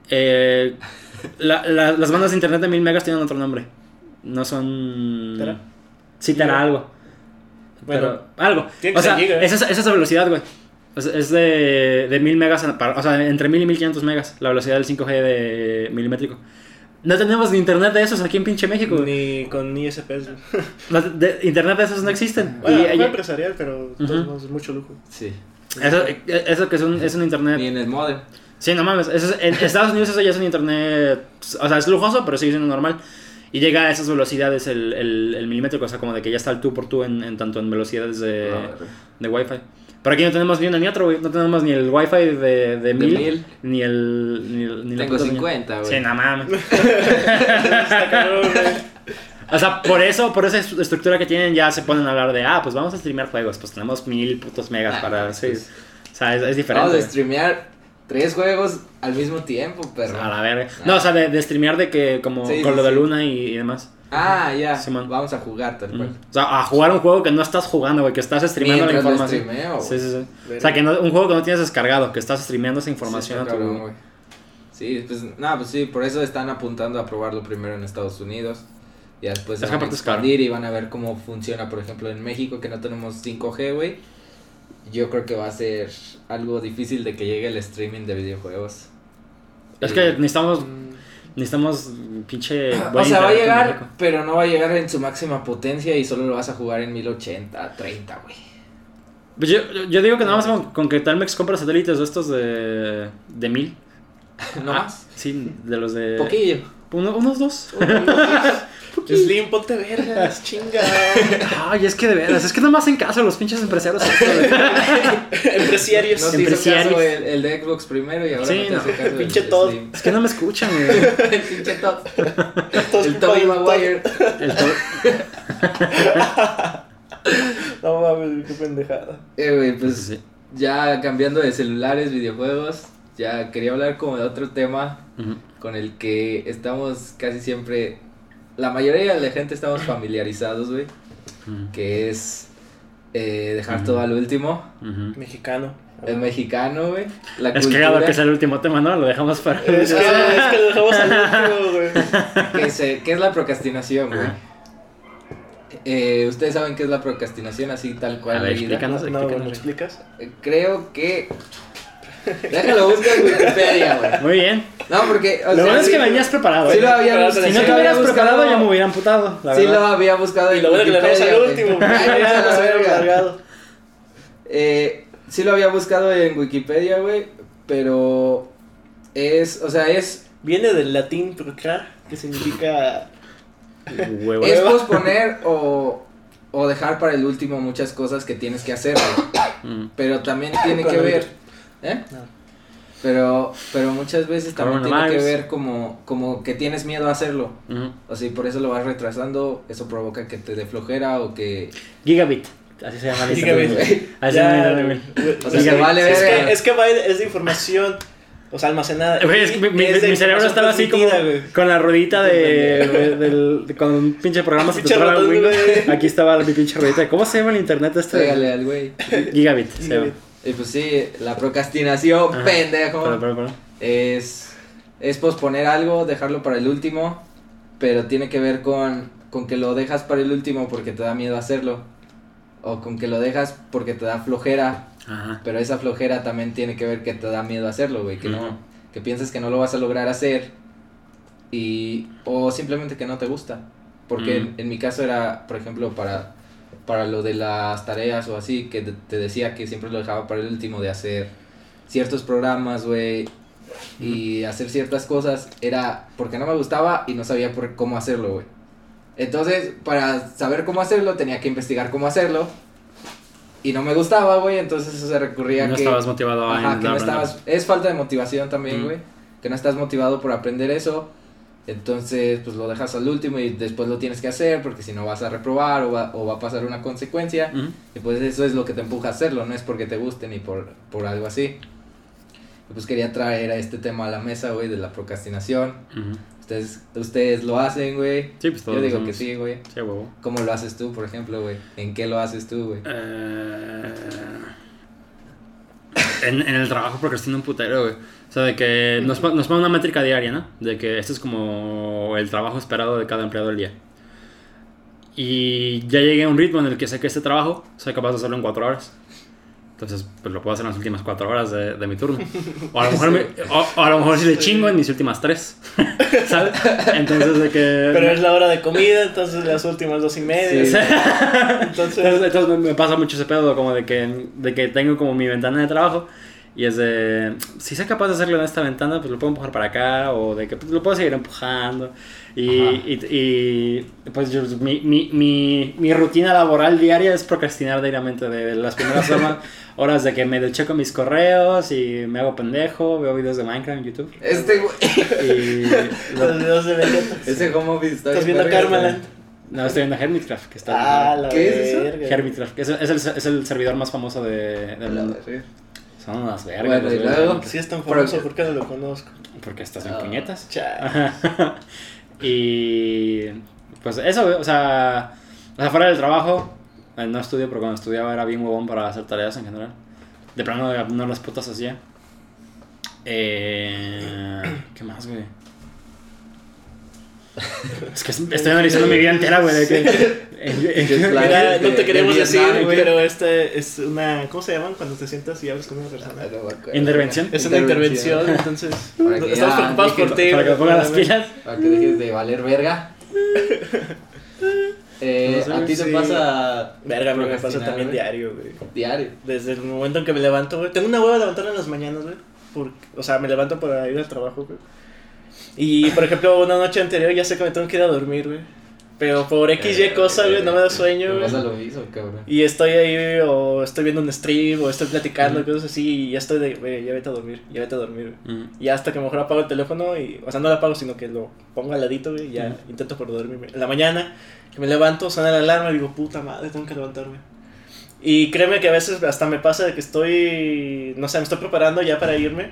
eh, la- la- las bandas de internet de 1000 megas tienen otro nombre. No son... ¿Tera? Sí, tera algo. Bueno, pero algo. tiene que O sea, ser giga, ¿eh? es, esa- es esa velocidad, güey. O sea, es de, de 1000 megas, o sea, entre 1000 y 1500 megas, la velocidad del 5G de milimétrico. No tenemos ni internet de esos aquí en pinche México. Ni con ISPs. güey. No, de- internet de esos no existen. Bueno, Y- empresarial, pero es mucho lujo. Sí. eso, eso que es un, es un internet. Ni en el modem. Sí, no mames. eso es- en Estados Unidos eso ya es un internet. O sea, es lujoso, pero sigue siendo normal. Y llega a esas velocidades el, el, el milimétrico, o sea, como de que ya está el tú por tú en, en tanto en velocidades de, Ah, de Wi-Fi. Pero aquí no tenemos ni uno ni otro, güey. No tenemos ni el Wi-Fi de, de, mil, mil. ni el. Ni, el- ni la Tengo señal. 50, güey. Sí, no mames. O sea, por eso, por esa est- estructura que tienen, ya se ponen a hablar de, ah, pues vamos a streamear juegos. Pues tenemos mil putos megas Ah, para. pues, Sí. pues. O sea, es, es diferente. Vamos a streamear tres juegos al mismo tiempo, perro. A la verga. No, o sea, de, de streamear de que, como Sí, con sí, lo de sí. Luna y, y demás. Ah, ya. Vamos a jugar tal cual. O sea, a jugar un juego que no estás jugando, güey, que estás streameando la lo información. streameo, Sí, sí, sí. O sea, que no, un juego que no tienes descargado, que estás streameando esa información Sí, a tu. cabrón, güey. Sí, pues, nada, pues sí, por eso están apuntando a probarlo primero en Estados Unidos. Y después Es van a expandir y van a ver cómo funciona, por ejemplo, en México que no tenemos 5G, güey. Yo creo que va a ser algo difícil de que llegue el streaming de videojuegos. Es Eh, que necesitamos, necesitamos pinche... O sea, va a llegar, pero no va a llegar en su máxima potencia y solo lo vas a jugar en 1080, 30, güey. Pues yo, yo digo que nada más con, con que Telmex compra satélites de estos de, de mil. No Ah, más. Sí, de los de... Poquillo. Uno- unos dos. Slim, ponte vergas, chinga. Ay, es que de veras, es que no me hacen caso los pinches empresarios. Empresarios. No te hizo Empresarios. caso el, el de Xbox primero y ahora Sí, no te hace caso el- Pinche Todd. Slim. es que no me escuchan, güey. el pinche Todd. Todos El culpa Tobey del Todd. Maguire. El to- No mames, qué pendejada. Eh, güey, pues Sí. ya cambiando de celulares, videojuegos, ya quería hablar como de otro tema Ujú. con el que estamos casi siempre, la mayoría de la gente estamos familiarizados, güey, que es eh, dejar todo al último. Mexicano. El mexicano, güey. La Es cultura cagado que es el último tema, ¿no? Lo dejamos para... Es que, es que lo dejamos al último, güey. que, se- que es la procrastinación, güey. Eh, Ustedes saben qué es la procrastinación así tal cual. A ver, explícanos. No, explícanos. ¿me lo explicas? Eh, Creo que... Déjalo, busca en Wikipedia, güey. Muy bien. No, porque... o Lo sea, bueno es sí- que venías preparado. Sí ¿eh? lo había Si no te lo hubieras había preparado, ya me hubiera amputado. La Sí verdad. lo había buscado Y en lo bueno que le Wikipedia, al último. Ay, Ya, vete a la ya, verga. largado. Eh, sí lo había buscado en Wikipedia, güey, pero es, o sea, es, Viene del latín procrar, que significa. Huevo. es posponer o, o dejar para el último muchas cosas que tienes que hacer, güey. Mm. pero también tiene que ver, ¿eh? No. Pero, pero muchas veces también tiene que ver como, como que tienes miedo a hacerlo. O sea, y por eso lo vas retrasando, eso provoca que te dé flojera o que... Gigabit. Así se llama Gigabit. Así se Ya, O sea, Gigabit. se vale es, que, es que va es de información. O sea, almacenada. Güey, es que mi, cerebro estaba así como güey. con la ruedita de, de- del, de- con un pinche programa se. Aquí estaba mi pinche ruedita. ¿Cómo se llama el internet este? Pégale al güey. Gigabit. se llama. Y pues sí, la procrastinación, Ajá. pendejo. Pero, pero, pero. es, es posponer algo, dejarlo para el último, pero tiene que ver con, con que lo dejas para el último porque te da miedo hacerlo, o con que lo dejas porque te da flojera, Ajá. pero esa flojera también tiene que ver que te da miedo hacerlo, güey, que no, que piensas que no lo vas a lograr hacer, y, o simplemente que no te gusta, porque en mi caso era, por ejemplo, para, para lo de las tareas o así, que te, decía que siempre lo dejaba para el último de hacer ciertos programas, güey, y hacer ciertas cosas era porque no me gustaba y no sabía por cómo hacerlo, güey. Entonces, para saber cómo hacerlo, tenía que investigar cómo hacerlo. Y no me gustaba, güey, entonces eso se recurría a No que... estabas motivado a Ajá, que no estabas... Es falta de motivación también, Mm. güey. Que no estás motivado por aprender eso. Entonces, pues lo dejas al último y después lo tienes que hacer porque si no vas a reprobar o va, o va a pasar una consecuencia. Y pues eso es lo que te empuja a hacerlo, no es porque te guste ni por, por algo así. Y pues quería traer a este tema a la mesa, güey, de la procrastinación. Ustedes, ustedes lo hacen, güey. Sí, pues todos Yo digo que sí, güey. Sí, huevo. ¿Cómo lo haces tú, por ejemplo, güey? ¿En qué lo haces tú, güey? Eh, en, en el trabajo procrastino un putero, güey. O sea, de que nos, nos ponen una métrica diaria, ¿no? De que este es como el trabajo esperado de cada empleado del día. Y ya llegué a un ritmo en el que sé que este trabajo soy capaz de hacerlo en cuatro horas. Entonces, pues lo puedo hacer en las últimas cuatro horas de, de mi turno. O a lo mejor, me- o, o a lo mejor si le chingo en mis últimas tres. ¿Sabes? Entonces, de que. Pero es la hora de comida, entonces las últimas dos y media. Sí. Entonces, Entonces, entonces me, me pasa mucho ese pedo como de que, de que tengo como mi ventana de trabajo y es de, si soy capaz de hacerlo en esta ventana, pues lo puedo empujar para acá o de que pues, lo puedo seguir empujando. Y, y, y, pues yo, mi, mi, mi, mi rutina laboral diaria es procrastinar diariamente de las primeras horas, horas de que me checo mis correos y me hago pendejo, veo videos de Minecraft en YouTube. Este, güey. Y los lo- videos de. Ese home office está ¿Estás viendo verga, Karmaland? no, estoy viendo Hermitcraft, que está... Ah, la ¿Qué es eso? Hermitcraft, que es, es, el, es el servidor más famoso de, del mundo. Son unas vergas. Bueno, y luego- Si es tan famoso, ¿por qué no lo conozco? Porque estás en Ah. puñetas. Y pues eso, güey, o sea, o sea, fuera del trabajo, eh, no estudio, pero cuando estudiaba era bien huevón para hacer tareas en general. De plano no las putas hacía. Eh, ¿Qué más, güey? Es que estoy analizando mi vida entera, güey. de de- no te de queremos decir, Vietnam, güey. pero este es una. ¿Cómo se llaman cuando te sientas y hablas con una persona? Intervención. Es una intervención, entonces. Estamos preocupados por ti. Para que güey, ponga las pilas. Para que dejes de valer verga. Eh, No sé, a ti te sí. pasa Verga, güey, me pasa también diario, güey. diario. Desde el momento en que me levanto, güey. Tengo una hueva de levantarme en las mañanas, güey. Porque, o sea, me levanto para ir al trabajo, güey. Y, por ejemplo, una noche anterior ya sé que me tengo que ir a dormir, güey. Pero por X, Y cosa, güey, no me da sueño, Me güey. pasa lo mismo, cabrón. Y estoy ahí, o estoy viendo un stream, o estoy platicando, cosas así, y ya estoy de, güey, ya vete a dormir, ya vete a dormir, güey. Mm. Y hasta que mejor apago el teléfono, y, o sea, no lo apago, sino que lo pongo al ladito, güey, y ya intento por dormirme. En la mañana, que me levanto, suena la alarma, y digo, puta madre, tengo que levantarme. Y créeme que a veces hasta me pasa de que estoy, no sé, me estoy preparando ya para irme,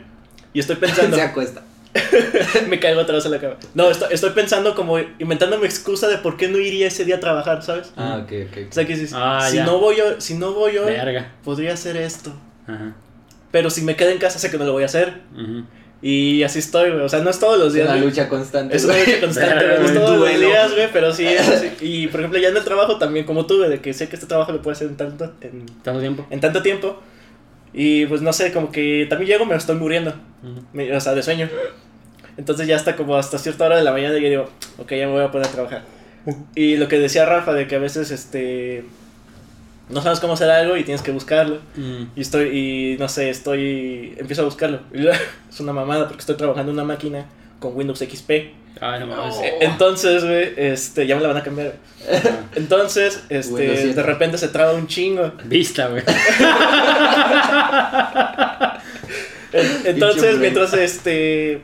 y estoy pensando, Se acuesta. me caigo otra vez en la cama. No, estoy, estoy pensando como inventándome excusa de por qué no iría ese día a trabajar, ¿sabes? Ah, ok, ok. O sea, que si, Ah, si no voy yo, si no voy hoy, Verga. podría hacer esto. Ajá. Pero si me quedo en casa sé que no lo voy a hacer. Y así estoy, güey. O sea, no es todos los Es días. una güey. lucha constante. Es una lucha constante. No es todos los días, güey. Pero sí es así. Y por ejemplo, ya en el trabajo también, como tú, güey, de que sé que este trabajo lo puedo hacer en tanto, en, ¿Tanto tiempo? en tanto tiempo. Y pues no sé, como que también llego, me estoy muriendo. Me- o sea, de sueño. Entonces ya hasta como hasta cierta hora de la mañana yo digo, ok, ya me voy a poner a trabajar. Y lo que decía Rafa de que a veces este no sabes cómo hacer algo y tienes que buscarlo. Mm. Y estoy, y no sé, estoy, empiezo a buscarlo. Y luego, es una mamada porque estoy trabajando en una máquina con Windows XP. Ay, no mames. Entonces, güey, este, ya me la van a cambiar. Entonces, este, de repente se traba un chingo. Vista, güey. En- Entonces, mientras este.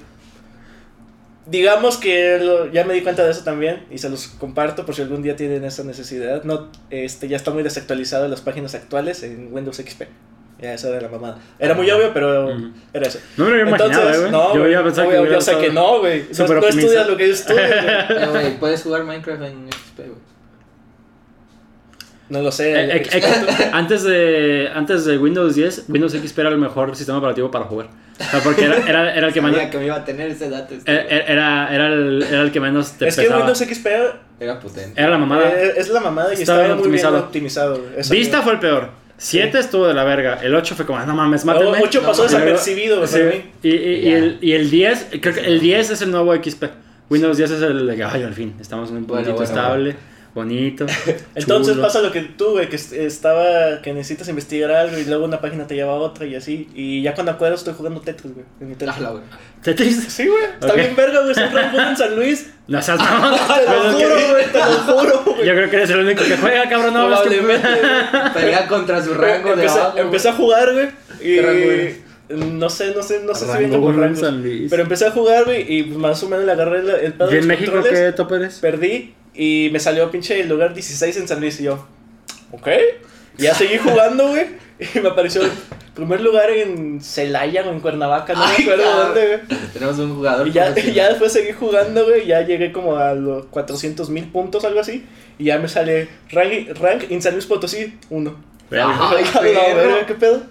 Digamos que lo- ya me di cuenta de eso también y se los comparto por si algún día tienen esa necesidad. No, este, ya está muy desactualizado las páginas actuales en Windows XP. Ya, esa era la mamada. Era muy obvio, pero era eso. No me lo había imaginado, Entonces, eh, güey. no, yo güey, iba a pensar obvio, que yo sé que no, güey. No, no estudias lo que yo estudio, güey. Güey, puedes jugar Minecraft en XP, güey. No lo sé. Eh, eh, eh, antes, de, antes de Windows 10, Windows XP era el mejor sistema operativo para jugar. O sea, porque era, era, era el que menos. Que me iba a tener ese dato. este, Era, era, era el, era el que menos te es que pesaba. Windows XP Era potente. Era la mamada. eh, es la mamada y Estaba estaba, muy bien optimizado. Eso Vista sí. fue el peor. 7 estuvo de la verga. El 8 fue como, no mames, mátenme. Mucho No, pasó desapercibido, Sí, para mí. y, y, y el, y el 10, creo que el 10 es el nuevo XP. Windows 10 es el de que, ay, al fin, estamos en un Bueno, puntito bueno, estable, bonito. Entonces chulo. pasa lo que tú, güey, que est- estaba, que necesitas investigar algo y luego una página te lleva a otra y así. Y ya cuando acuerdo estoy jugando Tetris, güey, en mi Ah, teléfono. güey. Tetris. Sí, güey, está bien verga, güey, siempre juego en San Luis. No seas mamón. Te lo juro, güey, te lo juro, güey. Yo creo que eres el único que juega, cabrón. No, que- Probablemente, güey. Pelea contra su rango de empecé, abajo. empecé a jugar, güey, ¿Qué rango y no sé, no sé, no sé si Rango bien como Luis. Pero empecé a jugar, güey, y más o menos le agarré el, el pedo ¿Y en México qué top eres? Perdí y me salió pinche el lugar 16 en San Luis y yo, ok. Y ya seguí jugando, güey. Y me apareció el primer lugar en Celaya o en Cuernavaca, no me Ay, acuerdo cabrón. dónde, güey. Tenemos un jugador. Y ya, ya después seguí jugando, güey. Ya llegué como a los 400 mil puntos, algo así. Y ya me sale rank, rank en San Luis Potosí 1. Ay, la perro. verga, ¿qué pedo?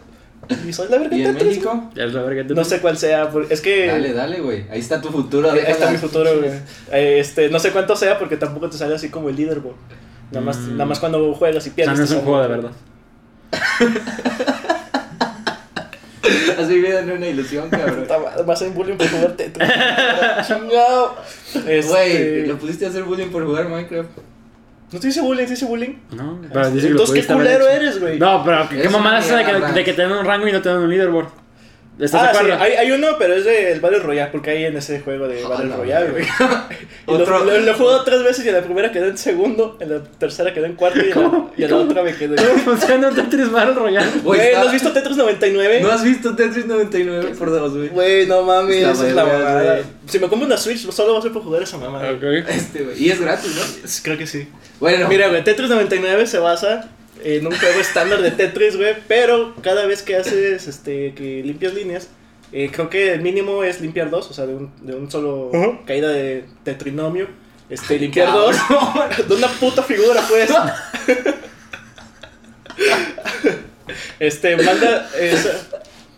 Y soy la verga ¿Y en Tetris, México? Ya es la verga. güey. No sé cuál sea, es que... Dale, dale, güey. Ahí está tu futuro. Ahí deja está mi futuro, güey. Este, no sé cuánto sea porque tampoco te sale así como el leaderboard. Nada más, Mm. nada más cuando juegas y O sea, pierdes. no es un juego de verdad. Has vivido en una ilusión, cabrón. A hacer bullying por jugar Tetris. Chingado. Este, Güey, ¿lo pudiste hacer bullying por jugar Minecraft? ¿No te hice bullying? ¿Te hice bullying? No, pero dice que lo Entonces, ¿qué culero eres, güey? No, pero ¿qué Eres mamada es esa de que, de que te dan un rango y no te dan un leaderboard? ¿Estás de Ah, sí, acuerdo? hay, hay uno, pero es del Battle Royale, porque hay en ese juego de Ah, Battle la Royale, güey. Otro- lo, lo he jugado tres veces y en la primera quedé en segundo, en la tercera quedé en cuarto y en la, y en la ¿Cómo? otra me quedé. ¿Cómo funciona un Tetris Battle Royale? Güey, está- ¿no has visto Tetris 99? ¿No has visto Tetris 99 por dos, güey? Güey, no mames, esa es la mamada. Si me compro una Switch, solo va a ser por jugar esa mamada. Ok. Este, güey. Y es gratis, ¿no? Creo que sí. Bueno, Mira, güey, Tetris 99 se basa en un juego estándar de Tetris, güey, pero cada vez que haces, este, que limpias líneas, eh, creo que el mínimo es limpiar dos, o sea, de un, de un solo caída de tetrinomio. Este, limpiar cabrón. dos de una puta figura, pues. este, manda, esa-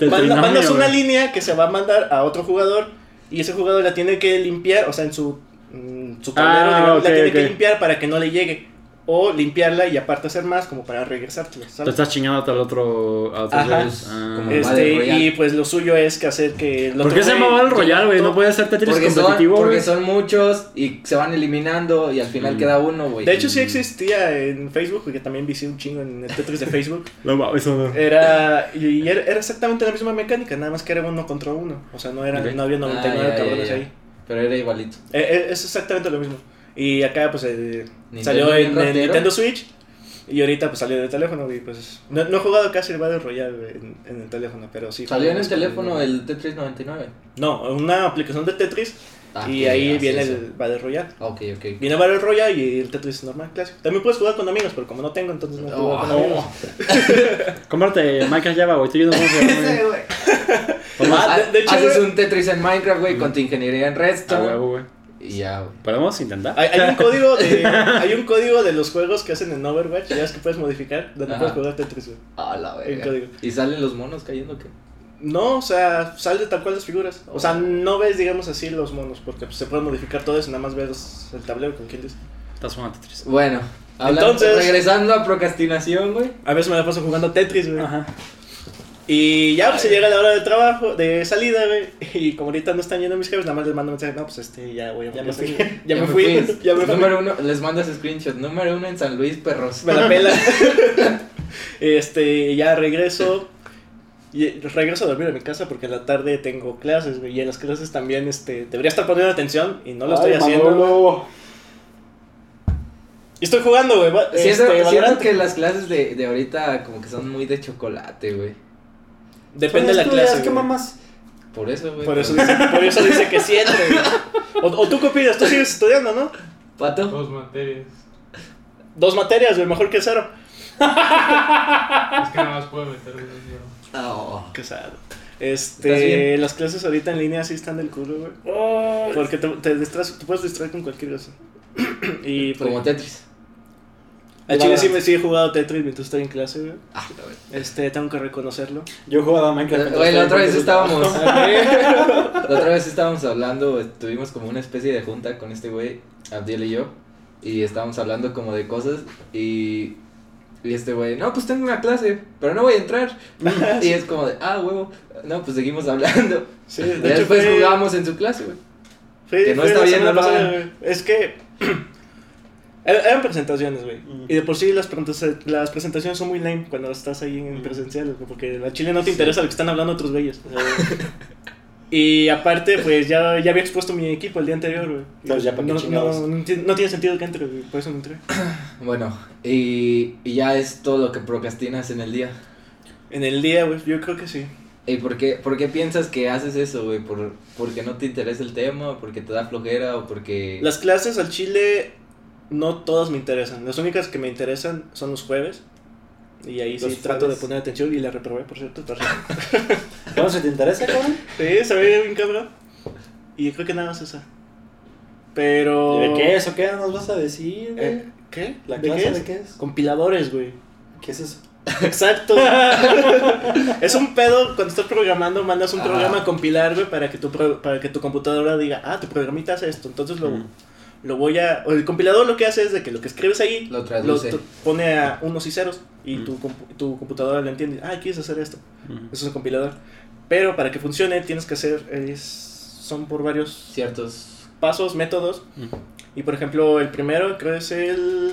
manda- mandas una línea que se va a mandar a otro jugador y ese jugador la tiene que limpiar, o sea, en su mm, su tablero, Ah, digamos, ok, la tiene ok. que limpiar para que no le llegue. O limpiarla y aparte hacer más como para regresártela. Te estás chingando al otro. A otros Ajá. Ah. Como- Este, y pues lo suyo es que hacer que el ¿Por qué se llama Battle Royale, güey? No puede ser Tetris Porque son, competitivo, porque son muchos y se van eliminando y al final Mm. queda uno, güey. De hecho, sí existía en Facebook, porque también vicié un chingo en el Tetris de Facebook. No mames, eso no. Era, y era, era exactamente la misma mecánica, nada más que era uno contra uno. O sea, no, era, no había 99 Ah, ya, ya, cabrones ya. ahí. Pero era igualito. Eh, eh, es exactamente lo mismo. Y acá, pues, eh, salió en, en. Nintendo Switch. Y ahorita, pues, salió de teléfono. Y pues, no, no he jugado casi el Battle Royale en, en el teléfono, pero sí. Salió en el teléfono el Tetris 99. No, una aplicación de Tetris. Ah, y ahí viene el Battle Royale. Ok, ok. Viene Battle Royale y el Tetris normal, clásico. También puedes jugar con amigos, pero como no tengo, entonces no juego con Oh. amigos. Cómprate Minecraft Java, güey. Estoy viendo cómo se llama. güey. Ah, de- hecho, Haces un Tetris en Minecraft, güey, con tu ingeniería en Redstone. huevo, güey. Y ya, güey. ¿Podemos intentar? Hay, hay un código de hay un código de los juegos que hacen en Overwatch, ya es que puedes modificar, donde Ajá. puedes jugar Tetris. güey. A la verga. ¿Y salen los monos cayendo qué? No, o sea, sale tal cual las figuras. O sea, no ves, digamos así, los monos, porque pues, se puede modificar todo eso, nada más ves el tablero con quien dice. Estás jugando Tetris. Bueno, hablando, Entonces- regresando a procrastinación, güey. A veces me la paso jugando Tetris, güey. Ajá. Y ya, pues se llega la hora de trabajo, de salida, güey. Y como ahorita no están yendo mis jefes, nada más les mando mensaje, no, pues este, ya voy a Ya me fui. Ya, me fui, ya me fui. Número uno, les mandas screenshot. Número uno en San Luis, perros. Me la pela. este, ya regreso. Y regreso a dormir a mi casa porque en la tarde tengo clases, güey. Y en las clases también, este, debería estar poniendo atención y no lo estoy haciendo. Manolo. Y estoy jugando, güey. Siento, este, siento que las clases de, de ahorita como que son muy de chocolate, güey. Depende de la clase. ¿Qué güey. mamás? Por eso, güey. Por eso, dice, por eso dice que siempre, güey. O, o tú qué opinas, tú sigues estudiando, ¿no? Pato. Dos materias. Dos materias, güey, mejor que cero. Es que nada más puedo meter dos, pero- Oh. Qué sad. ¿Estás Este, las clases ahorita en línea sí están del culo, güey. Porque te, te distraes, te puedes distraer con cualquier cosa. y por Como Tetris. Al chile sí me sí he jugado Tetris mientras estoy en clase, güey. Ah, la verdad. Este, tengo que reconocerlo. Yo jugaba a Minecraft. Güey, la otra vez estábamos. La otra vez estábamos hablando, tuvimos como una especie de junta con este güey, Abdiel y yo, y estábamos hablando como de cosas y, y este güey, no, pues tengo una clase, pero no voy a entrar. y es como de, ah, huevo, no, pues seguimos hablando. Sí, Y de hecho después fue, jugamos en su clase, güey. fue- que no fue está bien, no lo. Es que eran presentaciones, güey. Mm. Y de por sí las, presentas- las presentaciones son muy lame cuando estás ahí en presencial, güey, porque al chile no te interesa lo que están hablando otros güeyes. o sea, y aparte, pues ya, ya había expuesto mi equipo el día anterior, güey. Entonces, ya, ¿para no, no, no tiene- no tiene sentido que entre, güey, por eso no entré. Bueno, y, y ya es todo lo que procrastinas en el día. En el día, güey, yo creo que sí. ¿Y por qué, por qué piensas que haces eso, güey? ¿Por, ¿Porque no te interesa el tema? ¿Porque te da flojera? ¿O porque...? Las clases al chile no todas me interesan. Las únicas que me interesan son los jueves. Y ahí sí trato de poner atención y la reprobé, por cierto. ¿Cómo se te interesa, cabrón? sí, se ve bien cabrón. Y creo que nada más esa. Pero... ¿Y ¿De qué es o qué nos vas a decir, güey? Eh, ¿Qué? ¿La ¿De clase qué de qué es? Compiladores, güey. ¿Qué es eso? Exacto. es un pedo cuando estás programando, mandas un Ajá. programa a compilar, güey, para que tu pro- para que tu computadora diga, "Ah, tu programita hace esto." Entonces lo Mm. Lo voy a o el compilador lo que hace es de que lo que escribes ahí Lo traduce. t- pone a unos y ceros y Mm. tu compu- tu computadora lo entiende. "Ah, quieres hacer esto." Ujú. Eso es un compilador. Pero para que funcione tienes que hacer es son por varios Ciertos... pasos, métodos. Ujú. Y por ejemplo, el primero creo es el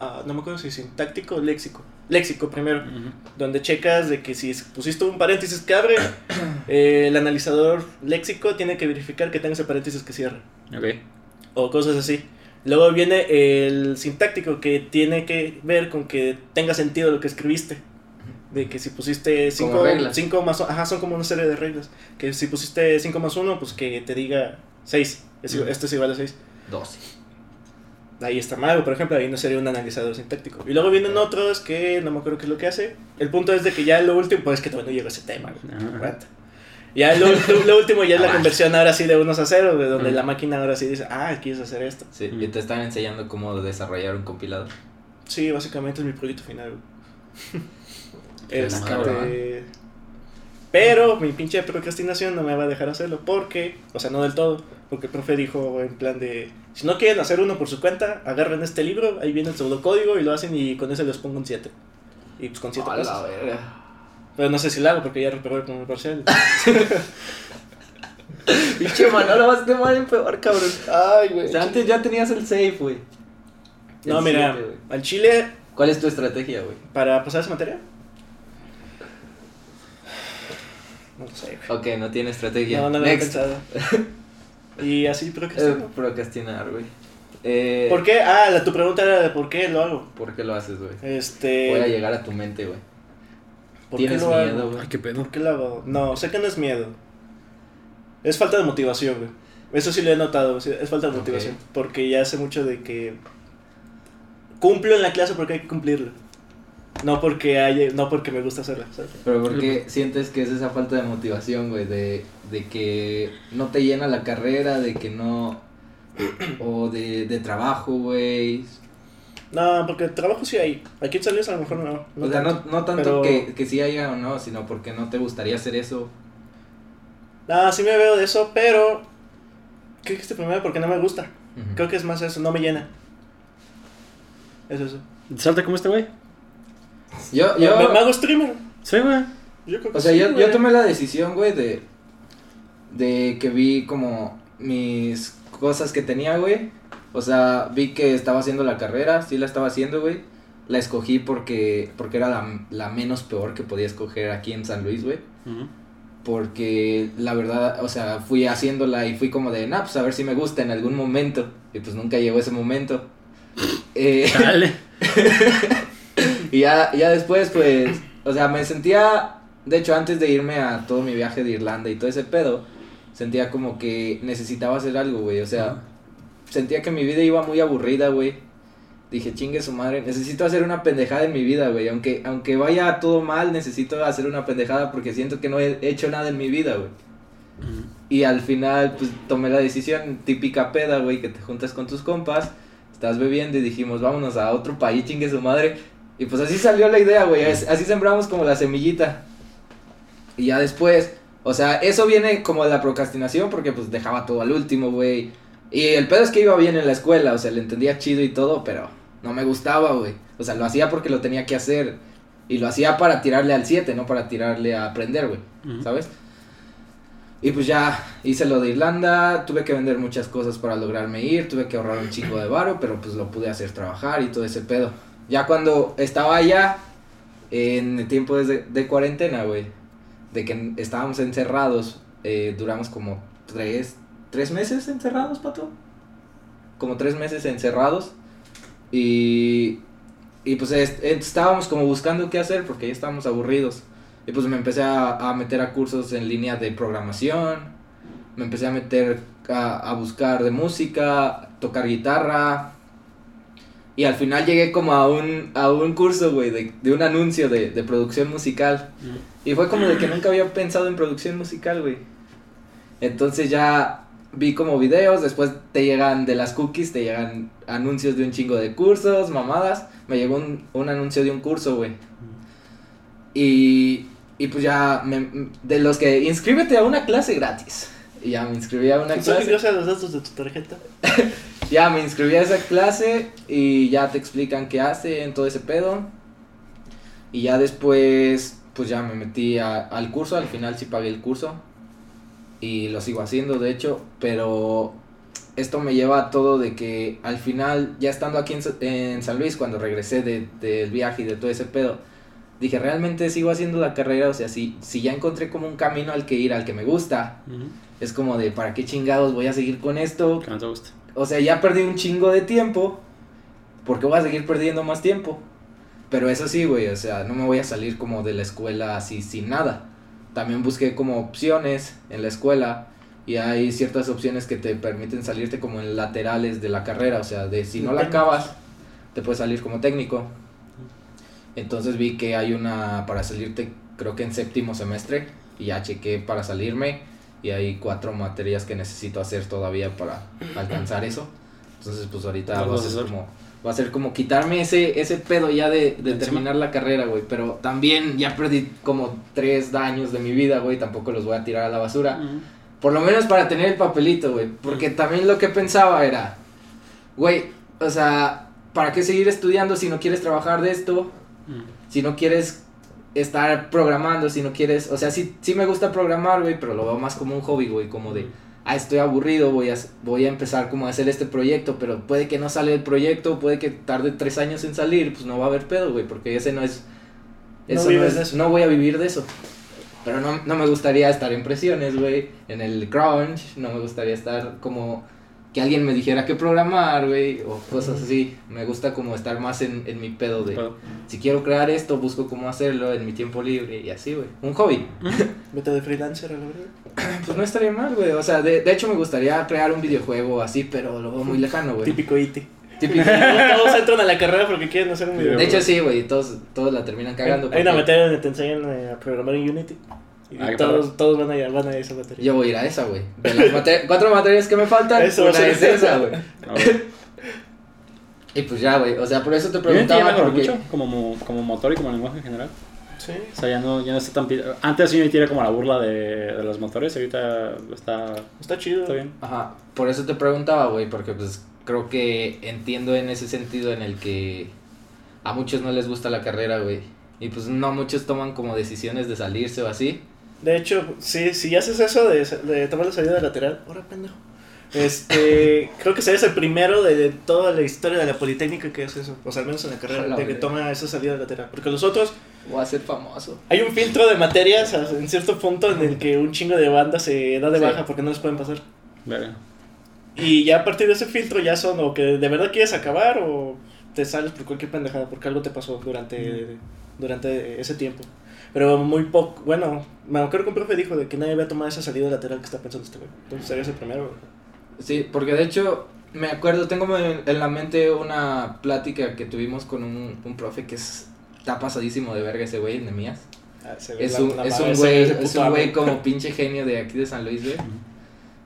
ah, no me acuerdo si es sintáctico o léxico. Léxico primero donde checas de que si pusiste un paréntesis que abre, eh, el analizador léxico tiene que verificar que tenga ese paréntesis que cierra, Ok. O cosas así. Luego viene el sintáctico que tiene que ver con que tenga sentido lo que escribiste. De que si pusiste 5 reglas. más ajá, son como una serie de reglas. Que si pusiste 5 más 1, pues que te diga 6. Ujú. Esto es igual a 6. 12. Ahí está mal, por ejemplo, ahí no sería un analizador sintáctico. Y luego vienen otros que no me acuerdo qué es lo que hace. El punto es de que ya lo último, pues es que todavía no llegó a ese tema. güey. Ya lo, lo- lo último ya es la Aguanta. conversión ahora sí de unos a ceros, de donde Mm. la máquina ahora sí dice, ah, quieres hacer esto. Sí, Mm. y te están enseñando cómo desarrollar un compilador. Sí, básicamente es mi proyecto final. este, pero mi pinche procrastinación no me va a dejar hacerlo porque, o sea, no del todo, Porque el profe dijo en plan de, si no quieren hacer uno por su cuenta, agarren este libro, ahí viene el pseudocódigo y lo hacen y con ese les pongo un 7. Y pues con 7 A la cosas. Pero no sé si lo hago porque ya reprobé el primer parcial. Pinche Manolo, vas de mal en peor, cabrón. Ay, O güey. sea, antes ya tenías el safe, güey. No, El mira, güey. al chile, ¿Cuál es tu estrategia, güey? para pasar esa materia. No lo sé, güey. Ok, no tiene estrategia. No, no lo Next. pensado. y así creo que Eh, procrastinar, güey. Eh, ¿Por qué? Ah, la, tu pregunta era de por qué lo hago. ¿Por qué lo haces, güey? Este. Voy a llegar a tu mente, güey. ¿Por qué Tienes lo hago? miedo, güey. Ay, qué pedo. ¿Por qué lo hago? No, sé que no es miedo. Es falta de motivación, güey. Eso sí lo he notado, sí, es falta de motivación. Porque ya hace mucho de que cumplo en la clase porque hay que cumplirlo. No porque hay, no porque me gusta hacerla, ¿sabes? Pero ¿por qué sientes que es esa falta de motivación, güey? De, de que no te llena la carrera, de que no... O de, de trabajo, güey. No, porque trabajo sí hay. Aquí en San Luis a lo mejor no. no o sea, tanto. no, no tanto pero- que, que sí haya o no, sino porque no te gustaría hacer eso. No, sí me veo de eso, pero creo que este primero porque no me gusta. Creo que es más eso, no me llena. Es eso. ¿Salta como este güey? Yo, Me, yo, me hago streamer. Sí, güey. Yo creo que o sea, sí, yo, yo tomé la decisión, güey, de, de que vi como mis cosas que tenía, güey. O sea, vi que estaba haciendo la carrera, sí la estaba haciendo, güey. La escogí porque, porque era la, la menos peor que podía escoger aquí en San Luis, güey. Porque la verdad, o sea, fui haciéndola y fui como de, nah, pues a ver si me gusta en algún momento. Y pues nunca llegó ese momento. Eh, Dale. y ya, ya después, pues, o sea, me sentía, de hecho, antes de irme a todo mi viaje de Irlanda y todo ese pedo, sentía como que necesitaba hacer algo, güey. O sea, sentía que mi vida iba muy aburrida, güey. Dije, chingue su madre, necesito hacer una pendejada en mi vida, güey. Aunque, aunque vaya todo mal, necesito hacer una pendejada porque siento que no he hecho nada en mi vida, güey. Y al final, pues tomé la decisión típica peda, güey, que te juntas con tus compas, estás bebiendo y dijimos, vámonos a otro país, chingue su madre. Y pues así salió la idea, güey. as- Así sembramos como la semillita. Y ya después, o sea, eso viene como de la procrastinación porque pues dejaba todo al último, güey. Y el pedo es que iba bien en la escuela, o sea, le entendía chido y todo, pero no me gustaba, güey. O sea, lo hacía porque lo tenía que hacer. Y lo hacía para tirarle al 7, no para tirarle a aprender, güey. ¿Sabes? Y pues ya hice lo de Irlanda, tuve que vender muchas cosas para lograrme ir, tuve que ahorrar un chingo de varo, pero pues lo pude hacer trabajar y todo ese pedo. Ya cuando estaba allá, en el tiempo de, de cuarentena, güey, de que estábamos encerrados, eh, duramos como tres, tres meses encerrados, pato. Como tres meses encerrados. Y, y pues est- estábamos como buscando qué hacer porque ya estábamos aburridos. Y pues me empecé a, a meter a cursos en línea de programación, me empecé a meter a, a buscar de música, tocar guitarra. Y al final llegué como a un, a un curso, güey, de, de un anuncio de, de producción musical. Y fue como de que nunca había pensado en producción musical, güey. Entonces ya vi como videos, después te llegan de las cookies, te llegan anuncios de un chingo de cursos, mamadas. Me llegó un, un anuncio de un curso, güey. Y, y pues ya, me- de los que inscríbete a una clase gratis. Y ya me inscribí a una clase. los datos de tu tarjeta. Ya me inscribí a esa clase y ya te explican qué hacen, todo ese pedo. Y ya después, pues ya me metí a- al curso, al final sí pagué el curso. Y lo sigo haciendo, de hecho, pero esto me lleva a todo de que al final, ya estando aquí en, en San Luis, cuando regresé de- del viaje y de todo ese pedo, dije, realmente sigo haciendo la carrera, o sea, si, si ya encontré como un camino al que ir, al que me gusta, es como de, ¿para qué chingados voy a seguir con esto? Que no te gusta. O sea, ya perdí un chingo de tiempo. porque voy a seguir perdiendo más tiempo? Pero eso sí, güey, o sea, no me voy a salir como de la escuela así sin nada. También busqué como opciones en la escuela y hay ciertas opciones que te permiten salirte como en laterales de la carrera, o sea, de si no la acabas, te puedes salir como técnico. Entonces vi que hay una para salirte, creo que en séptimo semestre, y ya chequé para salirme, y hay cuatro materias que necesito hacer todavía para alcanzar eso. Entonces, pues ahorita Los va a vas a ser hacer. como, va a ser como quitarme ese, ese pedo ya de, terminar la carrera, güey. Pero también ya perdí como tres años de mi vida, güey, tampoco los voy a tirar a la basura. Por lo menos para tener el papelito, güey. Porque también lo que pensaba era, güey, o sea, ¿para qué seguir estudiando si no quieres trabajar de esto? Si no quieres estar programando, si no quieres, o sea, sí, sí me gusta programar, güey, pero lo veo más como un hobby, güey, como de, ah, estoy aburrido, voy a, voy a empezar como a hacer este proyecto, pero puede que no sale el proyecto, puede que tarde tres años en salir, pues no va a haber pedo, güey, porque ese no es, No eso no, vives es- de eso. no voy a vivir de eso. Pero no, no me gustaría estar en presiones, güey, en el crunch, no me gustaría estar como que alguien me dijera qué programar, güey, o cosas así. Me gusta como estar más en, en mi pedo de, Pedo. si quiero crear esto, busco cómo hacerlo en mi tiempo libre y así, güey. Un hobby. Vete de freelancer a la verdad. Pues no estaría mal, güey. O sea, de, de hecho me gustaría crear un videojuego así, pero lo veo muy lejano, güey. Típico IT. Típico. Todos entran a la carrera porque quieren hacer un video. De hecho, sí, güey. Todos, todos la terminan cagando. Hay una materia donde te enseñan eh, a programar en Unity. Y Ah, todos, todos van, a, van a esa materia. Yo voy a ir a esa, güey. De las mate- cuatro materias que me faltan, Eso una es esa, güey. A ver. Y pues ya, güey. O sea, por eso te preguntaba. Porque... mucho como, mo- como motor y como lenguaje en general. Sí. O sea, ya no, ya no está tan... pi- Antes Unity era como la burla de, de los motores, ahorita está, Está chido. está bien. Ajá, por eso te preguntaba, güey, porque pues creo que entiendo en ese sentido en el que a muchos no les gusta la carrera, güey. Y pues no muchos toman como decisiones de salirse o así. De hecho, sí, si haces eso de, de tomar la salida lateral, ahora pendejo. Este, creo que serías el primero de, de toda la historia de la Politécnica que hace eso. O sea, al menos en la carrera, Ojalá, de que toma esa salida lateral. Porque los otros, O a ser famoso. hay un filtro de materias a- en cierto punto en el que un chingo de bandas se da de Sí. baja porque no les pueden pasar. Verga. Y ya a partir de ese filtro ya son o que de verdad quieres acabar o te sales por cualquier pendejada porque algo te pasó durante, durante ese tiempo. Pero muy poco, bueno, me acuerdo que un profe dijo de que nadie había tomado esa salida lateral que está pensando este güey. Entonces serías el primero. Sí, porque de hecho, me acuerdo, tengo en, la mente una plática que tuvimos con un, un profe que es, está pasadísimo de verga ese güey, en Nemías. Ah, Es la- un, la es un güey, es un güey como pinche genio de aquí de San Luis, güey.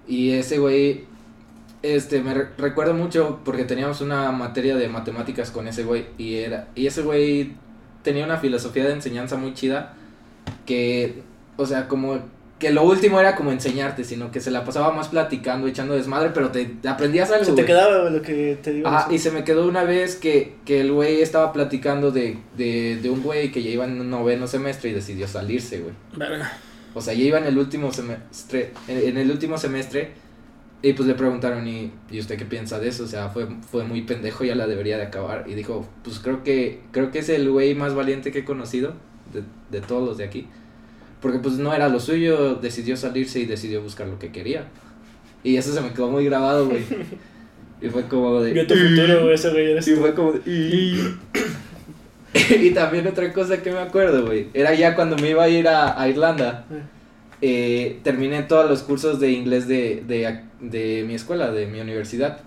Y ese güey, este, me re- recuerdo mucho porque teníamos una materia de matemáticas con ese güey. Y, era, y ese güey tenía una filosofía de enseñanza muy chida que, o sea, como que lo último era como enseñarte, sino que se la pasaba más platicando, echando desmadre, pero te, te aprendías algo. Se te quedaba lo que te digo. Ajá, y se me quedó una vez que, que el güey estaba platicando de, de, de un güey que ya iba en un noveno semestre y decidió salirse, güey. Verga. O sea, ya iba en el último semestre, en, en el último semestre, y pues le preguntaron, ¿y, ¿y usted qué piensa de eso? O sea, fue, fue muy pendejo, ya la debería de acabar. Y dijo, pues creo que, creo que es el güey más valiente que he conocido, de, de todos los de aquí. Porque pues no era lo suyo, decidió salirse y decidió buscar lo que quería. Y eso se me quedó muy grabado, güey. Y fue como de... Vio tu futuro, güey, ese güey eres Y tú. fue como de... y también otra cosa que me acuerdo, güey. Era ya cuando me iba a ir a, a Irlanda. eh, terminé todos los cursos de inglés de, de, de mi escuela, de mi universidad.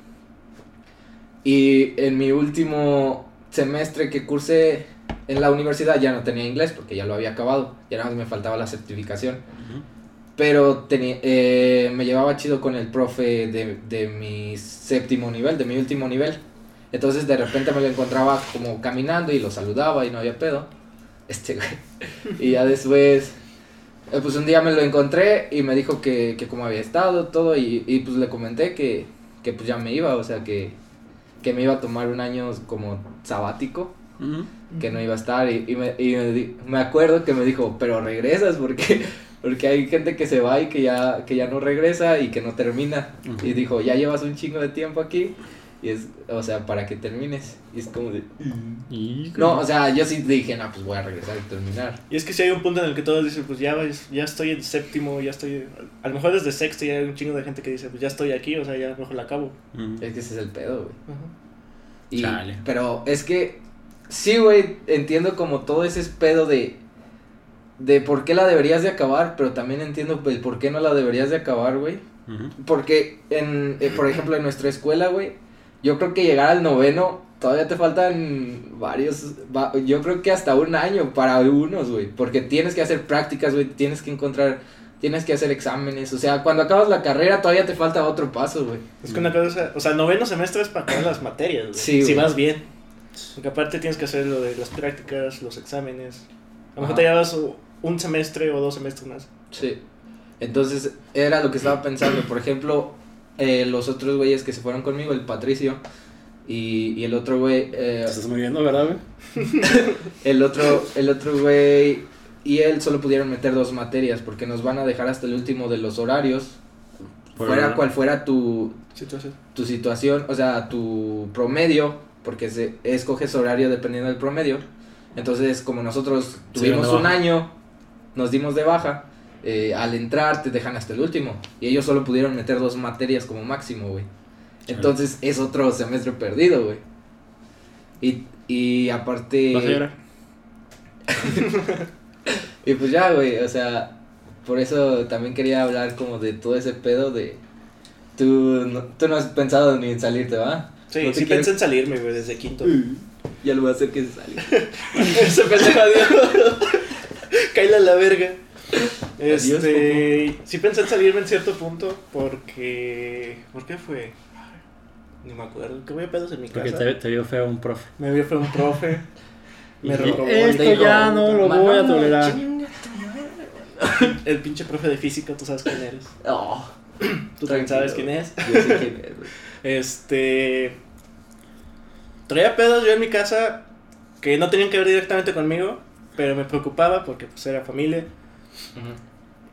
Y en mi último semestre que cursé en la universidad ya no tenía inglés porque ya lo había acabado. Ya nada más me faltaba la certificación. Pero tenía, eh, me llevaba chido con el profe de, de mi séptimo nivel, de mi último nivel. Entonces de repente me lo encontraba como caminando y lo saludaba y no había pedo. Este güey. Y ya después, eh, pues un día me lo encontré y me dijo que, que cómo había estado, todo. Y, y pues le comenté que, que pues ya me iba, o sea que, que me iba a tomar un año como sabático Ujú. Que no iba a estar y, y me, y me, me acuerdo que me dijo, pero regresas porque, porque hay gente que se va y que ya, que ya no regresa y que no termina. Ujú. Y dijo, ya llevas un chingo de tiempo aquí y es, o sea, para que termines. Y es como de... Y- No, o sea, yo sí dije, no, pues voy a regresar y terminar. Y es que si hay un punto en el que todos dicen, pues ya, ves- ya estoy en séptimo, ya estoy... A lo mejor desde sexto ya hay un chingo de gente que dice, pues ya estoy aquí, o sea, ya mejor la acabo. Ujú. Es que ese es el pedo, güey. Ajá. Y- Chale. Pero es que, sí, güey, entiendo como todo ese pedo de, de por qué la deberías de acabar, pero también entiendo el por qué no la deberías de acabar, güey. Porque, en, eh, por ejemplo, en nuestra escuela, güey, yo creo que llegar al noveno, todavía te faltan varios, va- yo creo que hasta un año para unos, güey. Porque tienes que hacer prácticas, güey, tienes que encontrar, tienes que hacer exámenes. O sea, cuando acabas la carrera todavía te falta otro paso, güey. Es que una cosa, o sea, noveno semestre es para acabar las materias, güey. Sí, si vas bien. Porque aparte tienes que hacer lo de las prácticas, los exámenes. A lo mejor te llevas un semestre o dos semestres más. Sí. Entonces, era lo que estaba pensando. Por ejemplo, eh, los otros güeyes que se fueron conmigo, el Patricio y, y el otro güey, eh, estás muriendo, ¿verdad, güey? el otro, el otro güey y él solo pudieron meter dos materias porque nos van a dejar hasta el último de los horarios. Fuera cual fuera tu, Situación. tu situación, o sea, tu promedio, porque se escoges horario dependiendo del promedio. Entonces, como nosotros tuvimos un año, nos dimos de baja, eh, al entrar te dejan hasta el último. Y ellos solo pudieron meter dos materias como máximo, güey. Entonces, es otro semestre perdido, güey. Y, y aparte... ¿Vas a llorar? Y pues ya, güey, o sea, por eso también quería hablar como de todo ese pedo de... Tú no, tú no has pensado ni en salirte, ¿va? Sí, No sí pensé en salirme, güey, desde quinto. Ya lo voy a hacer que se salga. Ese pendejo, adiós. Cállale a la verga. Adiós, Este, sí pensé en salirme en cierto punto porque... ¿Por qué fue? Ni me acuerdo. Que voy a pedos en mi Porque casa. te, te vio feo un profe. Me vio fue un profe. Me Y- robó Esto ya no lo "Mano, voy a tolerar. chinga tu madre". el pinche profe de física, tú sabes quién eres. Oh, Tú también sabes quién es. Yo sé quién es, güey. Este. Traía pedos yo en mi casa que no tenían que ver directamente conmigo, pero me preocupaba porque pues era familia.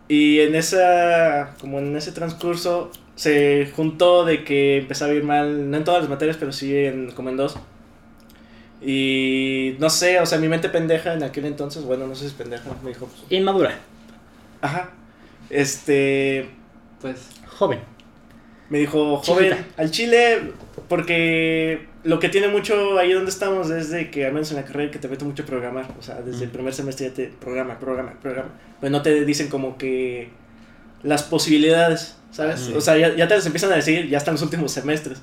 Y en esa, como en ese transcurso, se juntó de que empezaba a ir mal, no en todas las materias, pero sí en, como en dos. Y no sé, o sea, mi mente pendeja en aquel entonces, bueno, no sé si es pendeja, me dijo, pues, Inmadura. ajá, este, Pues, Joven. Me dijo, joven, Chiquita. al chile, porque lo que tiene mucho ahí donde estamos es de que, al menos en la carrera, que te mete mucho a programar. O sea, desde el primer semestre ya te programa, programa, programa. Pues no te dicen como que las posibilidades, ¿sabes? Mm. O sea, ya, ya te las empiezan a decir, ya están los últimos semestres.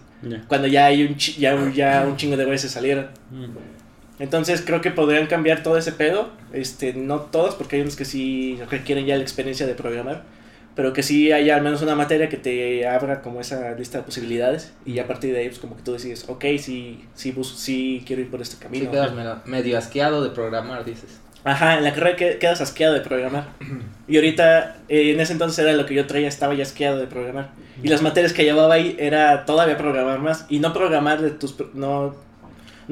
Cuando ya hay un, chi- ya, un- ya un chingo de güeyes se salieron. Mm. Entonces creo que podrían cambiar todo ese pedo. Este, no todos, porque hay unos que sí requieren ya la experiencia de programar. Pero que sí haya al menos una materia que te abra como esa lista de posibilidades. Y a partir de ahí, pues como que tú decides, ok, sí, sí, bus sí quiero ir por este sí camino. quedas medio, medio asqueado de programar, dices. Ajá, en la carrera que- quedas asqueado de programar. Y ahorita, eh, en ese entonces era lo que yo traía, estaba ya asqueado de programar. Y las materias que llevaba ahí era todavía programar más. Y no programar de tus... No,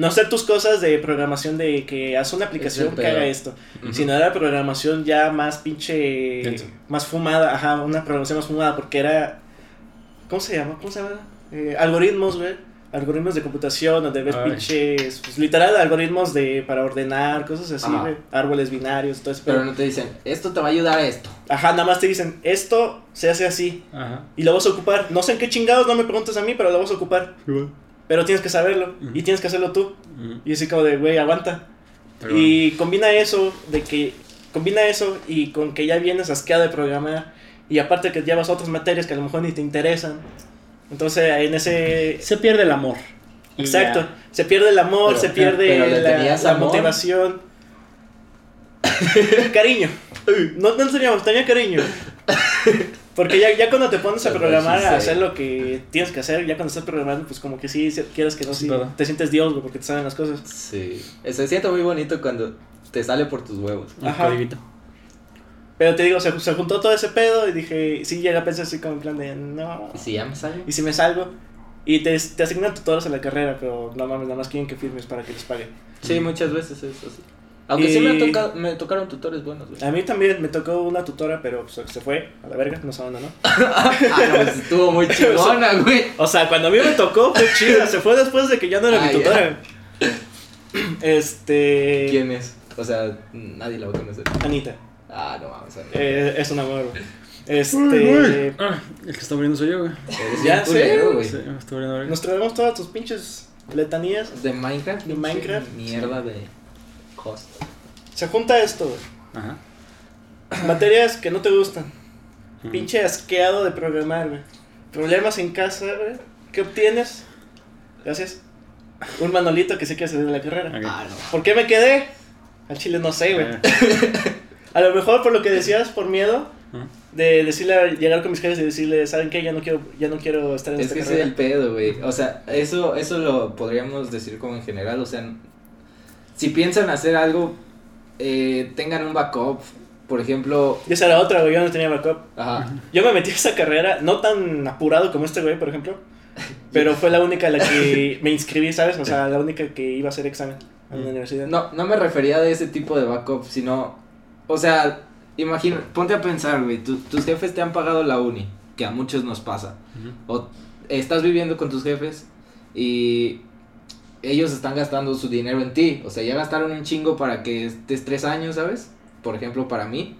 no hacer tus cosas de programación de que haz una aplicación que haga esto. Sino era programación ya más pinche... Denso. Más fumada, ajá, una programación más fumada porque era... ¿Cómo se llama? ¿Cómo se llama? Eh, algoritmos, güey. Algoritmos de computación, donde ves Ay. pinches... Pues literal, algoritmos de para ordenar, cosas así, güey. Árboles binarios, todo eso. Pero no te dicen, esto te va a ayudar a esto. Ajá, nada más te dicen, esto se hace así Ajá. y lo vas a ocupar. No sé en qué chingados, no me preguntes a mí, pero lo vas a ocupar. Igual. Pero tienes que saberlo y tienes que hacerlo tú. Y así como de, güey, aguanta. Pero Y combina eso, de que, combina eso y con que ya vienes asqueado de programar y aparte que llevas otras materias que a lo mejor ni te interesan. Entonces en ese... Se pierde el amor. Exacto, ya. se pierde el amor, Pero- se pierde pero la, motivación. cariño. No, no teníamos, tenía cariño. Porque ya, ya cuando te pones a Pero programar, a hacer lo que tienes que hacer, ya cuando estás programando, pues como que sí, quieres que no, Sí, te sientes Dios, güey, porque te saben las cosas. Sí. Se siente muy bonito cuando te sale por tus huevos. Ajá. codiguito. Pero te digo, se, se juntó todo ese pedo y dije, sí, llegué a pensar así como en plan de, no. Y si ya me sale. ¿Y si me salgo? Y te, te asignan tutores a la carrera, pero no mames, nada más quieren que firmes para que les paguen. Sí, muchas veces es así. Aunque sí me, tocado, me tocaron tutores buenos, güey. A mí también me tocó una tutora, pero pues, se fue a la verga, no saben, ¿no? Ah, no, pues estuvo muy chingona, güey. O sea, cuando a mí me tocó fue chida, se fue después de que ya no era Ah, mi ya. tutora. Este. ¿Quién es? O sea, nadie la va a conocer. Anita. Ah, no mames. Anita. Eh, es un amor. güey. Este. Ah, el que está muriendo soy yo, güey. Ya culero, güey. Sí, me está muriendo. Nos traemos todas tus pinches letanías. De Minecraft. De Minecraft. Mierda de Se junta esto, güey. Ajá. Materias que no te gustan. Ujú. Pinche asqueado de programar, güey. Problemas en casa, güey. ¿Qué obtienes? Gracias. Un manolito que sé que hacer de la carrera. Ok. Ah, no. ¿Por qué me quedé? Al chile no sé, güey. Eh, A lo mejor por lo que decías, por miedo Ajá. de decirle, llegar con mis jefes y decirle, ¿saben qué? Ya no quiero, ya no quiero estar en Es esta que ese es el pedo, güey. O sea, eso, eso lo podríamos decir como en general. O sea, si piensan hacer algo, eh, tengan un backup. por ejemplo, Y esa era otra, güey, yo no tenía backup. ajá, Yo me metí a esa carrera, no tan apurado como este güey, por ejemplo, pero fue la única a la que me inscribí, ¿sabes? O sea, la única que iba a hacer examen en la universidad. no, no me refería de ese tipo de backup, sino, o sea, imagina, ponte a pensar, güey, tu- tus jefes te han pagado la uni, que a muchos nos pasa, o estás viviendo con tus jefes y ellos están gastando su dinero en ti, o sea, ya gastaron un chingo para que estés tres años, ¿sabes? Por ejemplo, para mí.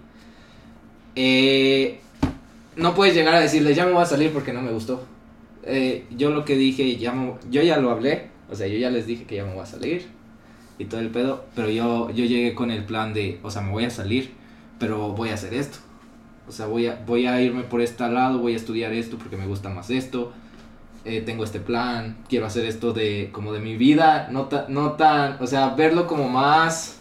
Eh, no puedes llegar a decirles, ya me voy a salir porque no me gustó. Eh, yo lo que dije, ya yo ya lo hablé, o sea, yo ya les dije que ya me voy a salir y todo el pedo, pero yo, yo llegué con el plan de, o sea, me voy a salir, pero voy a hacer esto. O sea, voy a, voy a irme por este lado, voy a estudiar esto porque me gusta más esto. Eh, tengo este plan, quiero hacer esto de como de mi vida, no, ta- no tan, o sea, verlo como más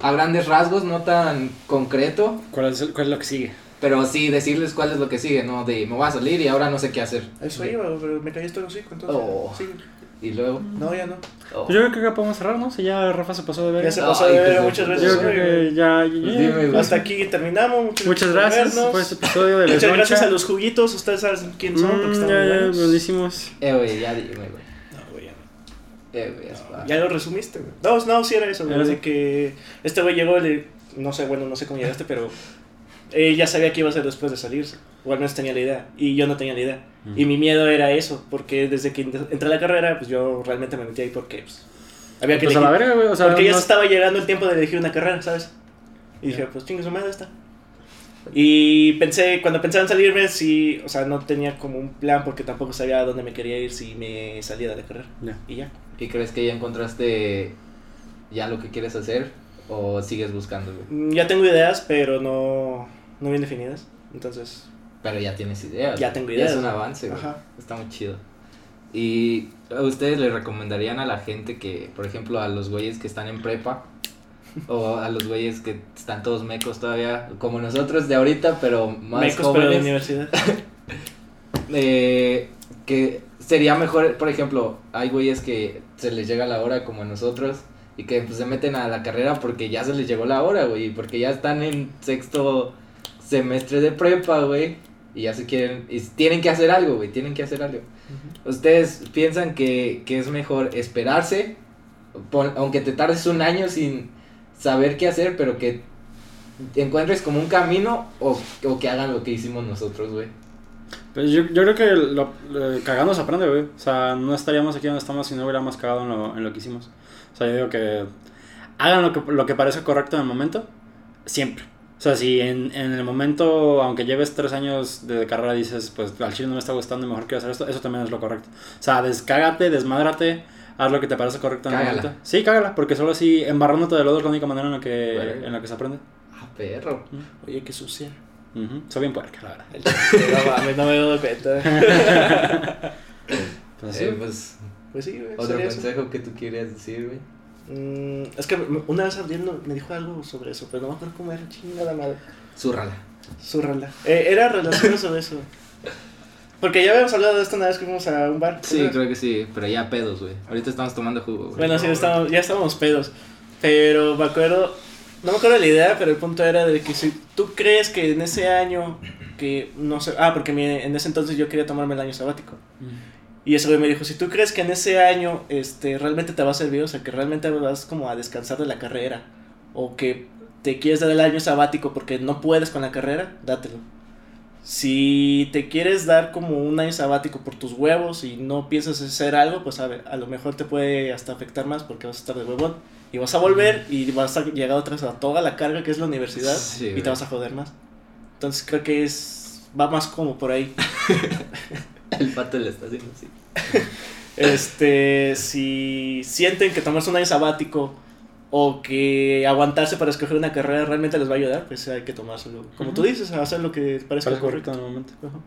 a grandes rasgos, no tan concreto, ¿Cuál es, el- cuál es lo que sigue? pero sí decirles cuál es lo que sigue, ¿no? De me voy a salir y ahora no sé qué hacer. Eso iba, pero me caíste el hocico, entonces. Oh. Sí. Y luego... No, ya no. oh. Pues yo creo que acá podemos cerrar, ¿no? Si ya Rafa se pasó de ver. Ya se Ay, pasó de ver muchas veces. Yo creo que güey. ya. ya- Pues. Hasta aquí terminamos. Muchas, Muchas por gracias vernos. por este episodio de Muchas Lesoncha. gracias a los juguitos. Ustedes saben quién son porque Mm, están ya, muy ya, buenísimos. Eh, güey, ya dime, güey. No, güey, ya no. Eh, güey, Ya lo resumiste, güey. No, no, sí era eso, güey. De que este güey llegó, le, no sé, bueno, no sé cómo llegaste, pero él ya sabía qué iba a hacer después de salirse. O al menos tenía la idea. Y yo no tenía la idea. Y mi miedo era eso, porque desde que entré a la carrera, pues yo realmente me metí ahí porque pues, había que Pues a elegir. la verga, güey. O sea, porque ya no- se estaba llegando el tiempo de elegir una carrera, ¿sabes? Y dije, pues chingue su madre esta. Y pensé, cuando pensaba en salirme, sí, o sea, no tenía como un plan porque tampoco sabía a dónde me quería ir si me salía de la carrera. Ya. Y ya. ¿Y crees que ya encontraste ya lo que quieres hacer o sigues buscando, güey? Mm, Ya tengo ideas, pero no, no bien definidas. Entonces, Pero ya tienes ideas. Ya tengo Ya ideas. es un avance. Ajá. Está muy chido. ¿Y a ustedes le recomendarían a la gente que, por ejemplo, a los güeyes que están en prepa o a los güeyes que están todos mecos todavía, como nosotros de ahorita, pero más mecos, pero de jóvenes, universidad. eh, que sería mejor, por ejemplo, hay güeyes que se les llega la hora como a nosotros y que pues, se meten a la carrera porque ya se les llegó la hora, güey, porque ya están en sexto semestre de prepa, güey, y ya se quieren, y tienen que hacer algo, güey, tienen que hacer algo. ¿Ustedes piensan que, que es mejor esperarse, pon- aunque te tardes un año sin saber qué hacer, pero que encuentres como un camino o, o que hagan lo que hicimos nosotros, güey? Pues yo, yo creo que lo, lo- cagando se aprende, güey. O sea, no estaríamos aquí donde estamos si no hubiéramos cagado en lo, en lo que hicimos. O sea, yo digo que hagan lo que, lo que parece correcto en el momento, siempre. O sea, si en, en el momento, aunque lleves tres años de carrera, dices, pues al chile no me está gustando y mejor quiero hacer esto, eso también es lo correcto. O sea, descágate, desmádrate, haz lo que te parece correcto en el momento. Sí, cágala, porque solo así embarrándote de lodo es la única manera en la que, en la que se aprende. Ah, perro. Oye, qué sucia. Ujú. Soy bien puerca, la verdad. No mames, no me he dado cuenta. Pues, sí. Eh, pues, Pues sí, güey. otro eso. consejo que tú querías decir, güey. Mm, es que una vez Abdiel me dijo algo sobre eso, pero no me acuerdo cómo era, chingada madre. Zúrrala. Zúrrala. Eh, era relacionado sobre eso. Porque ya habíamos hablado de esto una vez que fuimos a un bar. Sí, ¿verdad? creo que sí, pero ya pedos, güey. Ahorita estamos tomando jugo, güey. Bueno, sí, estábamos, ya estábamos pedos. Pero me acuerdo, no me acuerdo de la idea, pero el punto era de que si tú crees que en ese año, que no sé, ah, porque mi- en ese entonces yo quería tomarme el año sabático. Y ese güey me dijo, si tú crees que en ese año este, realmente te va a servir, o sea, que realmente vas como a descansar de la carrera, o que te quieres dar el año sabático porque no puedes con la carrera, dátelo. Si te quieres dar como un año sabático por tus huevos y no piensas hacer algo, pues a, ver, a lo mejor te puede hasta afectar más porque vas a estar de huevón. Y vas a volver y vas a llegar otra vez a toda la carga que es la universidad Sí, y te vas a joder más. Entonces creo que es va más como por ahí. El pato le está haciendo así. Este, si sienten que tomarse un año sabático o que aguantarse para escoger una carrera realmente les va a ayudar, pues hay que tomárselo. Como tú dices, hacer lo que parezca Parece correcto. correcto en el momento. Ajá.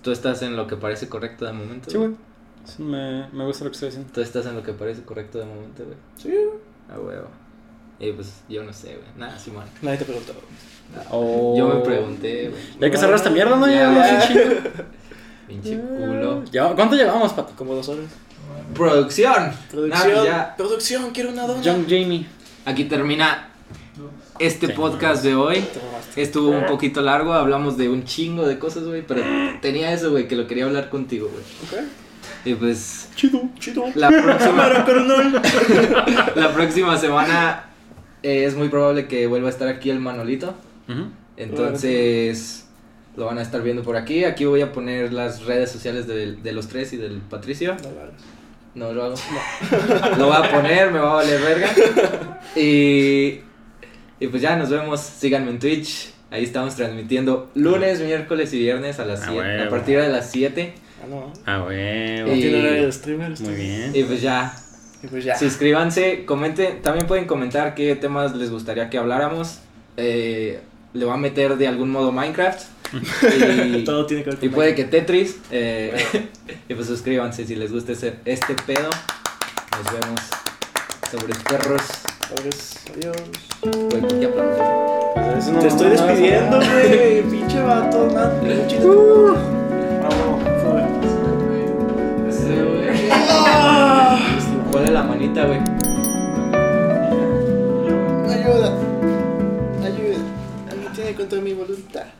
Tú estás en lo que parece correcto de momento. Sí, güey. Sí, me, me gusta lo que estoy haciendo. Tú estás en lo que parece correcto de momento, güey. Sí, A huevo. Y pues yo no sé, güey. Nada, Simón. nadie te preguntó. Oh. Yo me pregunté, güey. Ya hay que cerrar esta mierda, ¿no? Ya, Ya. Pinche culo. Ya- ¿Cuánto llevamos, pato? Como dos horas. Producción. Producción, ya. producción, quiero una dona. Young Jamie. Aquí termina este Sí, podcast de hoy. Te mamaste. Estuvo un poquito largo, hablamos de un chingo de cosas, güey, pero tenía eso, güey, que lo quería hablar contigo, güey. Ok. Y pues Chido, chido. la próxima, Cámara, carnal. la próxima semana eh, es muy probable que vuelva a estar aquí el Manolito. Entonces lo van a estar viendo por aquí. Aquí voy a poner las redes sociales de, de los tres y del Patricio. No lo hagas. No lo hago. Lo voy a poner, me va a valer verga. Y, y pues ya nos vemos. Síganme en Twitch. Ahí estamos transmitiendo lunes, miércoles y viernes a las Ah, 7. A huevo. partir de las 7. Ah, no. Ah, No huevo. Y- de. Muy bien. Y pues ya. Y pues ya. Suscríbanse, comenten. También pueden comentar qué temas les gustaría que habláramos. Eh, le voy a meter de algún modo Minecraft. Y, Todo tiene que ver con y puede que Tetris. eh, y pues suscríbanse si les gusta ese- este pedo. Nos vemos sobre perros. Adiós. Adiós. Güey, ¿por qué aplaudes? Te estoy despidiendo, güey. Pinche vato. Nada. Chido. Vamos. Ponle la manita, güey. Ayuda. Contra mi voluntad.